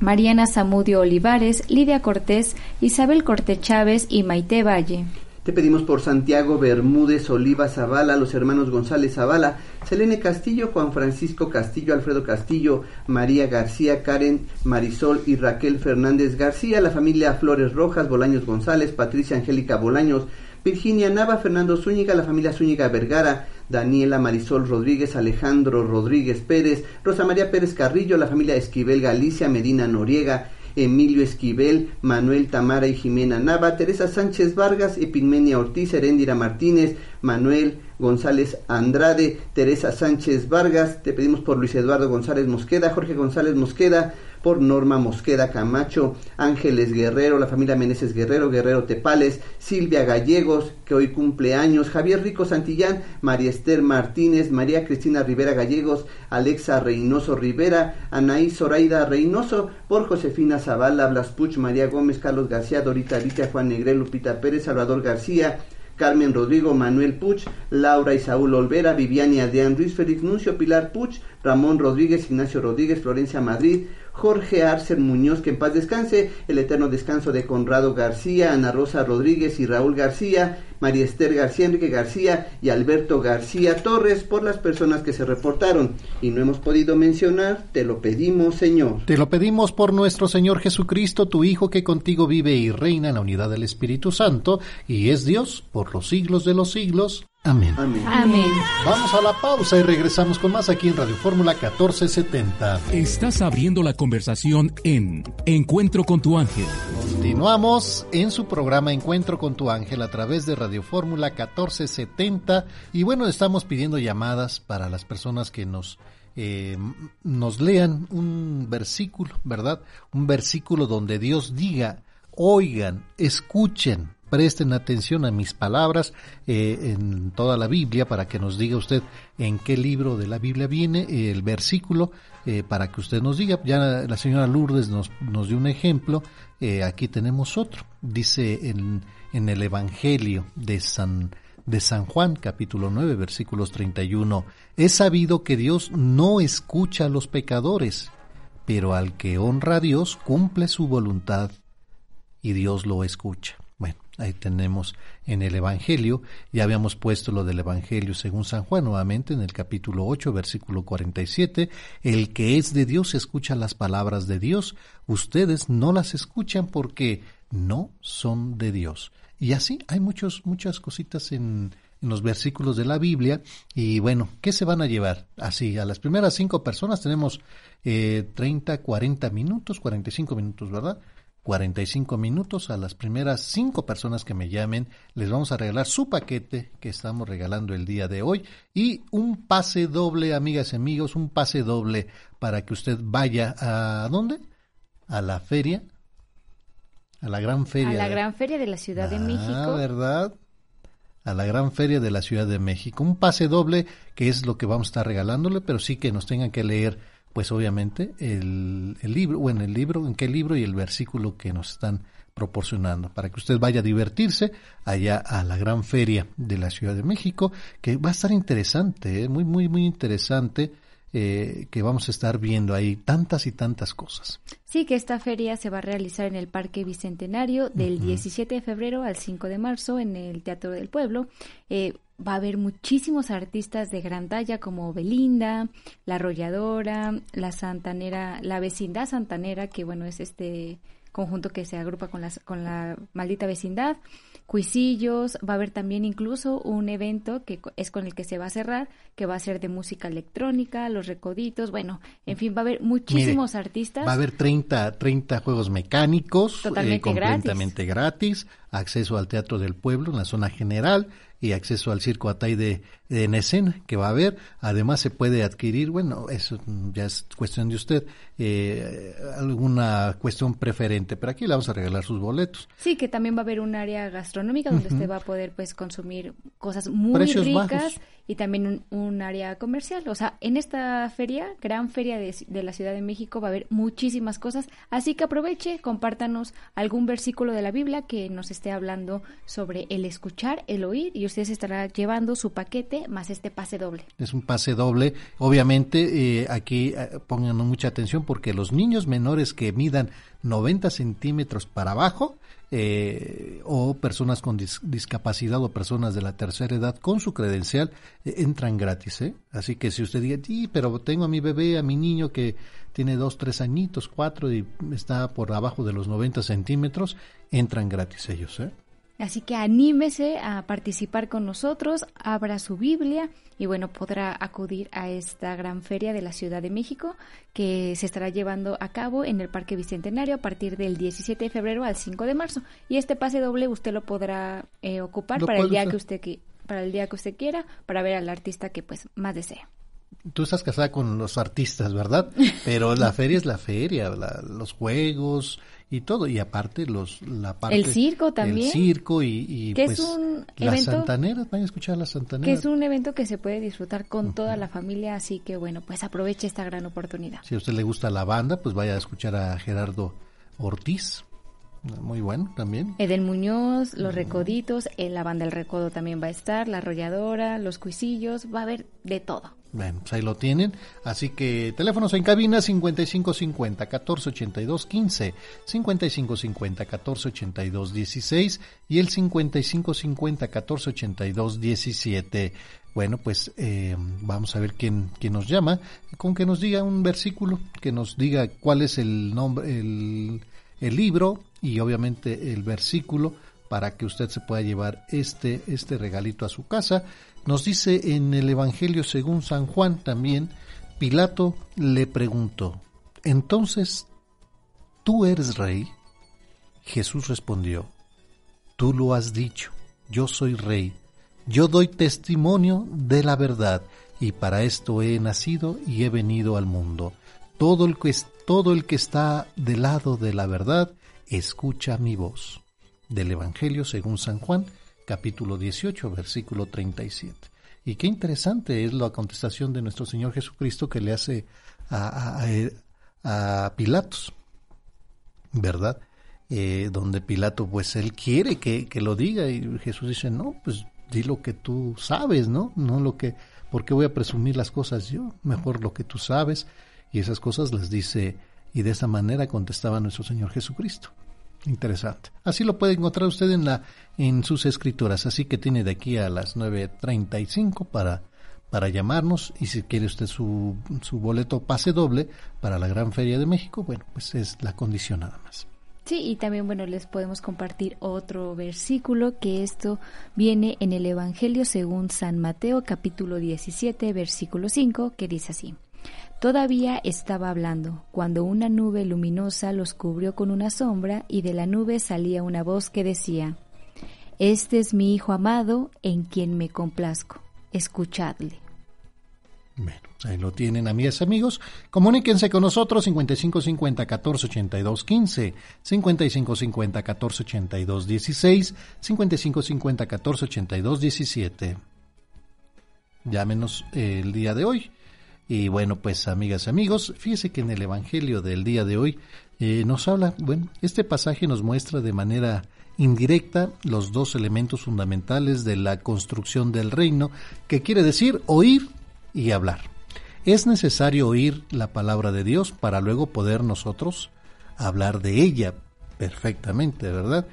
Mariana Zamudio Olivares, Lidia Cortés, Isabel Corte Chávez y Maite Valle. Te pedimos por Santiago Bermúdez Oliva Zavala, los hermanos González Zavala, Selene Castillo, Juan Francisco Castillo, Alfredo Castillo, María García, Karen Marisol y Raquel Fernández García, la familia Flores Rojas, Bolaños González, Patricia Angélica Bolaños, Virginia Nava, Fernando Zúñiga, la familia Zúñiga Vergara, Daniela Marisol Rodríguez, Alejandro Rodríguez Pérez, Rosa María Pérez Carrillo, la familia Esquivel Galicia, Medina Noriega, Emilio Esquivel, Manuel Tamara y Jimena Nava, Teresa Sánchez Vargas, Epigmenia Ortiz, Heréndira Martínez, Manuel González Andrade, Teresa Sánchez Vargas, te pedimos por Luis Eduardo González Mosqueda, Jorge González Mosqueda, por Norma Mosqueda Camacho, Ángeles Guerrero, la familia Meneses Guerrero, Guerrero Tepales, Silvia Gallegos, que hoy cumple años, Javier Rico Santillán, María Esther Martínez, María Cristina Rivera Gallegos, Alexa Reynoso Rivera, Anaí Zoraida Reynoso, por Josefina Zavala, Blas Puch, María Gómez, Carlos García, Dorita Alicia, Juan Negrel, Lupita Pérez, Salvador García, Carmen Rodrigo, Manuel Puch, Laura y Saúl Olvera, Viviani Adrián Ruiz, Félix Nuncio, Pilar Puch, Ramón Rodríguez, Ignacio Rodríguez, Florencia Madrid, Jorge Arcer Muñoz, que en paz descanse, el eterno descanso de Conrado García, Ana Rosa Rodríguez y Raúl García, María Esther García, Enrique García y Alberto García Torres por las personas que se reportaron y no hemos podido mencionar, te lo pedimos Señor. Te lo pedimos por nuestro Señor Jesucristo, tu Hijo que contigo vive y reina en la unidad del Espíritu Santo y es Dios por los siglos de los siglos. Amén. Amén. Vamos a la pausa y regresamos con más aquí en Radio Fórmula 1470. Estás abriendo la conversación en Encuentro con tu ángel. Continuamos en su programa Encuentro con tu ángel a través de Radio Fórmula 1470 y bueno, estamos pidiendo llamadas para las personas que nos eh, nos lean un versículo, ¿verdad? Un versículo donde Dios diga, oigan, escuchen, presten atención a mis palabras eh, en toda la Biblia para que nos diga usted en qué libro de la Biblia viene el versículo eh, para que usted nos diga. Ya la señora Lourdes nos, nos dio un ejemplo, eh, aquí tenemos otro. Dice en, en el Evangelio de San, de San Juan, capítulo 9, versículos 31, es sabido que Dios no escucha a los pecadores, pero al que honra a Dios cumple su voluntad y Dios lo escucha. Ahí tenemos en el Evangelio, ya habíamos puesto lo del Evangelio según San Juan nuevamente en el capítulo 8, versículo 47, el que es de Dios escucha las palabras de Dios, ustedes no las escuchan porque no son de Dios. Y así hay muchos, muchas cositas en, en los versículos de la Biblia. Y bueno, ¿qué se van a llevar? Así, a las primeras cinco personas tenemos eh, 30, 40 minutos, 45 minutos, ¿verdad? 45 minutos a las primeras cinco personas que me llamen. Les vamos a regalar su paquete que estamos regalando el día de hoy y un pase doble, amigas y amigos, un pase doble para que usted vaya a ¿dónde? A la feria, a la gran feria. A la gran feria de la Ciudad de México. Ah, ¿verdad? A la gran feria de la Ciudad de México. Un pase doble que es lo que vamos a estar regalándole, pero sí que nos tengan que leer pues obviamente el, el libro, bueno, el libro, en qué libro y el versículo que nos están proporcionando para que usted vaya a divertirse allá a la gran feria de la Ciudad de México, que va a estar interesante, ¿eh? muy, muy, muy interesante. Eh, que vamos a estar viendo ahí tantas y tantas cosas. Sí, que esta feria se va a realizar en el Parque Bicentenario del 17 de febrero al 5 de marzo en el Teatro del Pueblo. Eh, va a haber muchísimos artistas de gran talla como Belinda, La Arrolladora, La Santanera, La Vecindad Santanera, que bueno, es este conjunto que se agrupa con, las, con la maldita vecindad, Cuisillos, va a haber también incluso un evento que es con el que se va a cerrar, que va a ser de música electrónica, Los Recoditos, bueno, en fin, va a haber muchísimos Mire, artistas. Va a haber 30, 30 juegos mecánicos, Totalmente eh, completamente gratis. acceso al Teatro del Pueblo en la zona general y acceso al Circo Atay de, de Necén que va a haber. Además se puede adquirir, bueno, eso ya es cuestión de usted, eh, alguna cuestión preferente, pero aquí le vamos a regalar sus boletos. Sí, que también va a haber un área gastronómica donde usted va a poder pues consumir cosas muy Precios ricas bajos. y también un, un área comercial. O sea, en esta feria, gran feria de, de la Ciudad de México, va a haber muchísimas cosas. Así que aproveche, compártanos algún versículo de la Biblia que nos esté hablando sobre el escuchar, el oír y usted se estará llevando su paquete más este pase doble. Es un pase doble. Obviamente, eh, aquí eh, pongan mucha atención porque los niños menores que midan 90 centímetros para abajo eh, o personas con dis- discapacidad o personas de la tercera edad con su credencial eh, entran gratis. ¿eh? Así que si usted diga, sí, pero tengo a mi bebé, a mi niño que tiene dos, tres añitos, cuatro y está por abajo de los 90 centímetros, entran gratis ellos. ¿eh? Así que anímese a participar con nosotros, abra su Biblia y bueno, podrá acudir a esta gran feria de la Ciudad de México que se estará llevando a cabo en el Parque Bicentenario a partir del 17 de febrero al 5 de marzo. Y este pase doble usted lo podrá eh, ocupar para el día que usted para el día que usted quiera, para ver al artista que pues más desea tú estás casada con los artistas, ¿verdad? [LAUGHS] Pero la feria es la feria, los juegos y todo, y aparte los la parte el circo también, el circo y, pues es un las santaneras, vayan a escuchar las santaneras. Que es un evento que se puede disfrutar con toda la familia, así que bueno, pues aproveche esta gran oportunidad. Si a usted le gusta la banda, pues vaya a escuchar a Gerardo Ortiz. Muy bueno también. Edel Muñoz, Los Recoditos, en la banda El Recodo también va a estar, La Arrolladora, Los Cuisillos, va a haber de todo. Bueno, pues ahí lo tienen. Así que teléfonos en cabina 5550 1482 15, 5550 1482 16 y el 5550 1482 17. Bueno, pues eh, vamos a ver quién, quién nos llama, con que nos diga un versículo, que nos diga cuál es el nombre, el, el libro y obviamente el versículo para que usted se pueda llevar este, este regalito a su casa. Nos dice en el Evangelio según San Juan también, Pilato le preguntó, entonces, ¿tú eres rey? Jesús respondió, tú lo has dicho, yo soy rey, yo doy testimonio de la verdad, y para esto he nacido y he venido al mundo. Todo el que, todo el que está del lado de la verdad, escucha mi voz. Del Evangelio según San Juan, capítulo 18, versículo 37. Y qué interesante es la contestación de nuestro Señor Jesucristo que le hace a, a, Pilatos, ¿verdad? Eh, donde Pilato, pues él quiere que, que, lo diga y Jesús dice, no, pues di lo que tú sabes, ¿no? No lo que, ¿por qué voy a presumir las cosas yo? Mejor lo que tú sabes. Y esas cosas las dice, y de esa manera contestaba nuestro Señor Jesucristo. Interesante. Así lo puede encontrar usted en la en sus escrituras. Así que tiene de aquí a las 9.35 para, para llamarnos. Y si quiere usted su, su boleto pase doble para la Gran Feria de México, bueno, pues es la condición nada más. Sí, y también, bueno, les podemos compartir otro versículo que esto viene en el Evangelio según San Mateo capítulo 17 versículo 5 que dice así. Todavía estaba hablando, cuando una nube luminosa los cubrió con una sombra y de la nube salía una voz que decía, Este es mi Hijo amado en quien me complazco, escuchadle. Bueno, ahí lo tienen, amigas y amigos. Comuníquense con nosotros 5550 1482 15, 5550 1482 16, 5550 1482 17. Llámenos el día de hoy y bueno, pues amigas y amigos, fíjese que en el Evangelio del día de hoy eh, nos habla, bueno, este pasaje nos muestra de manera indirecta los dos elementos fundamentales de la construcción del reino, que quiere decir oír y hablar. Es necesario oír la palabra de Dios para luego poder nosotros hablar de ella perfectamente, ¿verdad?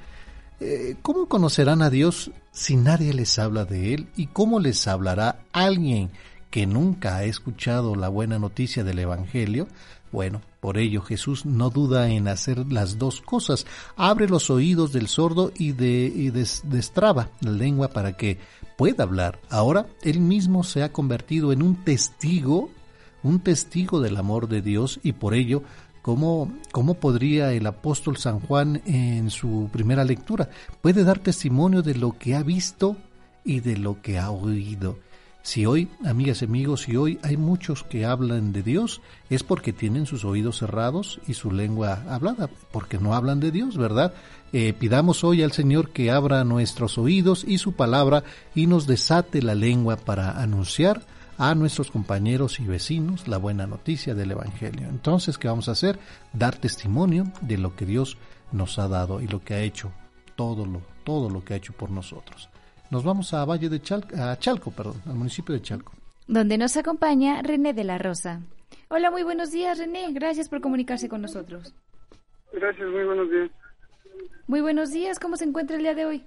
Eh, ¿Cómo conocerán a Dios si nadie les habla de Él? ¿Y cómo les hablará alguien que nunca ha escuchado la buena noticia del Evangelio, bueno, por ello Jesús no duda en hacer las dos cosas. Abre los oídos del sordo y, de, destraba la lengua para que pueda hablar. Ahora él mismo se ha convertido en un testigo, un testigo del amor de Dios y por ello ¿Cómo, ¿Cómo, podría el apóstol San Juan en su primera lectura? Puede dar testimonio de lo que ha visto y de lo que ha oído. Si hoy, amigas y amigos, si hoy hay muchos que hablan de Dios, es porque tienen sus oídos cerrados y su lengua hablada, porque no hablan de Dios, ¿verdad? Eh, pidamos hoy al Señor que abra nuestros oídos y su palabra y nos desate la lengua para anunciar a nuestros compañeros y vecinos la buena noticia del Evangelio. Entonces, ¿qué vamos a hacer? Dar testimonio de lo que Dios nos ha dado y lo que ha hecho, todo lo, todo lo que ha hecho por nosotros. Nos vamos a Valle de Chalco, a Chalco, perdón, al municipio de Chalco. Donde nos acompaña René de la Rosa. Hola, muy buenos días, René. Gracias por comunicarse con nosotros. Gracias, muy buenos días. Muy buenos días, ¿cómo se encuentra el día de hoy?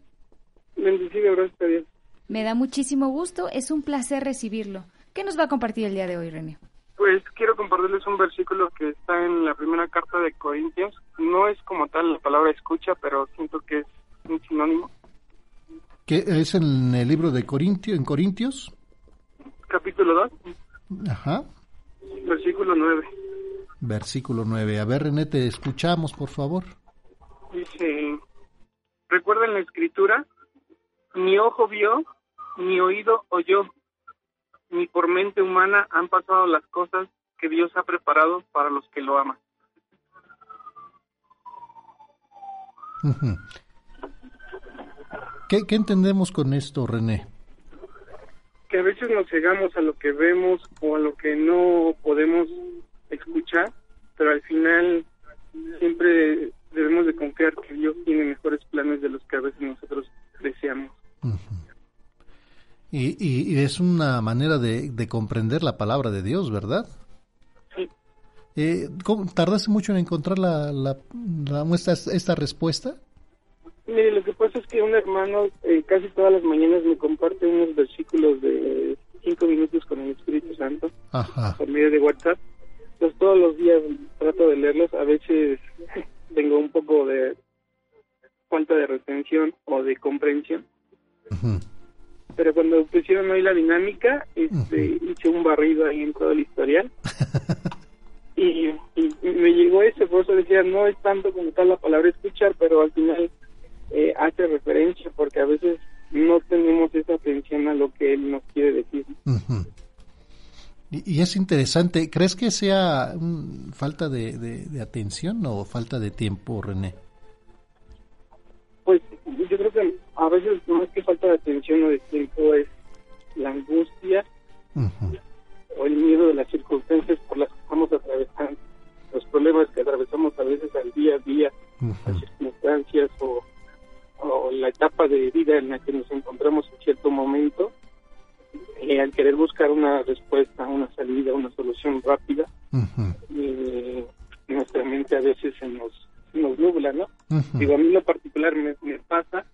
Bendecido, gracias a Dios. Me da muchísimo gusto, es un placer recibirlo. ¿Qué nos va a compartir el día de hoy, René? Pues quiero compartirles un versículo que está en la primera carta de Corintios. No es como tal la palabra escucha, pero siento que es un sinónimo ¿Qué es en el libro de Corintio, en Corintios? Capítulo 2. Ajá. Versículo 9. Versículo 9. A ver, René, te escuchamos, por favor. Dice, ¿recuerdan la escritura? Ni ojo vio, ni oído oyó, ni por mente humana han pasado las cosas que Dios ha preparado para los que lo aman. ¿Qué, ¿Qué entendemos con esto, René? Que a veces nos cegamos a lo que vemos o a lo que no podemos escuchar, pero al final siempre debemos de confiar que Dios tiene mejores planes de los que a veces nosotros deseamos. y, y, es una manera de, de, comprender la palabra de Dios, ¿verdad? Sí. Eh, ¿Tardaste mucho en encontrar la, la, la esta, esta respuesta? Mire, lo que pasa es que un hermano eh, casi todas las mañanas me comparte unos versículos de cinco minutos con el Espíritu Santo Ajá. por medio de WhatsApp. Entonces todos los días trato de leerlos. A veces [LAUGHS] tengo un poco de falta de retención o de comprensión. Pero cuando pusieron hoy la dinámica, este, hice un barrido ahí en todo el historial. [LAUGHS] y, y- y me llegó ese, por eso decía, no es tanto como tal la palabra escuchar, pero al final eh, hace referencia porque a veces no tenemos esa atención a lo que él nos quiere decir. Y, y es interesante, ¿crees que sea falta de, de- de atención o falta de tiempo, René? Pues yo creo que a veces más que falta de atención o de tiempo es la angustia o el miedo de las circunstancias por las que estamos atravesando, los problemas que atravesamos a veces al día a día, las circunstancias o, o la etapa de vida en la que nos encontramos en cierto momento, eh, al querer buscar una respuesta, una salida, una solución rápida, eh, nuestra mente a veces se nos, se nos nubla, ¿no? Ujú. Digo, a mí lo particular me, me pasa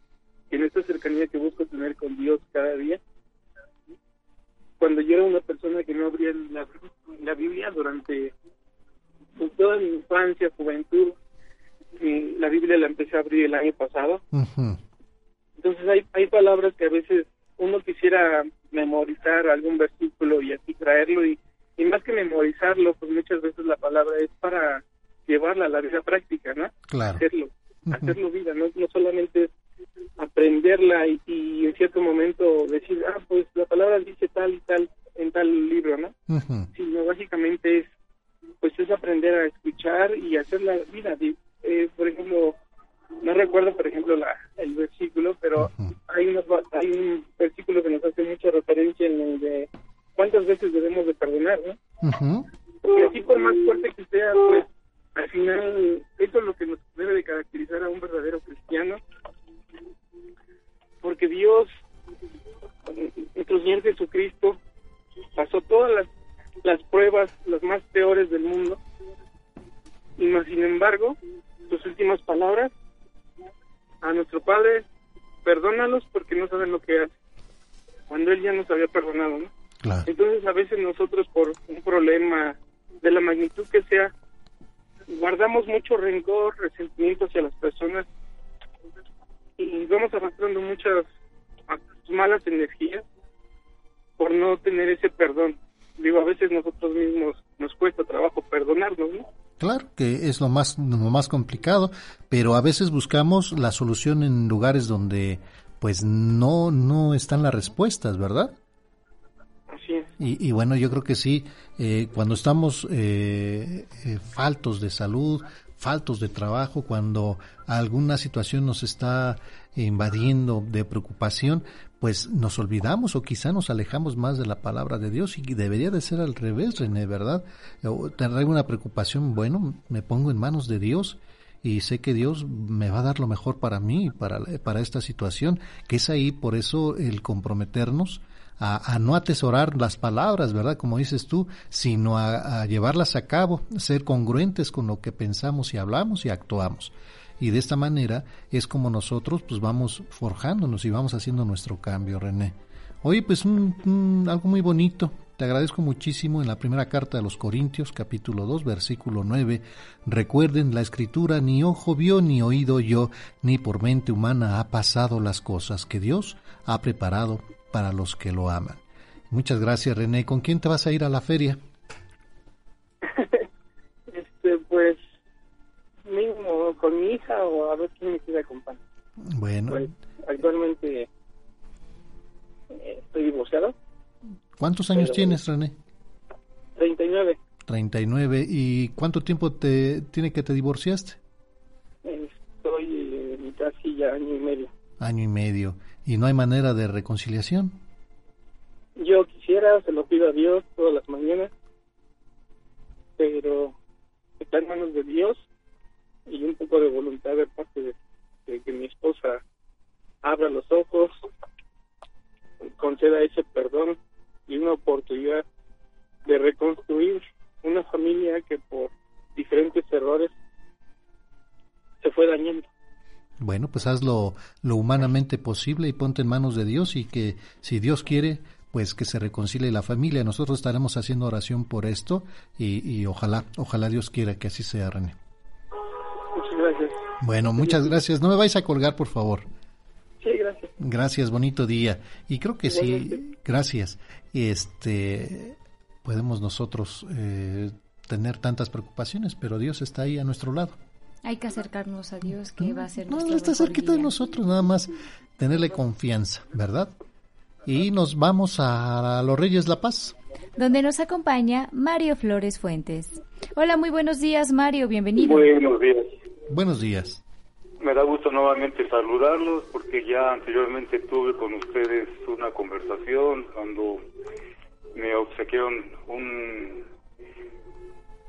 que en esta cercanía que busco tener con Dios cada día, cuando yo era una persona que no abría la, la Biblia durante pues, toda mi infancia, juventud, eh, la Biblia la empecé a abrir el año pasado, entonces hay, hay palabras que a veces uno quisiera memorizar algún versículo y así traerlo y, y más que memorizarlo, pues muchas veces la palabra es para llevarla a la vida práctica, ¿no? Claro. Hacerlo, hacerlo vida, no, no solamente es aprenderla y, y en cierto momento decir, ah, pues la palabra dice tal y tal en tal libro, ¿no? Sino básicamente es, pues es aprender a escuchar y hacer la vida. Eh, por ejemplo, no recuerdo, por ejemplo, la, el versículo, pero hay, unos hay un versículo que nos hace mucha referencia en el de cuántas veces debemos de perdonar, ¿no? Porque así por más fuerte que sea, pues al final eso es lo que nos debe de caracterizar a un verdadero cristiano. Porque Dios, nuestro Señor Jesucristo, pasó todas las, las pruebas, las más peores del mundo, y más sin embargo, sus últimas palabras a nuestro Padre, perdónalos porque no saben lo que hacen, cuando Él ya nos había perdonado, ¿no? Claro. Entonces a veces nosotros por un problema de la magnitud que sea, guardamos mucho rencor, resentimiento hacia las personas y vamos arrastrando muchas malas energías por no tener ese perdón. Digo, a veces nosotros mismos nos cuesta trabajo perdonarnos, ¿no? Claro que es lo más, lo más complicado, pero a veces buscamos la solución en lugares donde pues no, no están las respuestas, ¿verdad? Así es. Y, y bueno, yo creo que sí, eh, cuando estamos eh, eh, faltos de salud, faltos de trabajo, cuando alguna situación nos está invadiendo de preocupación, pues nos olvidamos o quizá nos alejamos más de la palabra de Dios y debería de ser al revés, René, ¿verdad? Tener una preocupación, bueno, me pongo en manos de Dios y sé que Dios me va a dar lo mejor para mí, para, para esta situación, que es ahí por eso el comprometernos a, no atesorar las palabras, ¿verdad? Como dices tú, sino a, llevarlas a cabo, ser congruentes con lo que pensamos y hablamos y actuamos. Y de esta manera es como nosotros pues vamos forjándonos y vamos haciendo nuestro cambio, René. Oye, pues un- algo muy bonito te agradezco muchísimo en la primera carta de los Corintios, capítulo 2, versículo 9. Recuerden la escritura, ni ojo vio, ni oído yo, ni por mente humana ha pasado las cosas que Dios ha preparado para los que lo aman. Muchas gracias, René. ¿Con quién te vas a ir a la feria? [LAUGHS] este, pues, mismo con mi hija o a ver quién me quiere acompañar. Bueno. Pues, actualmente eh, estoy divorciado. ¿Cuántos años Pero- tienes, René? 39. 39. ¿Y cuánto tiempo te tiene que te divorciaste? Estoy en casi ya año y medio. Año y medio. ¿Y no hay manera de reconciliación? Yo quisiera, se lo pido a Dios todas las mañanas, pero está en manos de Dios y un poco de voluntad de parte de, de que mi esposa abra los ojos, conceda ese perdón y una oportunidad de reconstruir una familia que por diferentes errores se fue dañando. Bueno, pues haz lo, lo humanamente posible y ponte en manos de Dios y que si Dios quiere, pues que se reconcilie la familia. Nosotros estaremos haciendo oración por esto y, y ojalá, ojalá Dios quiera que así sea, René. Muchas gracias. Bueno, muchas gracias. No me vais a colgar, por favor. Sí, gracias. Gracias, bonito día. Y creo que sí, gracias. Este, podemos nosotros eh, tener tantas preocupaciones, pero Dios está ahí a nuestro lado. Hay que acercarnos a Dios, que va a ser No, nuestro no está mejor cerquita de nosotros, nada más tenerle confianza, ¿verdad? Y nos vamos a los Reyes La Paz. Donde nos acompaña Mario Flores Fuentes. Hola, muy buenos días, Mario, bienvenido. Buenos días. Buenos días. Me da gusto nuevamente saludarlos porque ya anteriormente tuve con ustedes una conversación cuando me obsequiaron un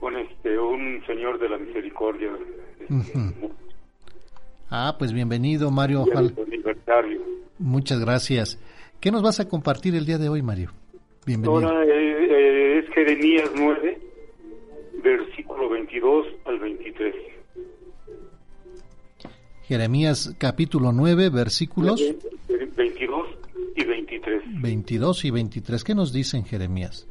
un este un señor de la misericordia Ujú. Ah, pues bienvenido, Mario. aniversario. Muchas gracias. ¿Qué nos vas a compartir el día de hoy, Mario? Bienvenido. Ahora eh, eh, es Jeremías 9 versículo 22 al 23. Jeremías capítulo 9, versículos 22 y 23. 22 y 23. ¿Qué nos dicen Jeremías?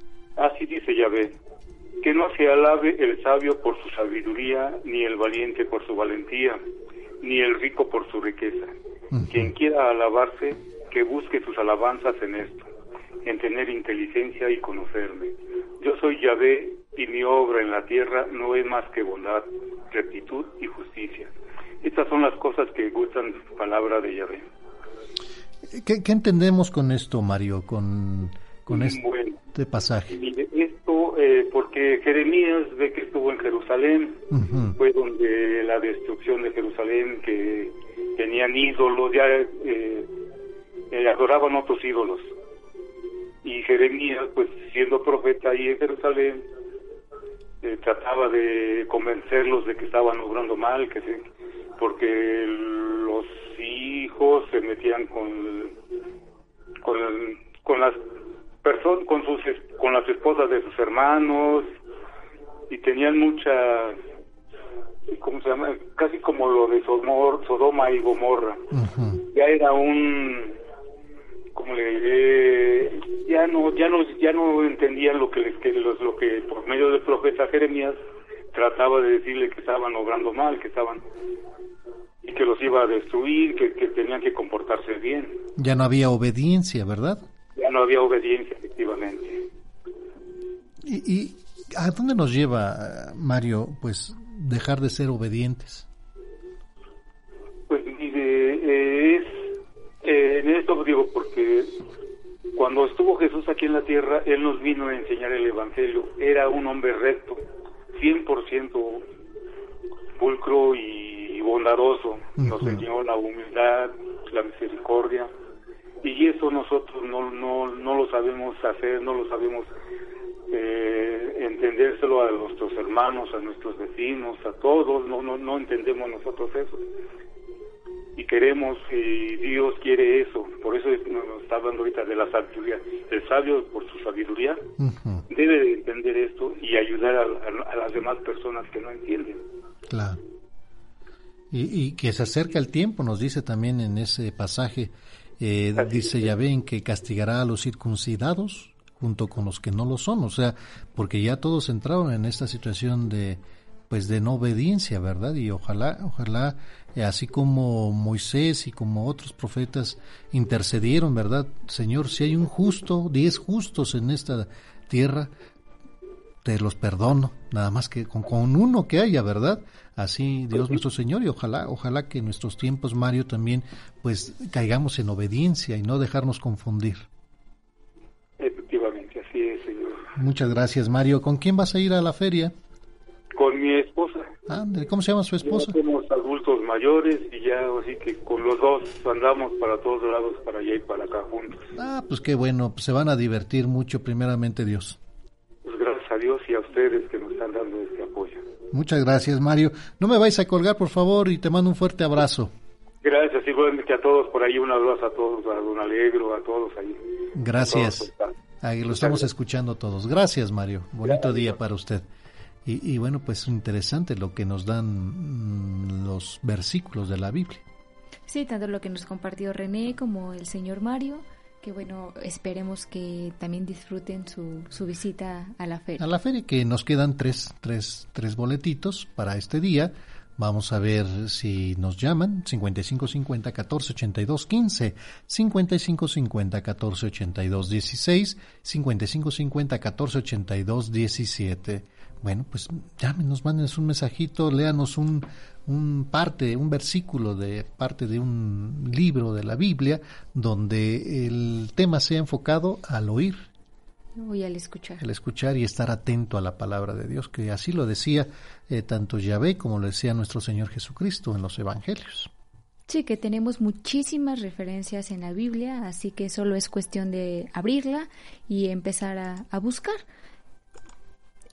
Que no se alabe el sabio por su sabiduría, ni el valiente por su valentía, ni el rico por su riqueza. Quien quiera alabarse, que busque sus alabanzas en esto, en tener inteligencia y conocerme. Yo soy Yahvé y mi obra en la tierra no es más que bondad, rectitud y justicia. Estas son las cosas que gustan palabra de Yahvé. ¿Qué, qué entendemos con esto, Mario, con, con este Bueno. pasaje? Mire, esto eh, porque Jeremías ve que estuvo en Jerusalén, fue donde la destrucción de Jerusalén, que tenían ídolos, ya eh, eh, adoraban otros ídolos. Y Jeremías, pues siendo profeta ahí en Jerusalén, eh, trataba de convencerlos de que estaban obrando mal, que se, porque los hijos se metían con con, con las personas con sus con las esposas de sus hermanos y tenían mucha cómo se llama casi como lo de Sodoma y Gomorra. Ya era un como le diré ya no ya no ya no entendían lo que les que los- lo que por medio del profeta Jeremías trataba de decirle que estaban obrando mal que estaban y que los iba a destruir que, que tenían que comportarse bien. Ya no había obediencia, ¿verdad? No había obediencia efectivamente ¿Y, y a dónde nos lleva, Mario, pues dejar de ser obedientes? Pues mire, eh, es eh, en esto digo porque cuando estuvo Jesús aquí en la tierra, él nos vino a enseñar el evangelio. Era un hombre recto, 100% pulcro y bondadoso. Nos enseñó la humildad, la misericordia. Y eso nosotros no no no lo sabemos hacer, no lo sabemos eh, entendérselo a nuestros hermanos, a nuestros vecinos, a todos, no, no, no entendemos nosotros eso. Y queremos, y Dios quiere eso, por eso es- nos está hablando ahorita de la sabiduría. El sabio, por su sabiduría, debe de entender esto y ayudar a, a- a las demás personas que no entienden. Claro. Y, y que se acerca el tiempo, nos dice también en ese pasaje, eh, dice Yahvé en que castigará a los circuncidados junto con los que no lo son, o sea, porque ya todos entraron en esta situación de pues de no obediencia, ¿verdad? Y ojalá, ojalá, eh, así como Moisés y como otros profetas intercedieron, ¿verdad? Señor, si hay un justo, diez justos en esta tierra, te los perdono, nada más que con, con uno que haya, ¿verdad? Así Dios nuestro Señor y ojalá, ojalá que en nuestros tiempos, Mario, también pues caigamos en obediencia y no dejarnos confundir. Efectivamente, así es, señor. Muchas gracias, Mario. ¿Con quién vas a ir a la feria? Con mi esposa. Ándale, ¿cómo se llama su esposa? Ya somos adultos mayores y ya así que con los dos andamos para todos lados, para allá y para acá juntos. Ah, pues qué bueno, pues se van a divertir mucho, primeramente Dios. Ustedes que nos están dando este apoyo. Muchas gracias, Mario. No me vais a colgar, por favor, y te mando un fuerte abrazo. Gracias, igualmente a todos por ahí, un abrazo a todos, a Don Alegro, a todos ahí. Gracias. Ahí lo estamos escuchando todos. Gracias, Mario. Bonito día para usted. Y, y, bueno, pues interesante lo que nos dan mmm, los versículos de la Biblia. Sí, tanto lo que nos compartió René como el señor Mario, que bueno, esperemos que también disfruten su, su visita a la feria. A la feria, que nos quedan tres, tres, tres boletitos para este día. Vamos a ver si nos llaman 5550 1482 15, 5550 1482 16, 5550 1482 17. Bueno, pues llámenos, mándenos un mensajito, léanos un, un parte, un versículo de parte de un libro de la Biblia donde el tema sea enfocado al oír. Y al escuchar. Al escuchar y estar atento a la palabra de Dios, que así lo decía eh, tanto Yahvé como lo decía nuestro Señor Jesucristo en los Evangelios. Sí, que tenemos muchísimas referencias en la Biblia, así que solo es cuestión de abrirla y empezar a, a buscar.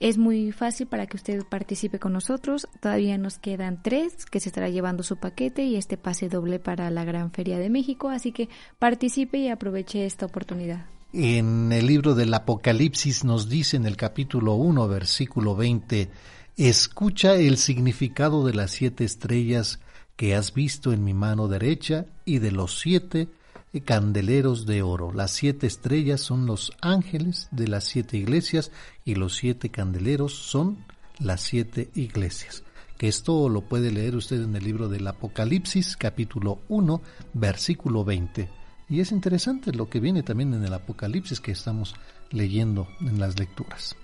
Es muy fácil para que usted participe con nosotros. Todavía nos quedan tres que se estará llevando su paquete y este pase doble para la Gran Feria de México. Así que participe y aproveche esta oportunidad. En el libro del Apocalipsis nos dice en el capítulo 1, versículo 20, escucha el significado de las siete estrellas que has visto en mi mano derecha y de los siete candeleros de oro. Las siete estrellas son los ángeles de las siete iglesias y los siete candeleros son las siete iglesias. Que esto lo puede leer usted en el libro del Apocalipsis, capítulo 1, versículo 20. Y es interesante lo que viene también en el Apocalipsis que estamos leyendo en las lecturas.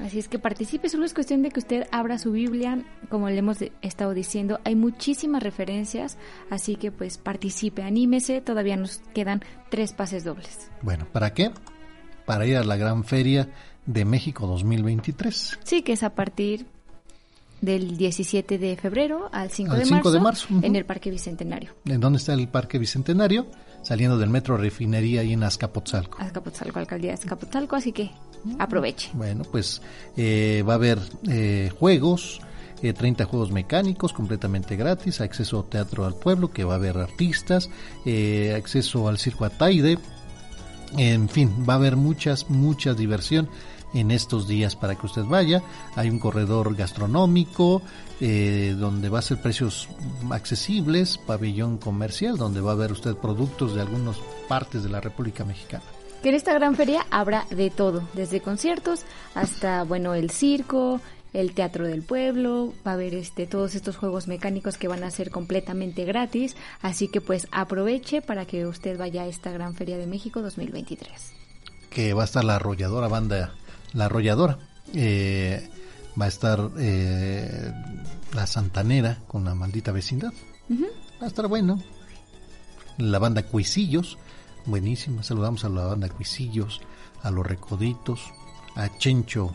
Así es que participe, solo es cuestión de que usted abra su Biblia, como le hemos estado diciendo, hay muchísimas referencias, así que pues participe, anímese, todavía nos quedan tres pases dobles. Bueno, ¿para qué? Para ir a la Gran Feria de México 2023. Sí, que es a partir del 17 de febrero al 5, al de, 5 marzo, de marzo uh -huh. en el Parque Bicentenario. ¿En dónde está el Parque Bicentenario? Saliendo del Metro Refinería y en Azcapotzalco. Azcapotzalco, Alcaldía de Azcapotzalco, así que aproveche. Bueno, pues eh, va a haber eh, juegos, eh, 30 juegos mecánicos completamente gratis, acceso a Teatro al Pueblo, que va a haber artistas, eh, acceso al Circo Ataide, en fin, va a haber muchas, mucha diversión en estos días para que usted vaya. Hay un corredor gastronómico eh, donde va a ser precios accesibles, pabellón comercial donde va a ver usted productos de algunas partes de la República Mexicana. Que en esta gran feria habrá de todo, desde conciertos hasta, bueno, el circo, el teatro del pueblo, va a haber este todos estos juegos mecánicos que van a ser completamente gratis, así que pues aproveche para que usted vaya a esta gran feria de México 2023. Que va a estar la arrolladora banda la arrolladora. Eh, va a estar eh, la Santanera con la maldita vecindad. Uh -huh. Va a estar bueno. La banda Cuisillos, buenísima. Saludamos a la banda Cuisillos, a los Recoditos, a Chencho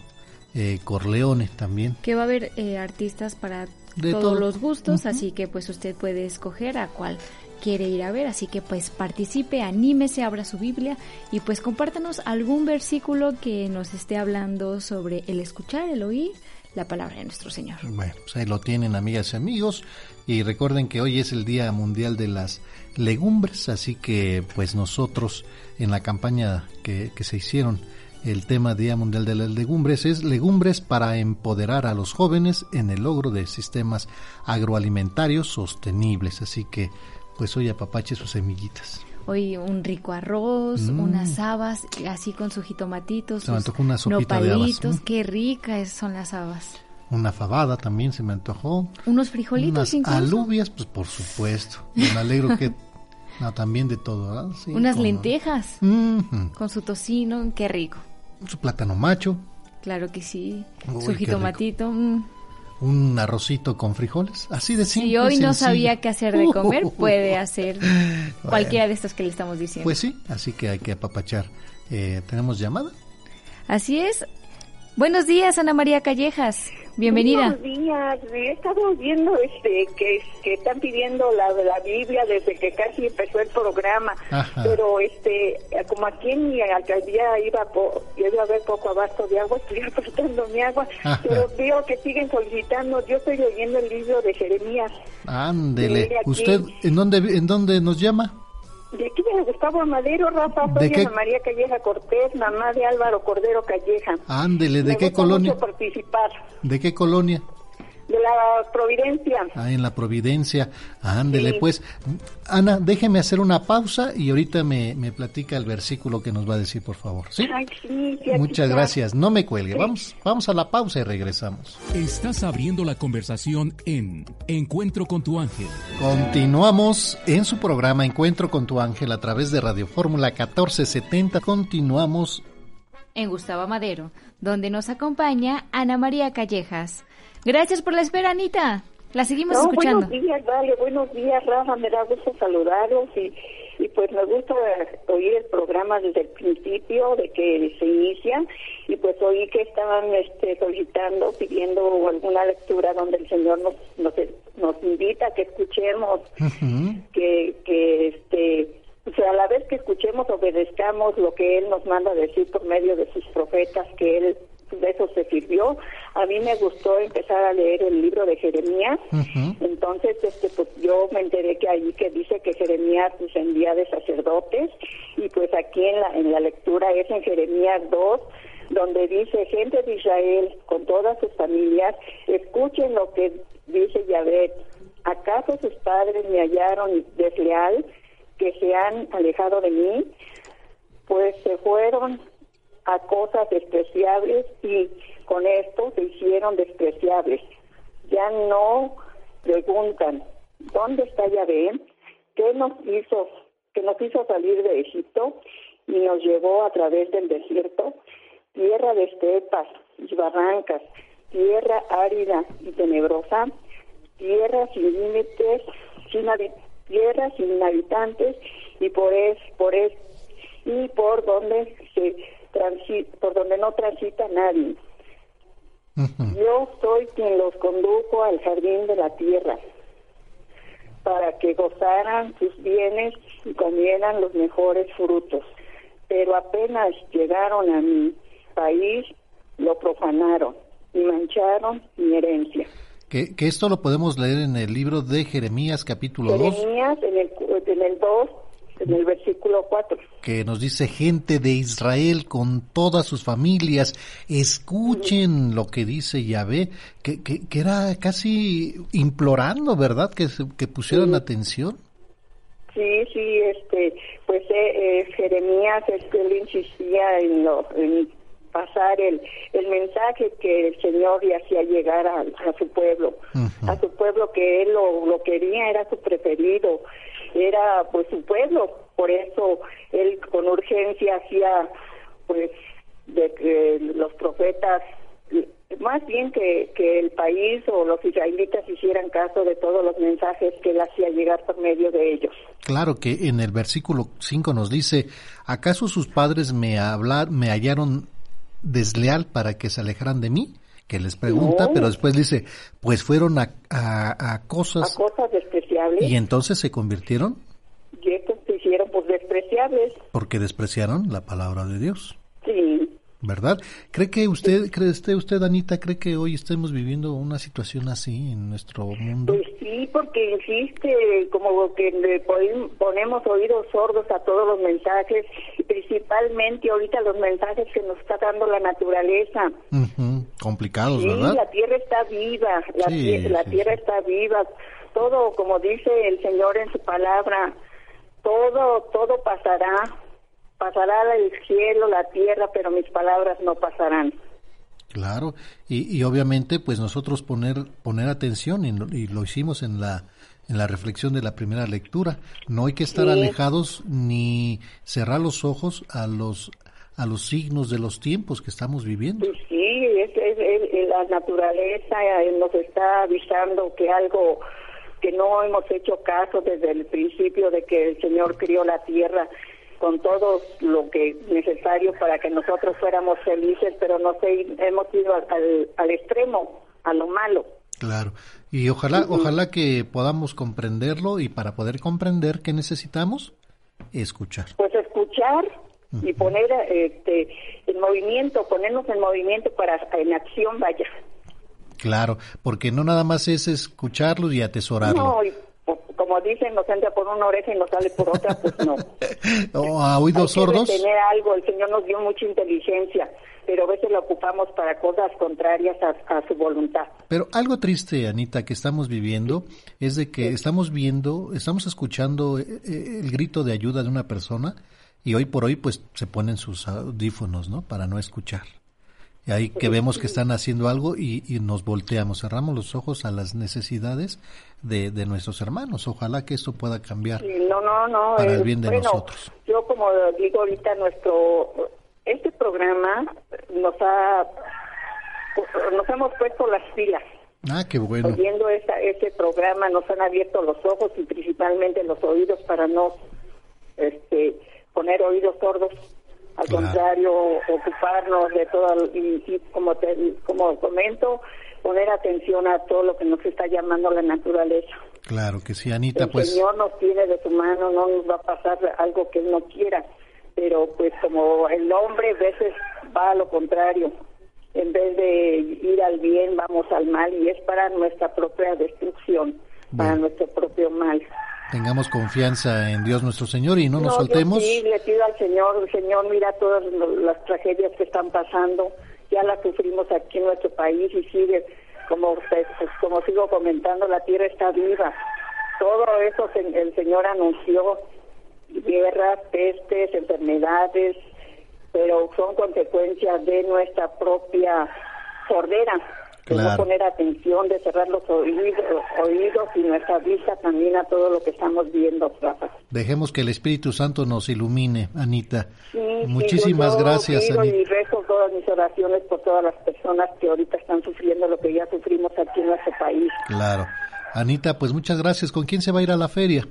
eh, Corleone también. Que va a haber artistas para De todos todo. los gustos, uh -huh. así que pues usted puede escoger a cuál quiere ir a ver, así que pues participe, anímese, abra su Biblia y pues compártanos algún versículo que nos esté hablando sobre el escuchar, el oír la palabra de nuestro Señor. Bueno, pues ahí lo tienen amigas y amigos y recuerden que hoy es el Día Mundial de las Legumbres, así que pues nosotros en la campaña que, que se hicieron el tema Día Mundial de las Legumbres es legumbres para empoderar a los jóvenes en el logro de sistemas agroalimentarios sostenibles, así que pues hoy apapache sus semillitas. Hoy un rico arroz, Mm. unas habas, así con su jitomatito, Se me sus antojó una sopita de habas. Qué ricas son las habas. Una fabada también se me antojó. Unos frijolitos Unas incluso. alubias, pues por supuesto. Me [LAUGHS] alegro que... No, también de todo, ¿verdad? Sí, Unas lentejas con su tocino, qué rico. Su plátano macho, Claro que sí. Uy, su jitomatito. mm. Un arrocito con frijoles, así de simple. Si hoy no sencillo. sabía qué hacer de comer, [LAUGHS] puede hacer cualquiera de estas que le estamos diciendo. Pues sí, así que hay que apapachar. Eh, ¿Tenemos llamada? Así es. Buenos días, Ana María Callejas. Bienvenida. Buenos días. He estado viendo este, que, que están pidiendo la, la Biblia desde que casi empezó el programa. Ajá. Pero este, como aquí en mi alcaldía iba, po, iba a haber poco abasto de agua, [LAUGHS] estoy aportando mi agua. Ajá. Pero veo que siguen solicitando. Yo estoy oyendo el libro de Jeremías. Ándele. ¿Usted en dónde, en dónde nos llama? De aquí de Gustavo Amadero, Rafa, ¿De soy qué? Ana María Calleja Cortés, mamá de Álvaro Cordero Calleja. Ándele, ¿de Me qué colonia? participar. ¿De qué colonia? De la Providencia. Ah, en la Providencia. Ándele, Sí. pues. Ana, déjeme hacer una pausa y ahorita me, me platica el versículo que nos va a decir, por favor. ¿Sí? Ay, sí, Muchas gracias. No me cuelgue. Vamos, vamos a la pausa y regresamos. Estás abriendo la conversación en Encuentro con tu ángel. Continuamos en su programa Encuentro con tu ángel a través de Radio Fórmula 1470. Continuamos. En Gustavo Madero, donde nos acompaña Ana María Callejas. Gracias por la espera, Anita. La seguimos No, escuchando. buenos días, Vale, buenos días, Rafa, me da gusto saludarlos y, y pues me gusta oír el programa desde el principio, de que se inicia, y pues oí que estaban este, solicitando, pidiendo alguna lectura donde el Señor nos, nos, nos invita a que escuchemos, que, que este, o sea, a la vez que escuchemos, obedezcamos lo que Él nos manda decir por medio de sus profetas, que Él de eso se sirvió. A mí me gustó empezar a leer el libro de Jeremías. Entonces, este, pues yo me enteré que ahí que dice que Jeremías descendía de sacerdotes y pues aquí en la en la lectura es en Jeremías 2 donde dice gente de Israel con todas sus familias escuchen lo que dice Yahvé. ¿Acaso sus padres me hallaron desleal que se han alejado de mí? Pues se fueron a cosas despreciables y con esto se hicieron despreciables. Ya no preguntan, ¿dónde está Yahvé? ¿Qué nos hizo, que nos hizo salir de Egipto y nos llevó a través del desierto? Tierra de estepas y barrancas, tierra árida y tenebrosa, tierra sin límites, sin tierra sin habitantes y por es, por es, y por donde se transi- por donde no transita nadie. Yo soy quien los condujo al jardín de la tierra para que gozaran sus bienes y comieran los mejores frutos. Pero apenas llegaron a mi país, lo profanaron y mancharon mi herencia. Que, que esto lo podemos leer en el libro de Jeremías capítulo 2, Jeremías en el, en el 2, en el versículo 4. que nos dice gente de Israel con todas sus familias, escuchen lo que dice Yahvé, que, que, que era casi implorando, ¿verdad? Que, que pusieran atención. Sí, sí, este, pues eh, eh, Jeremías, él insistía en, lo, en pasar el, el mensaje que el Señor le hacía llegar a, a su pueblo, a su pueblo que él lo, lo quería, era su preferido, era pues su pueblo, por eso él con urgencia hacía pues de que los profetas más bien que, que el país o los israelitas hicieran caso de todos los mensajes que él hacía llegar por medio de ellos. Claro que en el versículo 5 nos dice, ¿acaso sus padres me, hablar, me hallaron desleal para que se alejaran de mí? Que les pregunta, No. pero después dice, pues fueron a, a, a cosas a cosas despreciables y entonces se convirtieron y estos se hicieron pues despreciables. porque despreciaron la palabra de Dios. Sí, ¿Verdad? ¿Cree que usted, cree usted, usted, Anita, cree que hoy estemos viviendo una situación así en nuestro mundo? pues sí, porque insiste como que le pon- ponemos oídos sordos a todos los mensajes principalmente ahorita los mensajes que nos está dando la naturaleza. Ujú, Complicados, Sí, ¿verdad? la tierra está viva, la, Sí, tie- la tierra está viva. Todo, como dice el Señor en su palabra, todo, todo pasará, pasará el cielo, la tierra, pero mis palabras no pasarán. Claro, y, y obviamente pues nosotros poner, poner atención y, lo- y lo hicimos en la, en la reflexión de la primera lectura. No hay que estar Sí. alejados ni cerrar los ojos a los, a los signos de los tiempos que estamos viviendo. Sí, es, es- es- es la naturaleza eh, nos está avisando que algo que no hemos hecho caso desde el principio de que el Señor crió la tierra con todo lo que necesario para que nosotros fuéramos felices, pero no sé, hemos ido al, al, extremo, a lo malo. Claro. Y ojalá, ojalá que podamos comprenderlo y para poder comprender qué necesitamos, escuchar. Pues escuchar y poner este en movimiento, ponernos en movimiento para en acción vaya. Claro, porque no nada más es escucharlo y atesorarlo. No, y como dicen, nos entra por una oreja y nos sale por otra, pues no. [LAUGHS] A oídos sordos. que retener algo, el Señor nos dio mucha inteligencia, pero a veces la ocupamos para cosas contrarias a, a su voluntad. Pero algo triste, Anita, que estamos viviendo es de que estamos viendo, estamos escuchando eh, eh, el grito de ayuda de una persona y hoy por hoy pues se ponen sus audífonos, ¿no? Para no escuchar. Y ahí que vemos que están haciendo algo y, y nos volteamos, cerramos los ojos a las necesidades de, de nuestros hermanos. Ojalá que esto pueda cambiar. Y No, no, no. Para el bien de bueno, nosotros. Yo como digo ahorita, nuestro este programa nos ha nos hemos puesto las pilas. Ah, qué bueno. Oyendo esta, este programa nos han abierto los ojos y principalmente los oídos para no este, poner oídos sordos. Al Claro. contrario, ocuparnos de todo y, y como te, como comento, poner atención a todo lo que nos está llamando la naturaleza. Claro que sí, Anita, el pues Señor nos tiene de su mano, no nos va a pasar algo que Él no quiera, pero pues como el hombre a veces va a lo contrario, en vez de ir al bien vamos al mal y es para nuestra propia destrucción, para nuestro propio mal. Tengamos confianza en Dios nuestro Señor y no nos yo soltemos. sí le pido al Señor, Señor, mira todas las tragedias que están pasando, ya las sufrimos aquí en nuestro país y sigue, como pues, pues, como sigo comentando, la tierra está viva. Todo eso se- el Señor anunció, guerras, pestes, enfermedades, pero son consecuencias de nuestra propia sordera, de no Claro. poner atención, de cerrar los oídos, oídos y nuestra vista también a todo lo que estamos viendo, Rafa. Dejemos que el Espíritu Santo nos ilumine, Anita. Sí, Muchísimas sí, yo gracias, pido Anita. y rezo todas mis oraciones por todas las personas que ahorita están sufriendo lo que ya sufrimos aquí en nuestro país. Claro. Anita, pues muchas gracias. ¿Con quién se va a ir a la feria?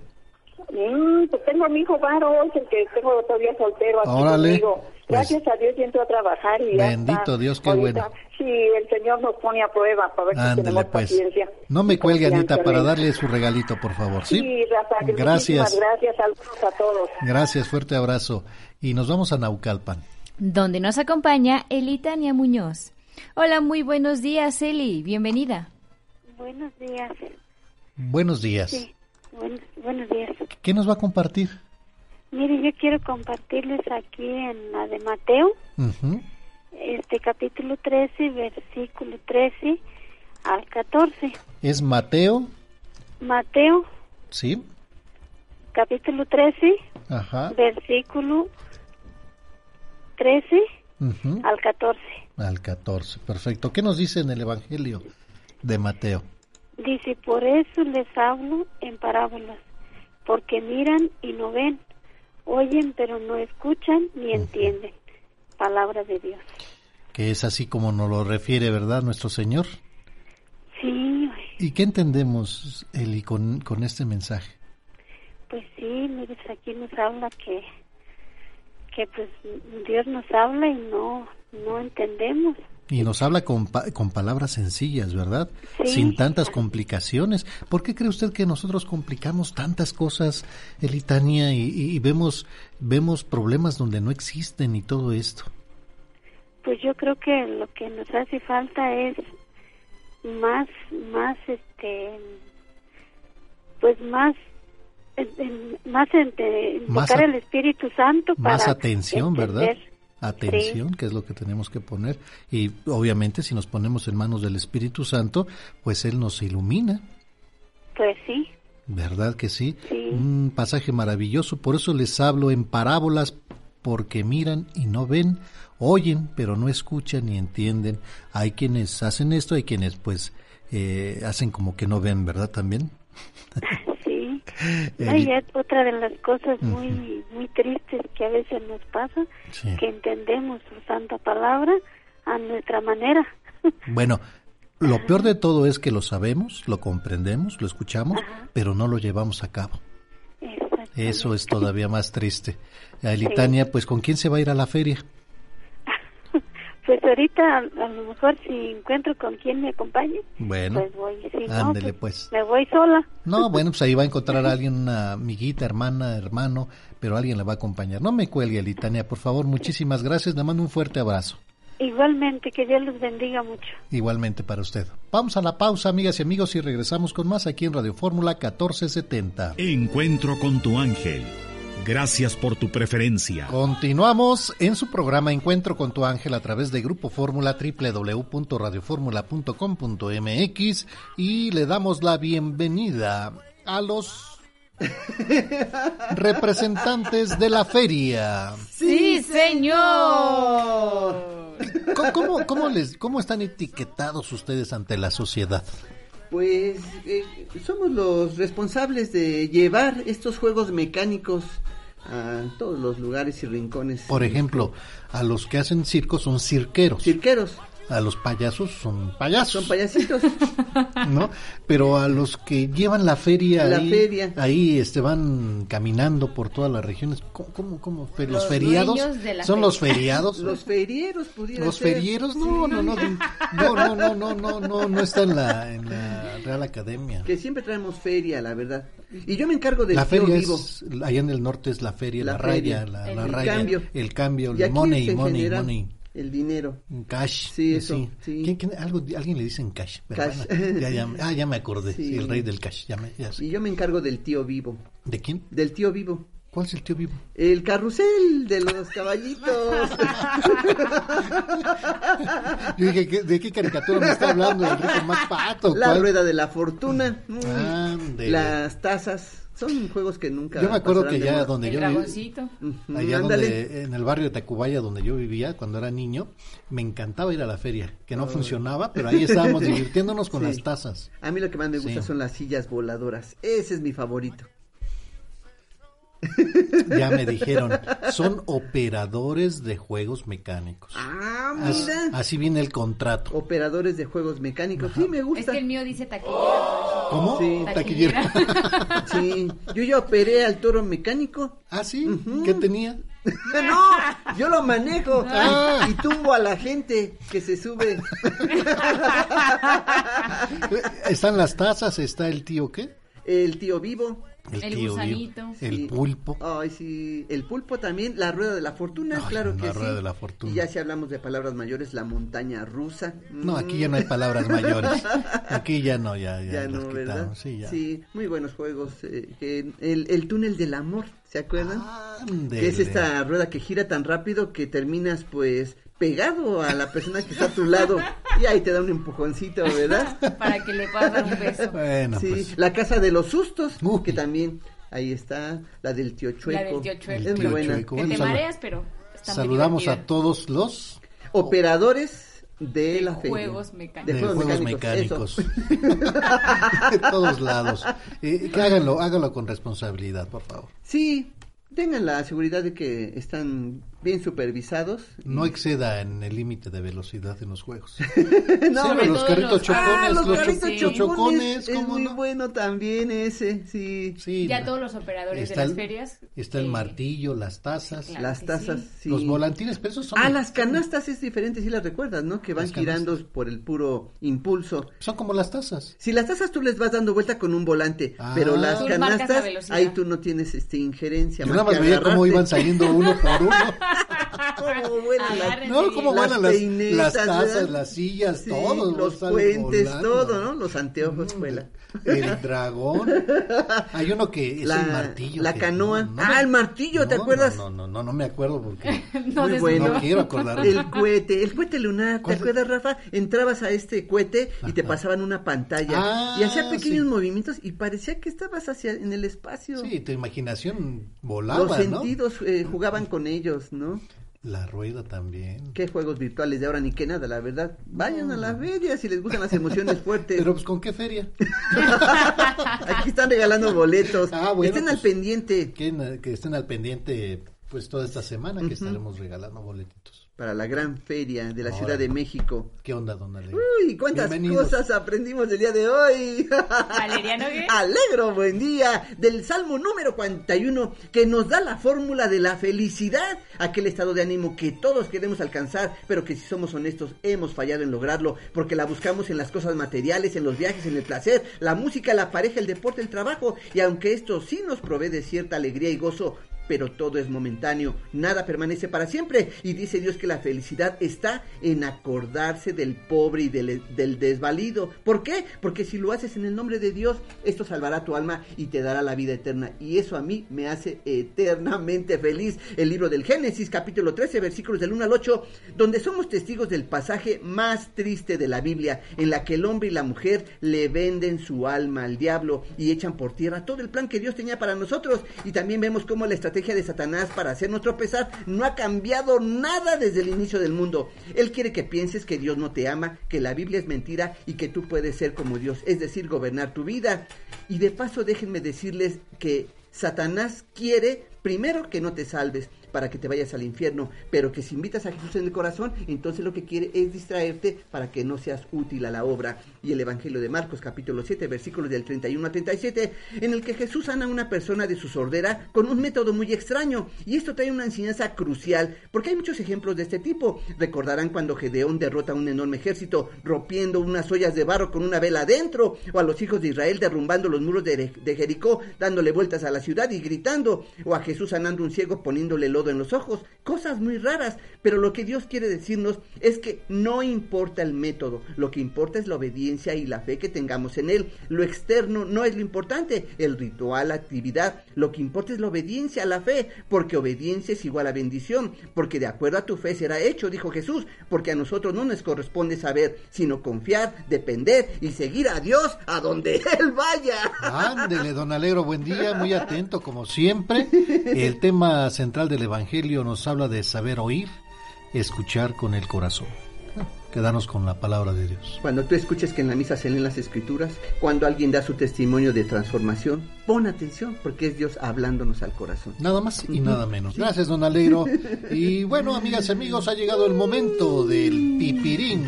Mm, pues tengo a mi hijo Varo, es el que tengo todavía soltero aquí Órale, conmigo. pues. Gracias a Dios y entro a trabajar y ya Bendito está. Dios, qué Ahorita, bueno. Sí, el Señor nos pone a prueba para ver si Ándele, tenemos pues. paciencia. No me cuelgue, Anita, para darle su regalito, por favor. ¿sí? Sí, Rafa, que Gracias. gracias. Saludos a todos. Gracias, fuerte abrazo. Y nos vamos a Naucalpan. donde nos acompaña Elitania Muñoz. Hola, muy buenos días, Eli. Bienvenida. Buenos días. Buenos días. Sí, buenos, buenos días. ¿Qué nos va a compartir? Mire, yo quiero compartirles aquí en la de Mateo, Ujú. este capítulo 13, versículo 13 al 14. Es Mateo, Mateo, ¿sí? capítulo 13, Ajá. versículo 13 Ujú. al 14. Al 14. Perfecto. ¿Qué nos dice en el Evangelio de Mateo? Dice, por eso les hablo en parábolas, porque miran y no ven, oyen pero no escuchan ni entienden. Palabra de Dios. Que es así como nos lo refiere, ¿verdad, nuestro Señor? Sí, ¿Y qué entendemos, Eli, con, con este mensaje? pues sí, mire, aquí nos habla que, que pues Dios nos habla y no, no entendemos. Y nos habla con, pa- con palabras sencillas, ¿verdad? Sí. Sin tantas complicaciones. ¿Por qué cree usted que nosotros complicamos tantas cosas, Elitania, y, vemos, vemos problemas donde no existen y todo esto? Pues yo creo que lo que nos hace falta es más, más, este, pues más, en- en- más ente- Más a- el Espíritu Santo para Más atención, ¿verdad? Atención, que es lo que tenemos que poner. Y obviamente si nos ponemos en manos del Espíritu Santo, pues Él nos ilumina. Pues sí, ¿Verdad que sí? Un pasaje maravilloso, por eso les hablo en parábolas, porque miran y no ven, oyen, pero no escuchan ni entienden. Hay quienes hacen esto, hay quienes pues eh, hacen como que no ven, ¿verdad también? [LAUGHS] [LAUGHS] Hay otra de las cosas muy muy tristes que a veces nos pasa, que entendemos su santa palabra a nuestra manera. [LAUGHS] Bueno, lo peor de todo es que lo sabemos, lo comprendemos, lo escuchamos, pero no lo llevamos a cabo. Eso es todavía más triste. [LAUGHS] Elitania, pues ¿con quién se va a ir a la feria? Pues ahorita a, lo mejor si encuentro con quien me acompañe, bueno, pues voy. Si ándele no, pues, Me voy sola. No, bueno, pues ahí va a encontrar a alguien, una amiguita, hermana, hermano, pero alguien le va a acompañar. No me cuelgue, Elitania, por favor, muchísimas gracias, le mando un fuerte abrazo. Igualmente, que Dios los bendiga mucho. Igualmente para usted. Vamos a la pausa, amigas y amigos, y regresamos con más aquí en Radio Fórmula 1470. Encuentro con tu ángel. Gracias por tu preferencia. Continuamos en su programa Encuentro con tu ángel a través de Grupo Fórmula www.radioformula.com.mx y le damos la bienvenida a los [LAUGHS] representantes de la feria. Sí, señor. ¿Cómo, cómo, les, ¿Cómo están etiquetados ustedes ante la sociedad? Pues eh, somos los responsables de llevar estos juegos mecánicos a todos los lugares y rincones. Por ejemplo, a los que hacen circo son cirqueros. Cirqueros a los payasos son payasos. Son payasitos. [LAUGHS] ¿No? Pero a los que llevan la feria la ahí, feria. ahí este van caminando por todas las regiones. ¿Cómo cómo, los, feriados? ¿Son los feriados? los ferieros Los ferieros no, no, no, no, no, no, no, no, no, no está en la en la Real Academia. Que siempre traemos feria, la verdad. Y yo me encargo del la feria vivo. Es, allá en el norte es la feria, la, la raya, la, el, la el raya, cambio. el cambio, el money, money, money el dinero. Cash. Sí, eso. Sí. sí. ¿Quién, quién, algo, alguien le dicen cash. Cash. Ya, ya, ah, ya me acordé. Sí. el rey del cash. Ya me, ya. Y yo me encargo del tío vivo. ¿De quién? Del tío vivo. ¿Cuál es el tío vivo? El carrusel de los caballitos. [LAUGHS] Yo dije, ¿de qué caricatura me está hablando? Enrique Mac Pato. La rueda de la fortuna. Ande. Las tazas. Son juegos que nunca. Yo me acuerdo que ya donde el yo dragoncito. vivía, allá donde, en el barrio de Tacubaya donde yo vivía cuando era niño, me encantaba ir a la feria, que no oh. funcionaba, pero ahí estábamos [LAUGHS] divirtiéndonos con sí. las tazas. A mí lo que más me gusta Sí. son las sillas voladoras. Ese es mi favorito. [LAUGHS] Ya me dijeron, [LAUGHS] son operadores de juegos mecánicos. Ah, mira. así viene el contrato. Operadores de juegos mecánicos. Sí, me Es gusta. que el mío dice taquillera. ¿Cómo? Sí, Taquillera. [LAUGHS] Sí, yo ya operé al toro mecánico. Ah, sí. ¿Qué tenía? No, yo lo manejo Ah. y, y tumbo a la gente que se sube. [LAUGHS] Están las tazas, está el tío qué? El tío vivo. El, El tío gusanito. el Sí. pulpo. Ay, sí, el pulpo también, la rueda de la fortuna, Ay, claro que la sí. rueda de la fortuna. Y ya si hablamos de palabras mayores, la montaña rusa. No, Mm. aquí ya no hay palabras mayores. [LAUGHS] Aquí ya no, ya, ya, no. ¿verdad? Sí, ya. muy buenos juegos. eh, que el, el túnel del amor, ¿se acuerdan? Ándele. Que es esta rueda que gira tan rápido que terminas pues pegado a la persona que está a tu lado y ahí te da un empujoncito, ¿verdad? Para que le puedas dar un beso. Bueno, sí, pues. la casa de los sustos, Uy. que también ahí está, la del tío Chueco. La del tío Chueco. Es muy buena. Chueco. Bueno, te mareas, pero Saludamos a todos los Operadores de, la feria. juegos mecánicos. De de juegos, juegos mecánicos. [LAUGHS] de todos lados. Eh, que háganlo, háganlo con responsabilidad, por favor. Sí, tengan la seguridad de que están bien supervisados. No exceda en el límite de velocidad en los juegos. [LAUGHS] No, Sí, los carritos los- chocones, Ah, los los, carritos cho- chocones, chocones, es ¿cómo muy no? bueno también ese, sí. Sí, Ya no. todos los operadores Está de las ferias. Está el eh, martillo, las tazas, claro Las tazas, sí. sí. los volantines, pero esos son, Ah, las canastas es diferente, si las recuerdas, ¿no? Que van Las canastas. girando por el puro impulso. son como las tazas. Si las tazas tú les vas dando vuelta con un volante, Ah. pero las Tú marcas la canastas, velocidad. ahí tú no tienes este injerencia. Yo nada más veía cómo iban saliendo uno por uno. [LAUGHS] ¿Cómo vuelan las, No, como las vuelan las, peinetas, las ¿verdad? tazas, las sillas, Sí, todo. los puentes, volando. todo, ¿no? Los anteojos vuelan. El dragón. Hay uno que es La- el martillo. la que canoa. no- no Ah, el martillo, ¿te no, acuerdas? No, no, no, no me acuerdo porque. [LAUGHS] Muy des- bueno. no quiero acordarme. El cohete, el cohete lunar, ¿te acuerdas, Rafa? Entrabas a este cohete y te pasaban una pantalla Ah, y hacía pequeños sí. movimientos y parecía que estabas hacia en el espacio. Sí, tu imaginación volaba, Los ¿no? sentidos eh, jugaban con ellos, ¿no? La rueda también. Qué juegos virtuales de ahora ni qué nada, la verdad. Vayan a la feria si les gustan las emociones [LAUGHS] fuertes. Pero pues con qué feria. [LAUGHS] Aquí están regalando boletos. Ah, bueno, Estén al pues, pendiente. Que, que estén al pendiente pues toda esta semana que estaremos regalando boletitos. Para la gran feria de la Ahora. Ciudad de México. ¿Qué onda, don Ale? Uy, cuántas cosas aprendimos el día de hoy. [LAUGHS] Valeriano, ¿qué? [LAUGHS] Alegro, buen día, del Salmo número 41, que nos da la fórmula de la felicidad, aquel estado de ánimo que todos queremos alcanzar, pero que si somos honestos hemos fallado en lograrlo, porque la buscamos en las cosas materiales, en los viajes, en el placer, la música, la pareja, el deporte, el trabajo, y aunque esto sí nos provee de cierta alegría y gozo, pero todo es momentáneo, nada permanece para siempre. Y dice Dios que la felicidad está en acordarse del pobre y del, desvalido. ¿Por qué? Porque si lo haces en el nombre de Dios, esto salvará tu alma y te dará la vida eterna. Y eso a mí me hace eternamente feliz. El libro del Génesis, capítulo 13, versículos del 1 al 8, donde somos testigos del pasaje más triste de la Biblia, en la que el hombre y la mujer le venden su alma al diablo y echan por tierra todo el plan que Dios tenía para nosotros. Y también vemos cómo la estrategia de Satanás para hacernos tropezar no ha cambiado nada desde el inicio del mundo. Él quiere que pienses que Dios no te ama, que la Biblia es mentira y que tú puedes ser como Dios, es decir, gobernar tu vida. Y de paso déjenme decirles que Satanás quiere primero que no te salves para que te vayas al infierno, pero que si invitas a Jesús en el corazón, entonces lo que quiere es distraerte para que no seas útil a la obra. Y el Evangelio de Marcos capítulo 7 versículos del 31 a 37, en el que Jesús sana a una persona de su sordera con un método muy extraño. Y esto trae una enseñanza crucial, porque hay muchos ejemplos de este tipo. Recordarán cuando Gedeón derrota a un enorme ejército, rompiendo unas ollas de barro con una vela adentro, o a los hijos de Israel derrumbando los muros de, Jericó, dándole vueltas a la ciudad y gritando, o a Jesús sanando un ciego poniéndole en los ojos, cosas muy raras, pero lo que Dios quiere decirnos es que no importa el método, lo que importa es la obediencia y la fe que tengamos en Él. Lo externo no es lo importante, el ritual, la actividad, lo que importa es la obediencia a la fe, porque obediencia es igual a bendición, porque de acuerdo a tu fe será hecho, dijo Jesús, porque a nosotros no nos corresponde saber, sino confiar, depender y seguir a Dios a donde [LAUGHS] Él vaya. Ándele, don Alegro, buen día, muy atento como siempre. El [LAUGHS] tema central del Evangelio nos habla de saber oír, escuchar con el corazón. Quedarnos con la palabra de Dios. Cuando tú escuches que en la misa se leen las escrituras, cuando alguien da su testimonio de transformación, pon atención porque es Dios hablándonos al corazón. Nada más y nada menos. Gracias, don Alegro. [LAUGHS] Y bueno, amigas y amigos, ha llegado el momento del pipirín.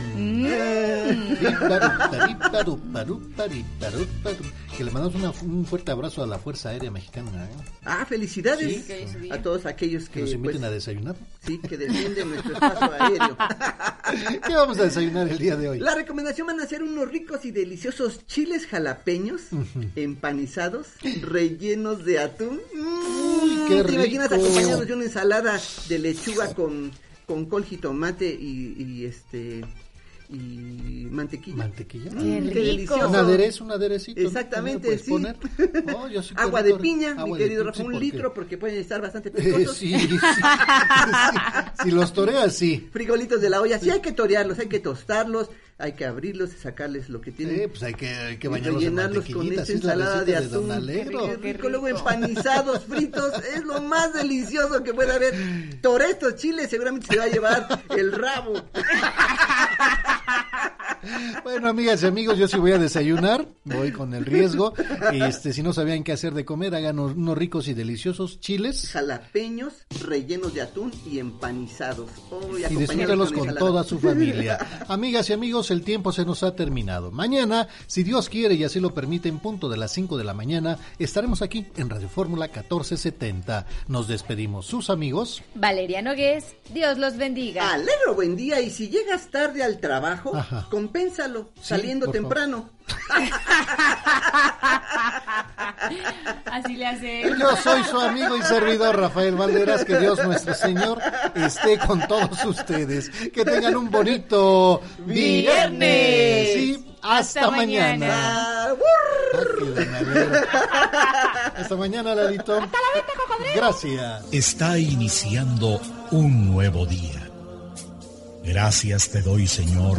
Que le mandamos una- un fuerte abrazo a la Fuerza Aérea Mexicana. ¿eh? Ah, felicidades Sí. a todos aquellos que, Que nos inviten pues, a desayunar. sí, que defienden nuestro espacio aéreo. [LAUGHS] ¿Qué vamos a desayunar el día de hoy? La recomendación van a ser unos ricos y deliciosos chiles jalapeños empanizados, rellenos de atún. Mm, qué ¿Te imaginas rico. acompañados de una ensalada de lechuga con, con col, jitomate y, y este y mantequilla? Mantequilla. Mm, Qué qué, rico. delicioso. Un aderezo, un aderecito. Exactamente, ¿Le puedes sí. poner? Oh, yo sí [LAUGHS] Agua de rico. piña, Agua mi querido Rafa, un porque- litro porque pueden estar bastante [LAUGHS] Eh, picosos. sí, sí, sí. [LAUGHS] Si los toreas, sí. Frijolitos de la olla, sí hay que torearlos, hay que tostarlos, hay que abrirlos y sacarles lo que tienen. Eh, pues hay que, hay que y bañarlos en rellenarlos con esta ensalada de atún. Qué rico, luego empanizados, fritos, es lo más delicioso que puede haber. Tore estos chiles, seguramente se va a llevar el rabo. Bueno, amigas y amigos, yo sí voy a desayunar, voy con el riesgo. Este, si no sabían qué hacer de comer, hagan unos, ricos y deliciosos chiles Jalapeños rellenos de atún y empanizados. Oh, y disfrútalos con toda su familia. [LAUGHS] Amigas y amigos, el tiempo se nos ha terminado. Mañana, si Dios quiere y así lo permite, en punto de las 5 de la mañana, estaremos aquí en Radio Fórmula 1470. Nos despedimos sus amigos. Valeria Nogués, Dios los bendiga. Alegro, buen día. Y si llegas tarde al trabajo, Ajá. Compénsalo Sí, saliendo temprano. [LAUGHS] Así Yo soy su amigo y servidor Rafael Valderas. Que Dios nuestro Señor esté con todos ustedes. Que tengan un bonito viernes. Y hasta, mañana. Hasta mañana, Lalito. Gracias. Está iniciando un nuevo día. Gracias te doy, Señor,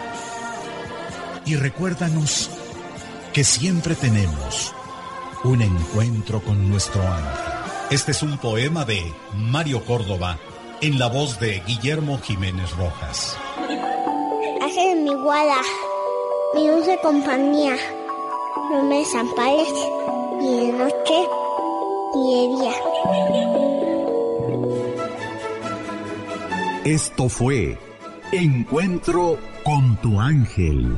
y recuérdanos que siempre tenemos un encuentro con nuestro ángel. Este es un poema de Mario Córdoba en la voz de Guillermo Jiménez Rojas. Ángel mi guada, mi dulce compañía, no me desampares ni de noche ni de día. Esto fue Encuentro con tu ángel